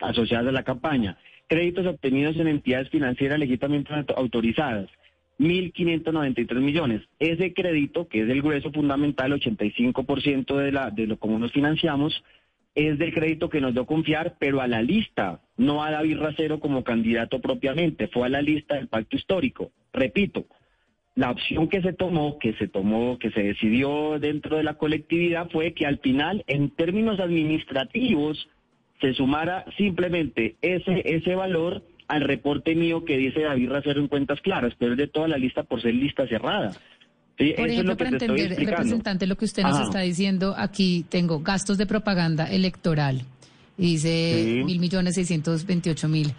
asociadas a la campaña. Créditos obtenidos en entidades financieras legítimamente autorizadas, 1.593 millones. Ese crédito, que es el grueso fundamental, 85% de, la, de lo como nos financiamos, es del crédito que nos dio confiar, pero a la lista, no a David Racero como candidato propiamente, fue a la lista del pacto histórico. Repito, la opción que se tomó, que se tomó, que se decidió dentro de la colectividad fue que al final, en términos administrativos, se sumara simplemente ese, ese valor al reporte mío que dice David Racero en cuentas claras, pero es de toda la lista por ser lista cerrada. Por ejemplo, para entender, representante, lo que usted nos está diciendo, aquí tengo gastos de propaganda electoral. dice mil millones seiscientos veintiocho mil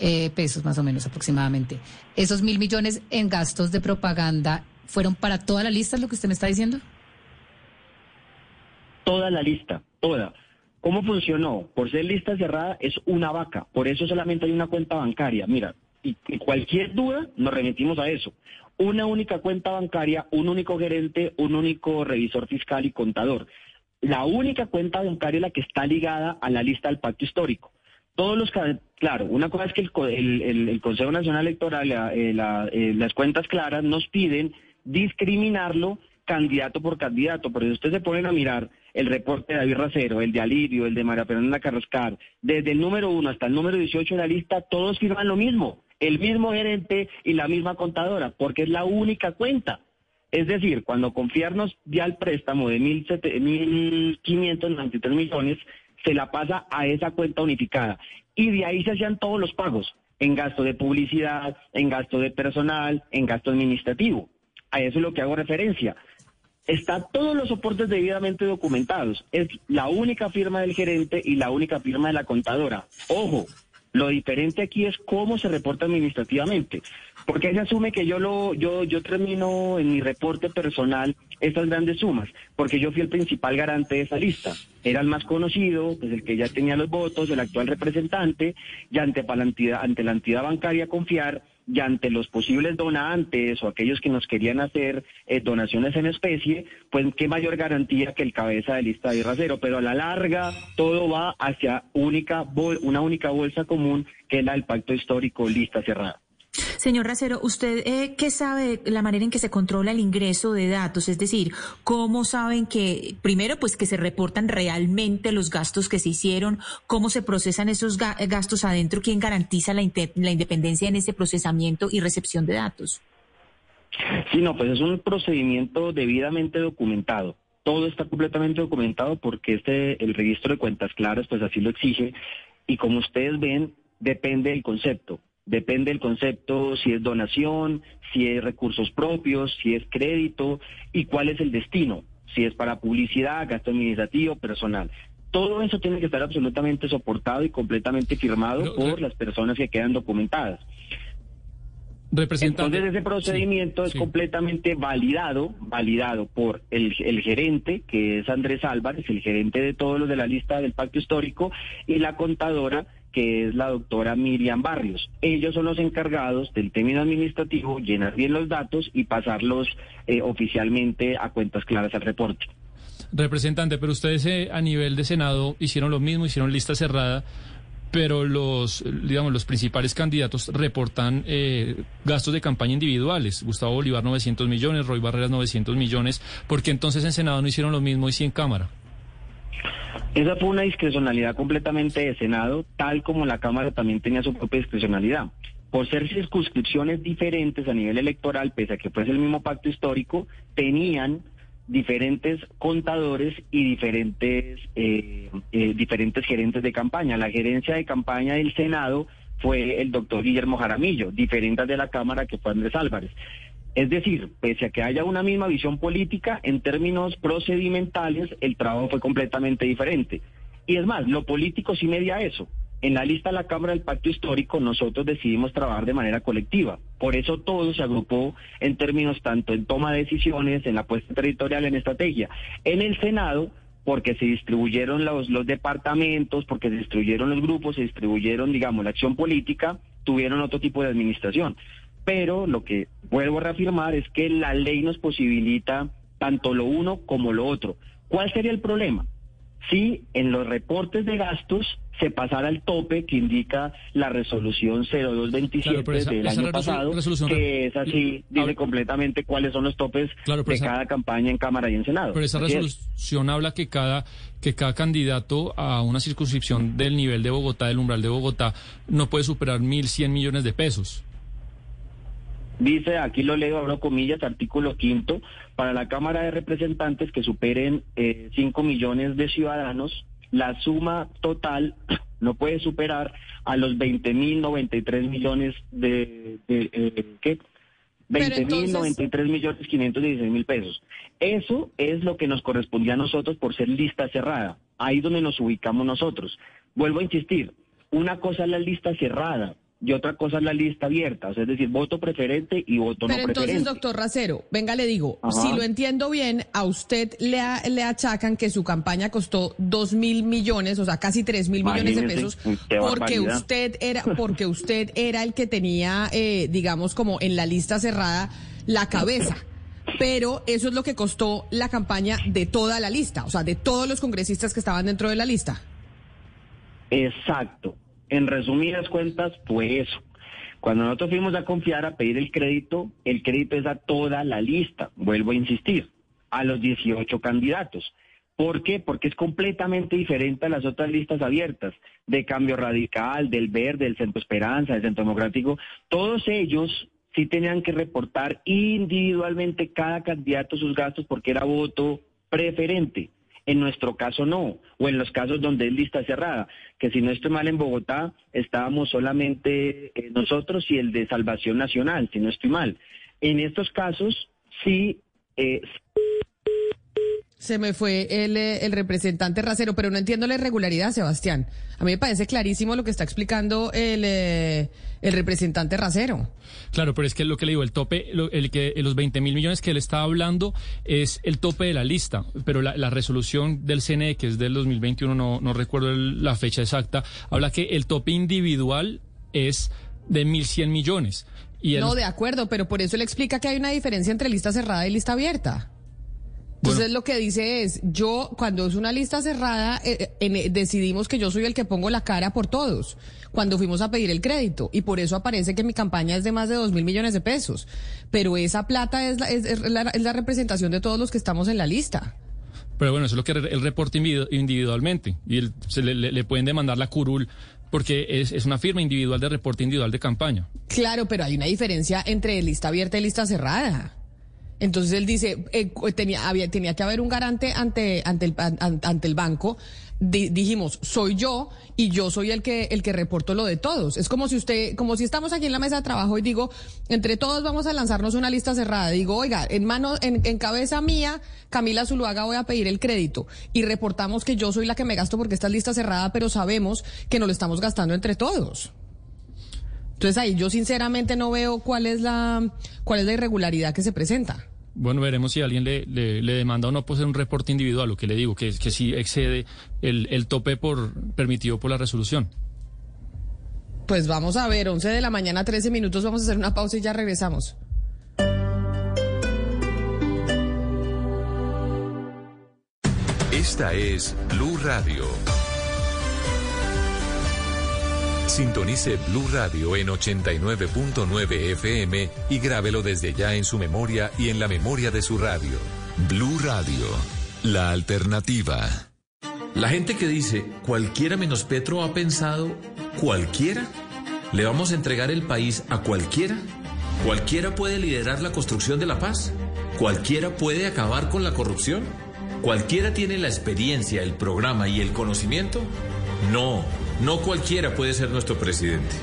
eh, pesos más o menos aproximadamente. ¿Esos mil millones en gastos de propaganda fueron para toda la lista, lo que usted me está diciendo? Toda la lista, toda. ¿Cómo funcionó? Por ser lista cerrada es una vaca, por eso solamente hay una cuenta bancaria. Mira, y, cualquier duda nos remitimos a eso. Una única cuenta bancaria, un único gerente, un único revisor fiscal y contador. La única cuenta bancaria la que está ligada a la lista del pacto histórico. Todos los, claro, una cosa es que el, Consejo Nacional Electoral, eh, eh, las cuentas claras nos piden discriminarlo candidato por candidato, pero si ustedes se ponen a mirar el reporte de David Racero, el de Alirio, el de María Fernanda Carrascar, desde el número uno hasta el número 18 de la lista, todos firman lo mismo, el mismo gerente y la misma contadora, porque es la única cuenta. Es decir, cuando confiarnos ya el préstamo de 1.593 millones, se la pasa a esa cuenta unificada. Y de ahí se hacían todos los pagos, en gasto de publicidad, en gasto de personal, en gasto administrativo. A eso es lo que hago referencia. Está todos los soportes debidamente documentados. Es la única firma del gerente y la única firma de la contadora. Ojo, lo diferente aquí es cómo se reporta administrativamente, porque se asume que yo lo yo yo termino en mi reporte personal estas grandes sumas, porque yo fui el principal garante de esa lista. Era el más conocido, pues el que ya tenía los votos, el actual representante, y ante, ante la entidad bancaria confiar y ante los posibles donantes o aquellos que nos querían hacer eh, donaciones en especie, pues qué mayor garantía que el cabeza de lista de rasero, pero a la larga todo va hacia única una única bolsa común que es la del pacto histórico lista cerrada. Señor Racero, ¿usted eh, qué sabe de la manera en que se controla el ingreso de datos? Es decir, ¿cómo saben que, primero, pues que se reportan realmente los gastos que se hicieron? ¿Cómo se procesan esos gastos adentro? ¿Quién garantiza la, la independencia en ese procesamiento y recepción de datos? Sí, no, pues es un procedimiento debidamente documentado. Todo está completamente documentado porque este, el registro de cuentas claras, pues así lo exige. Y como ustedes ven, depende del concepto. Depende del concepto, si es donación, si es recursos propios, si es crédito y cuál es el destino, si es para publicidad, gasto administrativo, personal. Todo eso tiene que estar absolutamente soportado y completamente firmado por las personas que quedan documentadas. Entonces ese procedimiento es completamente validado, validado por el, el, gerente, que es Andrés Álvarez, el gerente de todos los de la lista del pacto histórico, y la contadora, que es la doctora Miriam Barrios. Ellos son los encargados del término administrativo, llenar bien los datos y pasarlos eh, oficialmente a cuentas claras al reporte. Representante, pero ustedes eh, a nivel de Senado hicieron lo mismo, hicieron lista cerrada, pero los, digamos, los principales candidatos reportan eh, gastos de campaña individuales. Gustavo Bolívar 900 millones, Roy Barreras 900 millones. ¿Por qué entonces en Senado no hicieron lo mismo y sí en Cámara? Esa fue una discrecionalidad completamente de Senado, tal como la Cámara también tenía su propia discrecionalidad. Por ser circunscripciones diferentes a nivel electoral, pese a que fuese el mismo pacto histórico, tenían diferentes contadores y diferentes, eh, eh, diferentes gerentes de campaña. La gerencia de campaña del Senado fue el doctor Guillermo Jaramillo, diferente de la Cámara que fue Andrés Álvarez. Es decir, pese a que haya una misma visión política, en términos procedimentales el trabajo fue completamente diferente. Y es más, lo político sí media eso. En la lista de la Cámara del Pacto Histórico nosotros decidimos trabajar de manera colectiva. Por eso todo se agrupó en términos tanto en toma de decisiones, en la puesta territorial, en estrategia. En el Senado, porque se distribuyeron los, los departamentos, porque se distribuyeron los grupos, se distribuyeron, digamos, la acción política, tuvieron otro tipo de administración pero lo que vuelvo a reafirmar es que la ley nos posibilita tanto lo uno como lo otro. ¿Cuál sería el problema? Si en los reportes de gastos se pasara el tope que indica la resolución 0227 del año pasado, que es así, dice completamente cuáles son los topes de cada campaña en Cámara y en Senado. Pero esa resolución habla que cada, que cada candidato a una circunscripción del nivel de Bogotá, del umbral de Bogotá, no puede superar 1.100 millones de pesos. Dice, aquí lo leo, abro comillas, artículo quinto, para la Cámara de Representantes que superen eh, 5 millones de ciudadanos, la suma total [clears throat] no puede superar a los 20 mil 93 millones de, de eh, ¿qué? 20 mil 93 millones 516 mil pesos. Eso es lo que nos correspondía a nosotros por ser lista cerrada. Ahí donde nos ubicamos nosotros. Vuelvo a insistir, una cosa es la lista cerrada, y otra cosa es la lista abierta, o sea, es decir, voto preferente y voto Pero no preferente. entonces, doctor Racero, venga, le digo, Ajá. si lo entiendo bien, a usted le, a- le achacan que su campaña costó dos mil millones, o sea, casi tres mil millones de pesos, porque usted era, porque usted era el que tenía, eh, digamos, como en la lista cerrada, la cabeza. Pero eso es lo que costó la campaña de toda la lista, o sea, de todos los congresistas que estaban dentro de la lista. Exacto. En resumidas cuentas, fue eso. Cuando nosotros fuimos a confiar a pedir el crédito, el crédito es a toda la lista, vuelvo a insistir, a los 18 candidatos. ¿Por qué? Porque es completamente diferente a las otras listas abiertas, de Cambio Radical, del Verde, del Centro Esperanza, del Centro Democrático. Todos ellos sí tenían que reportar individualmente cada candidato sus gastos porque era voto preferente. En nuestro caso no, o en los casos donde es lista cerrada, que si no estoy mal en Bogotá, estábamos solamente eh, nosotros y el de Salvación Nacional, si no estoy mal. En estos casos sí eh, Se me fue el, eh, el representante Racero, pero no entiendo la irregularidad, Sebastián. A mí me parece clarísimo lo que está explicando el, eh, el representante Racero. Claro, pero es que lo que le digo, el tope, lo- el que los 20 mil millones que él estaba hablando es el tope de la lista, pero la, la resolución del CNE, que es del 2021, no, no recuerdo el- la fecha exacta, habla que el tope individual es de 1.100 millones. Y él- No, de acuerdo, pero por eso él explica que hay una diferencia entre lista cerrada y lista abierta. Entonces lo que dice es, yo cuando es una lista cerrada, eh, eh, eh, decidimos que yo soy el que pongo la cara por todos, cuando fuimos a pedir el crédito, y por eso aparece que mi campaña es de más de dos mil millones de pesos. Pero esa plata es la, es, es la, es la representación de todos los que estamos en la lista. Pero bueno, eso es lo que re- él reporta individu- individualmente. Y él- se le, le- le pueden demandar la curul porque es, es una firma individual de reporte individual de campaña. Claro, pero hay una diferencia entre lista abierta y lista cerrada. Entonces él dice, eh, tenía, había, tenía que haber un garante ante, ante, el, an- an- ante el banco. Di- dijimos, soy yo y yo soy el que, el que reporto lo de todos. Es como si usted, como si estamos aquí en la mesa de trabajo y digo, entre todos vamos a lanzarnos una lista cerrada. Digo, oiga, en mano, en, cabeza mía, Camila Zuluaga voy a pedir el crédito y reportamos que yo soy la que me gasto porque esta es lista cerrada, pero sabemos que nos lo estamos gastando entre todos. Entonces ahí yo sinceramente no veo cuál es la cuál es la irregularidad que se presenta. Bueno, veremos si alguien le, le, le demanda o no por ser un reporte individual, lo que le digo, que, que sí excede el, el tope por permitido por la resolución. Pues vamos a ver, 11 de la mañana, 13 minutos, vamos a hacer una pausa y ya regresamos. Esta es Blue Radio. Sintonice Blue Radio en 89.9 FM y grábelo desde ya en su memoria y en la memoria de su radio. Blue Radio, la alternativa. La gente que dice cualquiera menos Petro ha pensado cualquiera, le vamos a entregar el país a cualquiera, cualquiera puede liderar la construcción de la paz, cualquiera puede acabar con la corrupción, cualquiera tiene la experiencia, el programa y el conocimiento. No, no cualquiera puede ser nuestro presidente.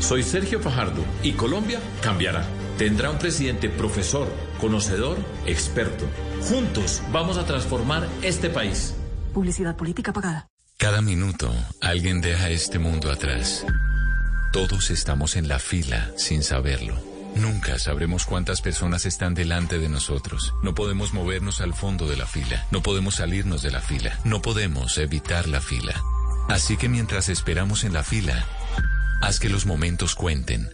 Soy Sergio Fajardo y Colombia cambiará. Tendrá un presidente profesor, conocedor, experto. Juntos vamos a transformar este país. Publicidad política pagada. Cada minuto alguien deja este mundo atrás. Todos estamos en la fila sin saberlo. Nunca sabremos cuántas personas están delante de nosotros. No podemos movernos al fondo de la fila. No podemos salirnos de la fila. No podemos evitar la fila. Así que mientras esperamos en la fila, haz que los momentos cuenten.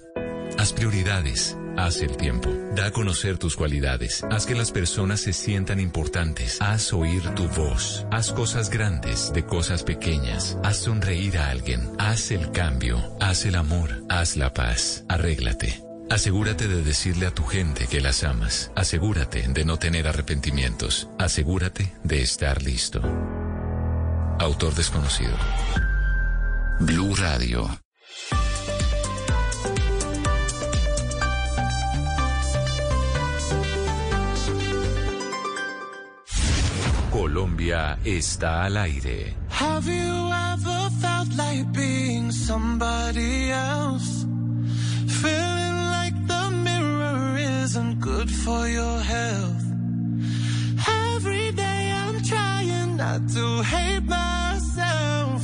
Haz prioridades. Haz el tiempo. Da a conocer tus cualidades. Haz que las personas se sientan importantes. Haz oír tu voz. Haz cosas grandes de cosas pequeñas. Haz sonreír a alguien. Haz el cambio. Haz el amor. Haz la paz. Arréglate. Asegúrate de decirle a tu gente que las amas. Asegúrate de no tener arrepentimientos. Asegúrate de estar listo. Autor desconocido. Blue Radio. Colombia está al aire. Have you ever felt like being somebody else? Feeling like the mirror isn't good for your health. Every day not to hate myself,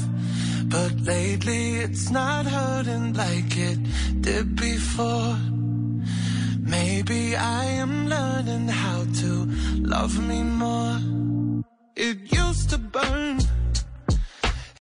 but lately it's not hurting like it did before. Maybe I am learning how to love me more. It used to burn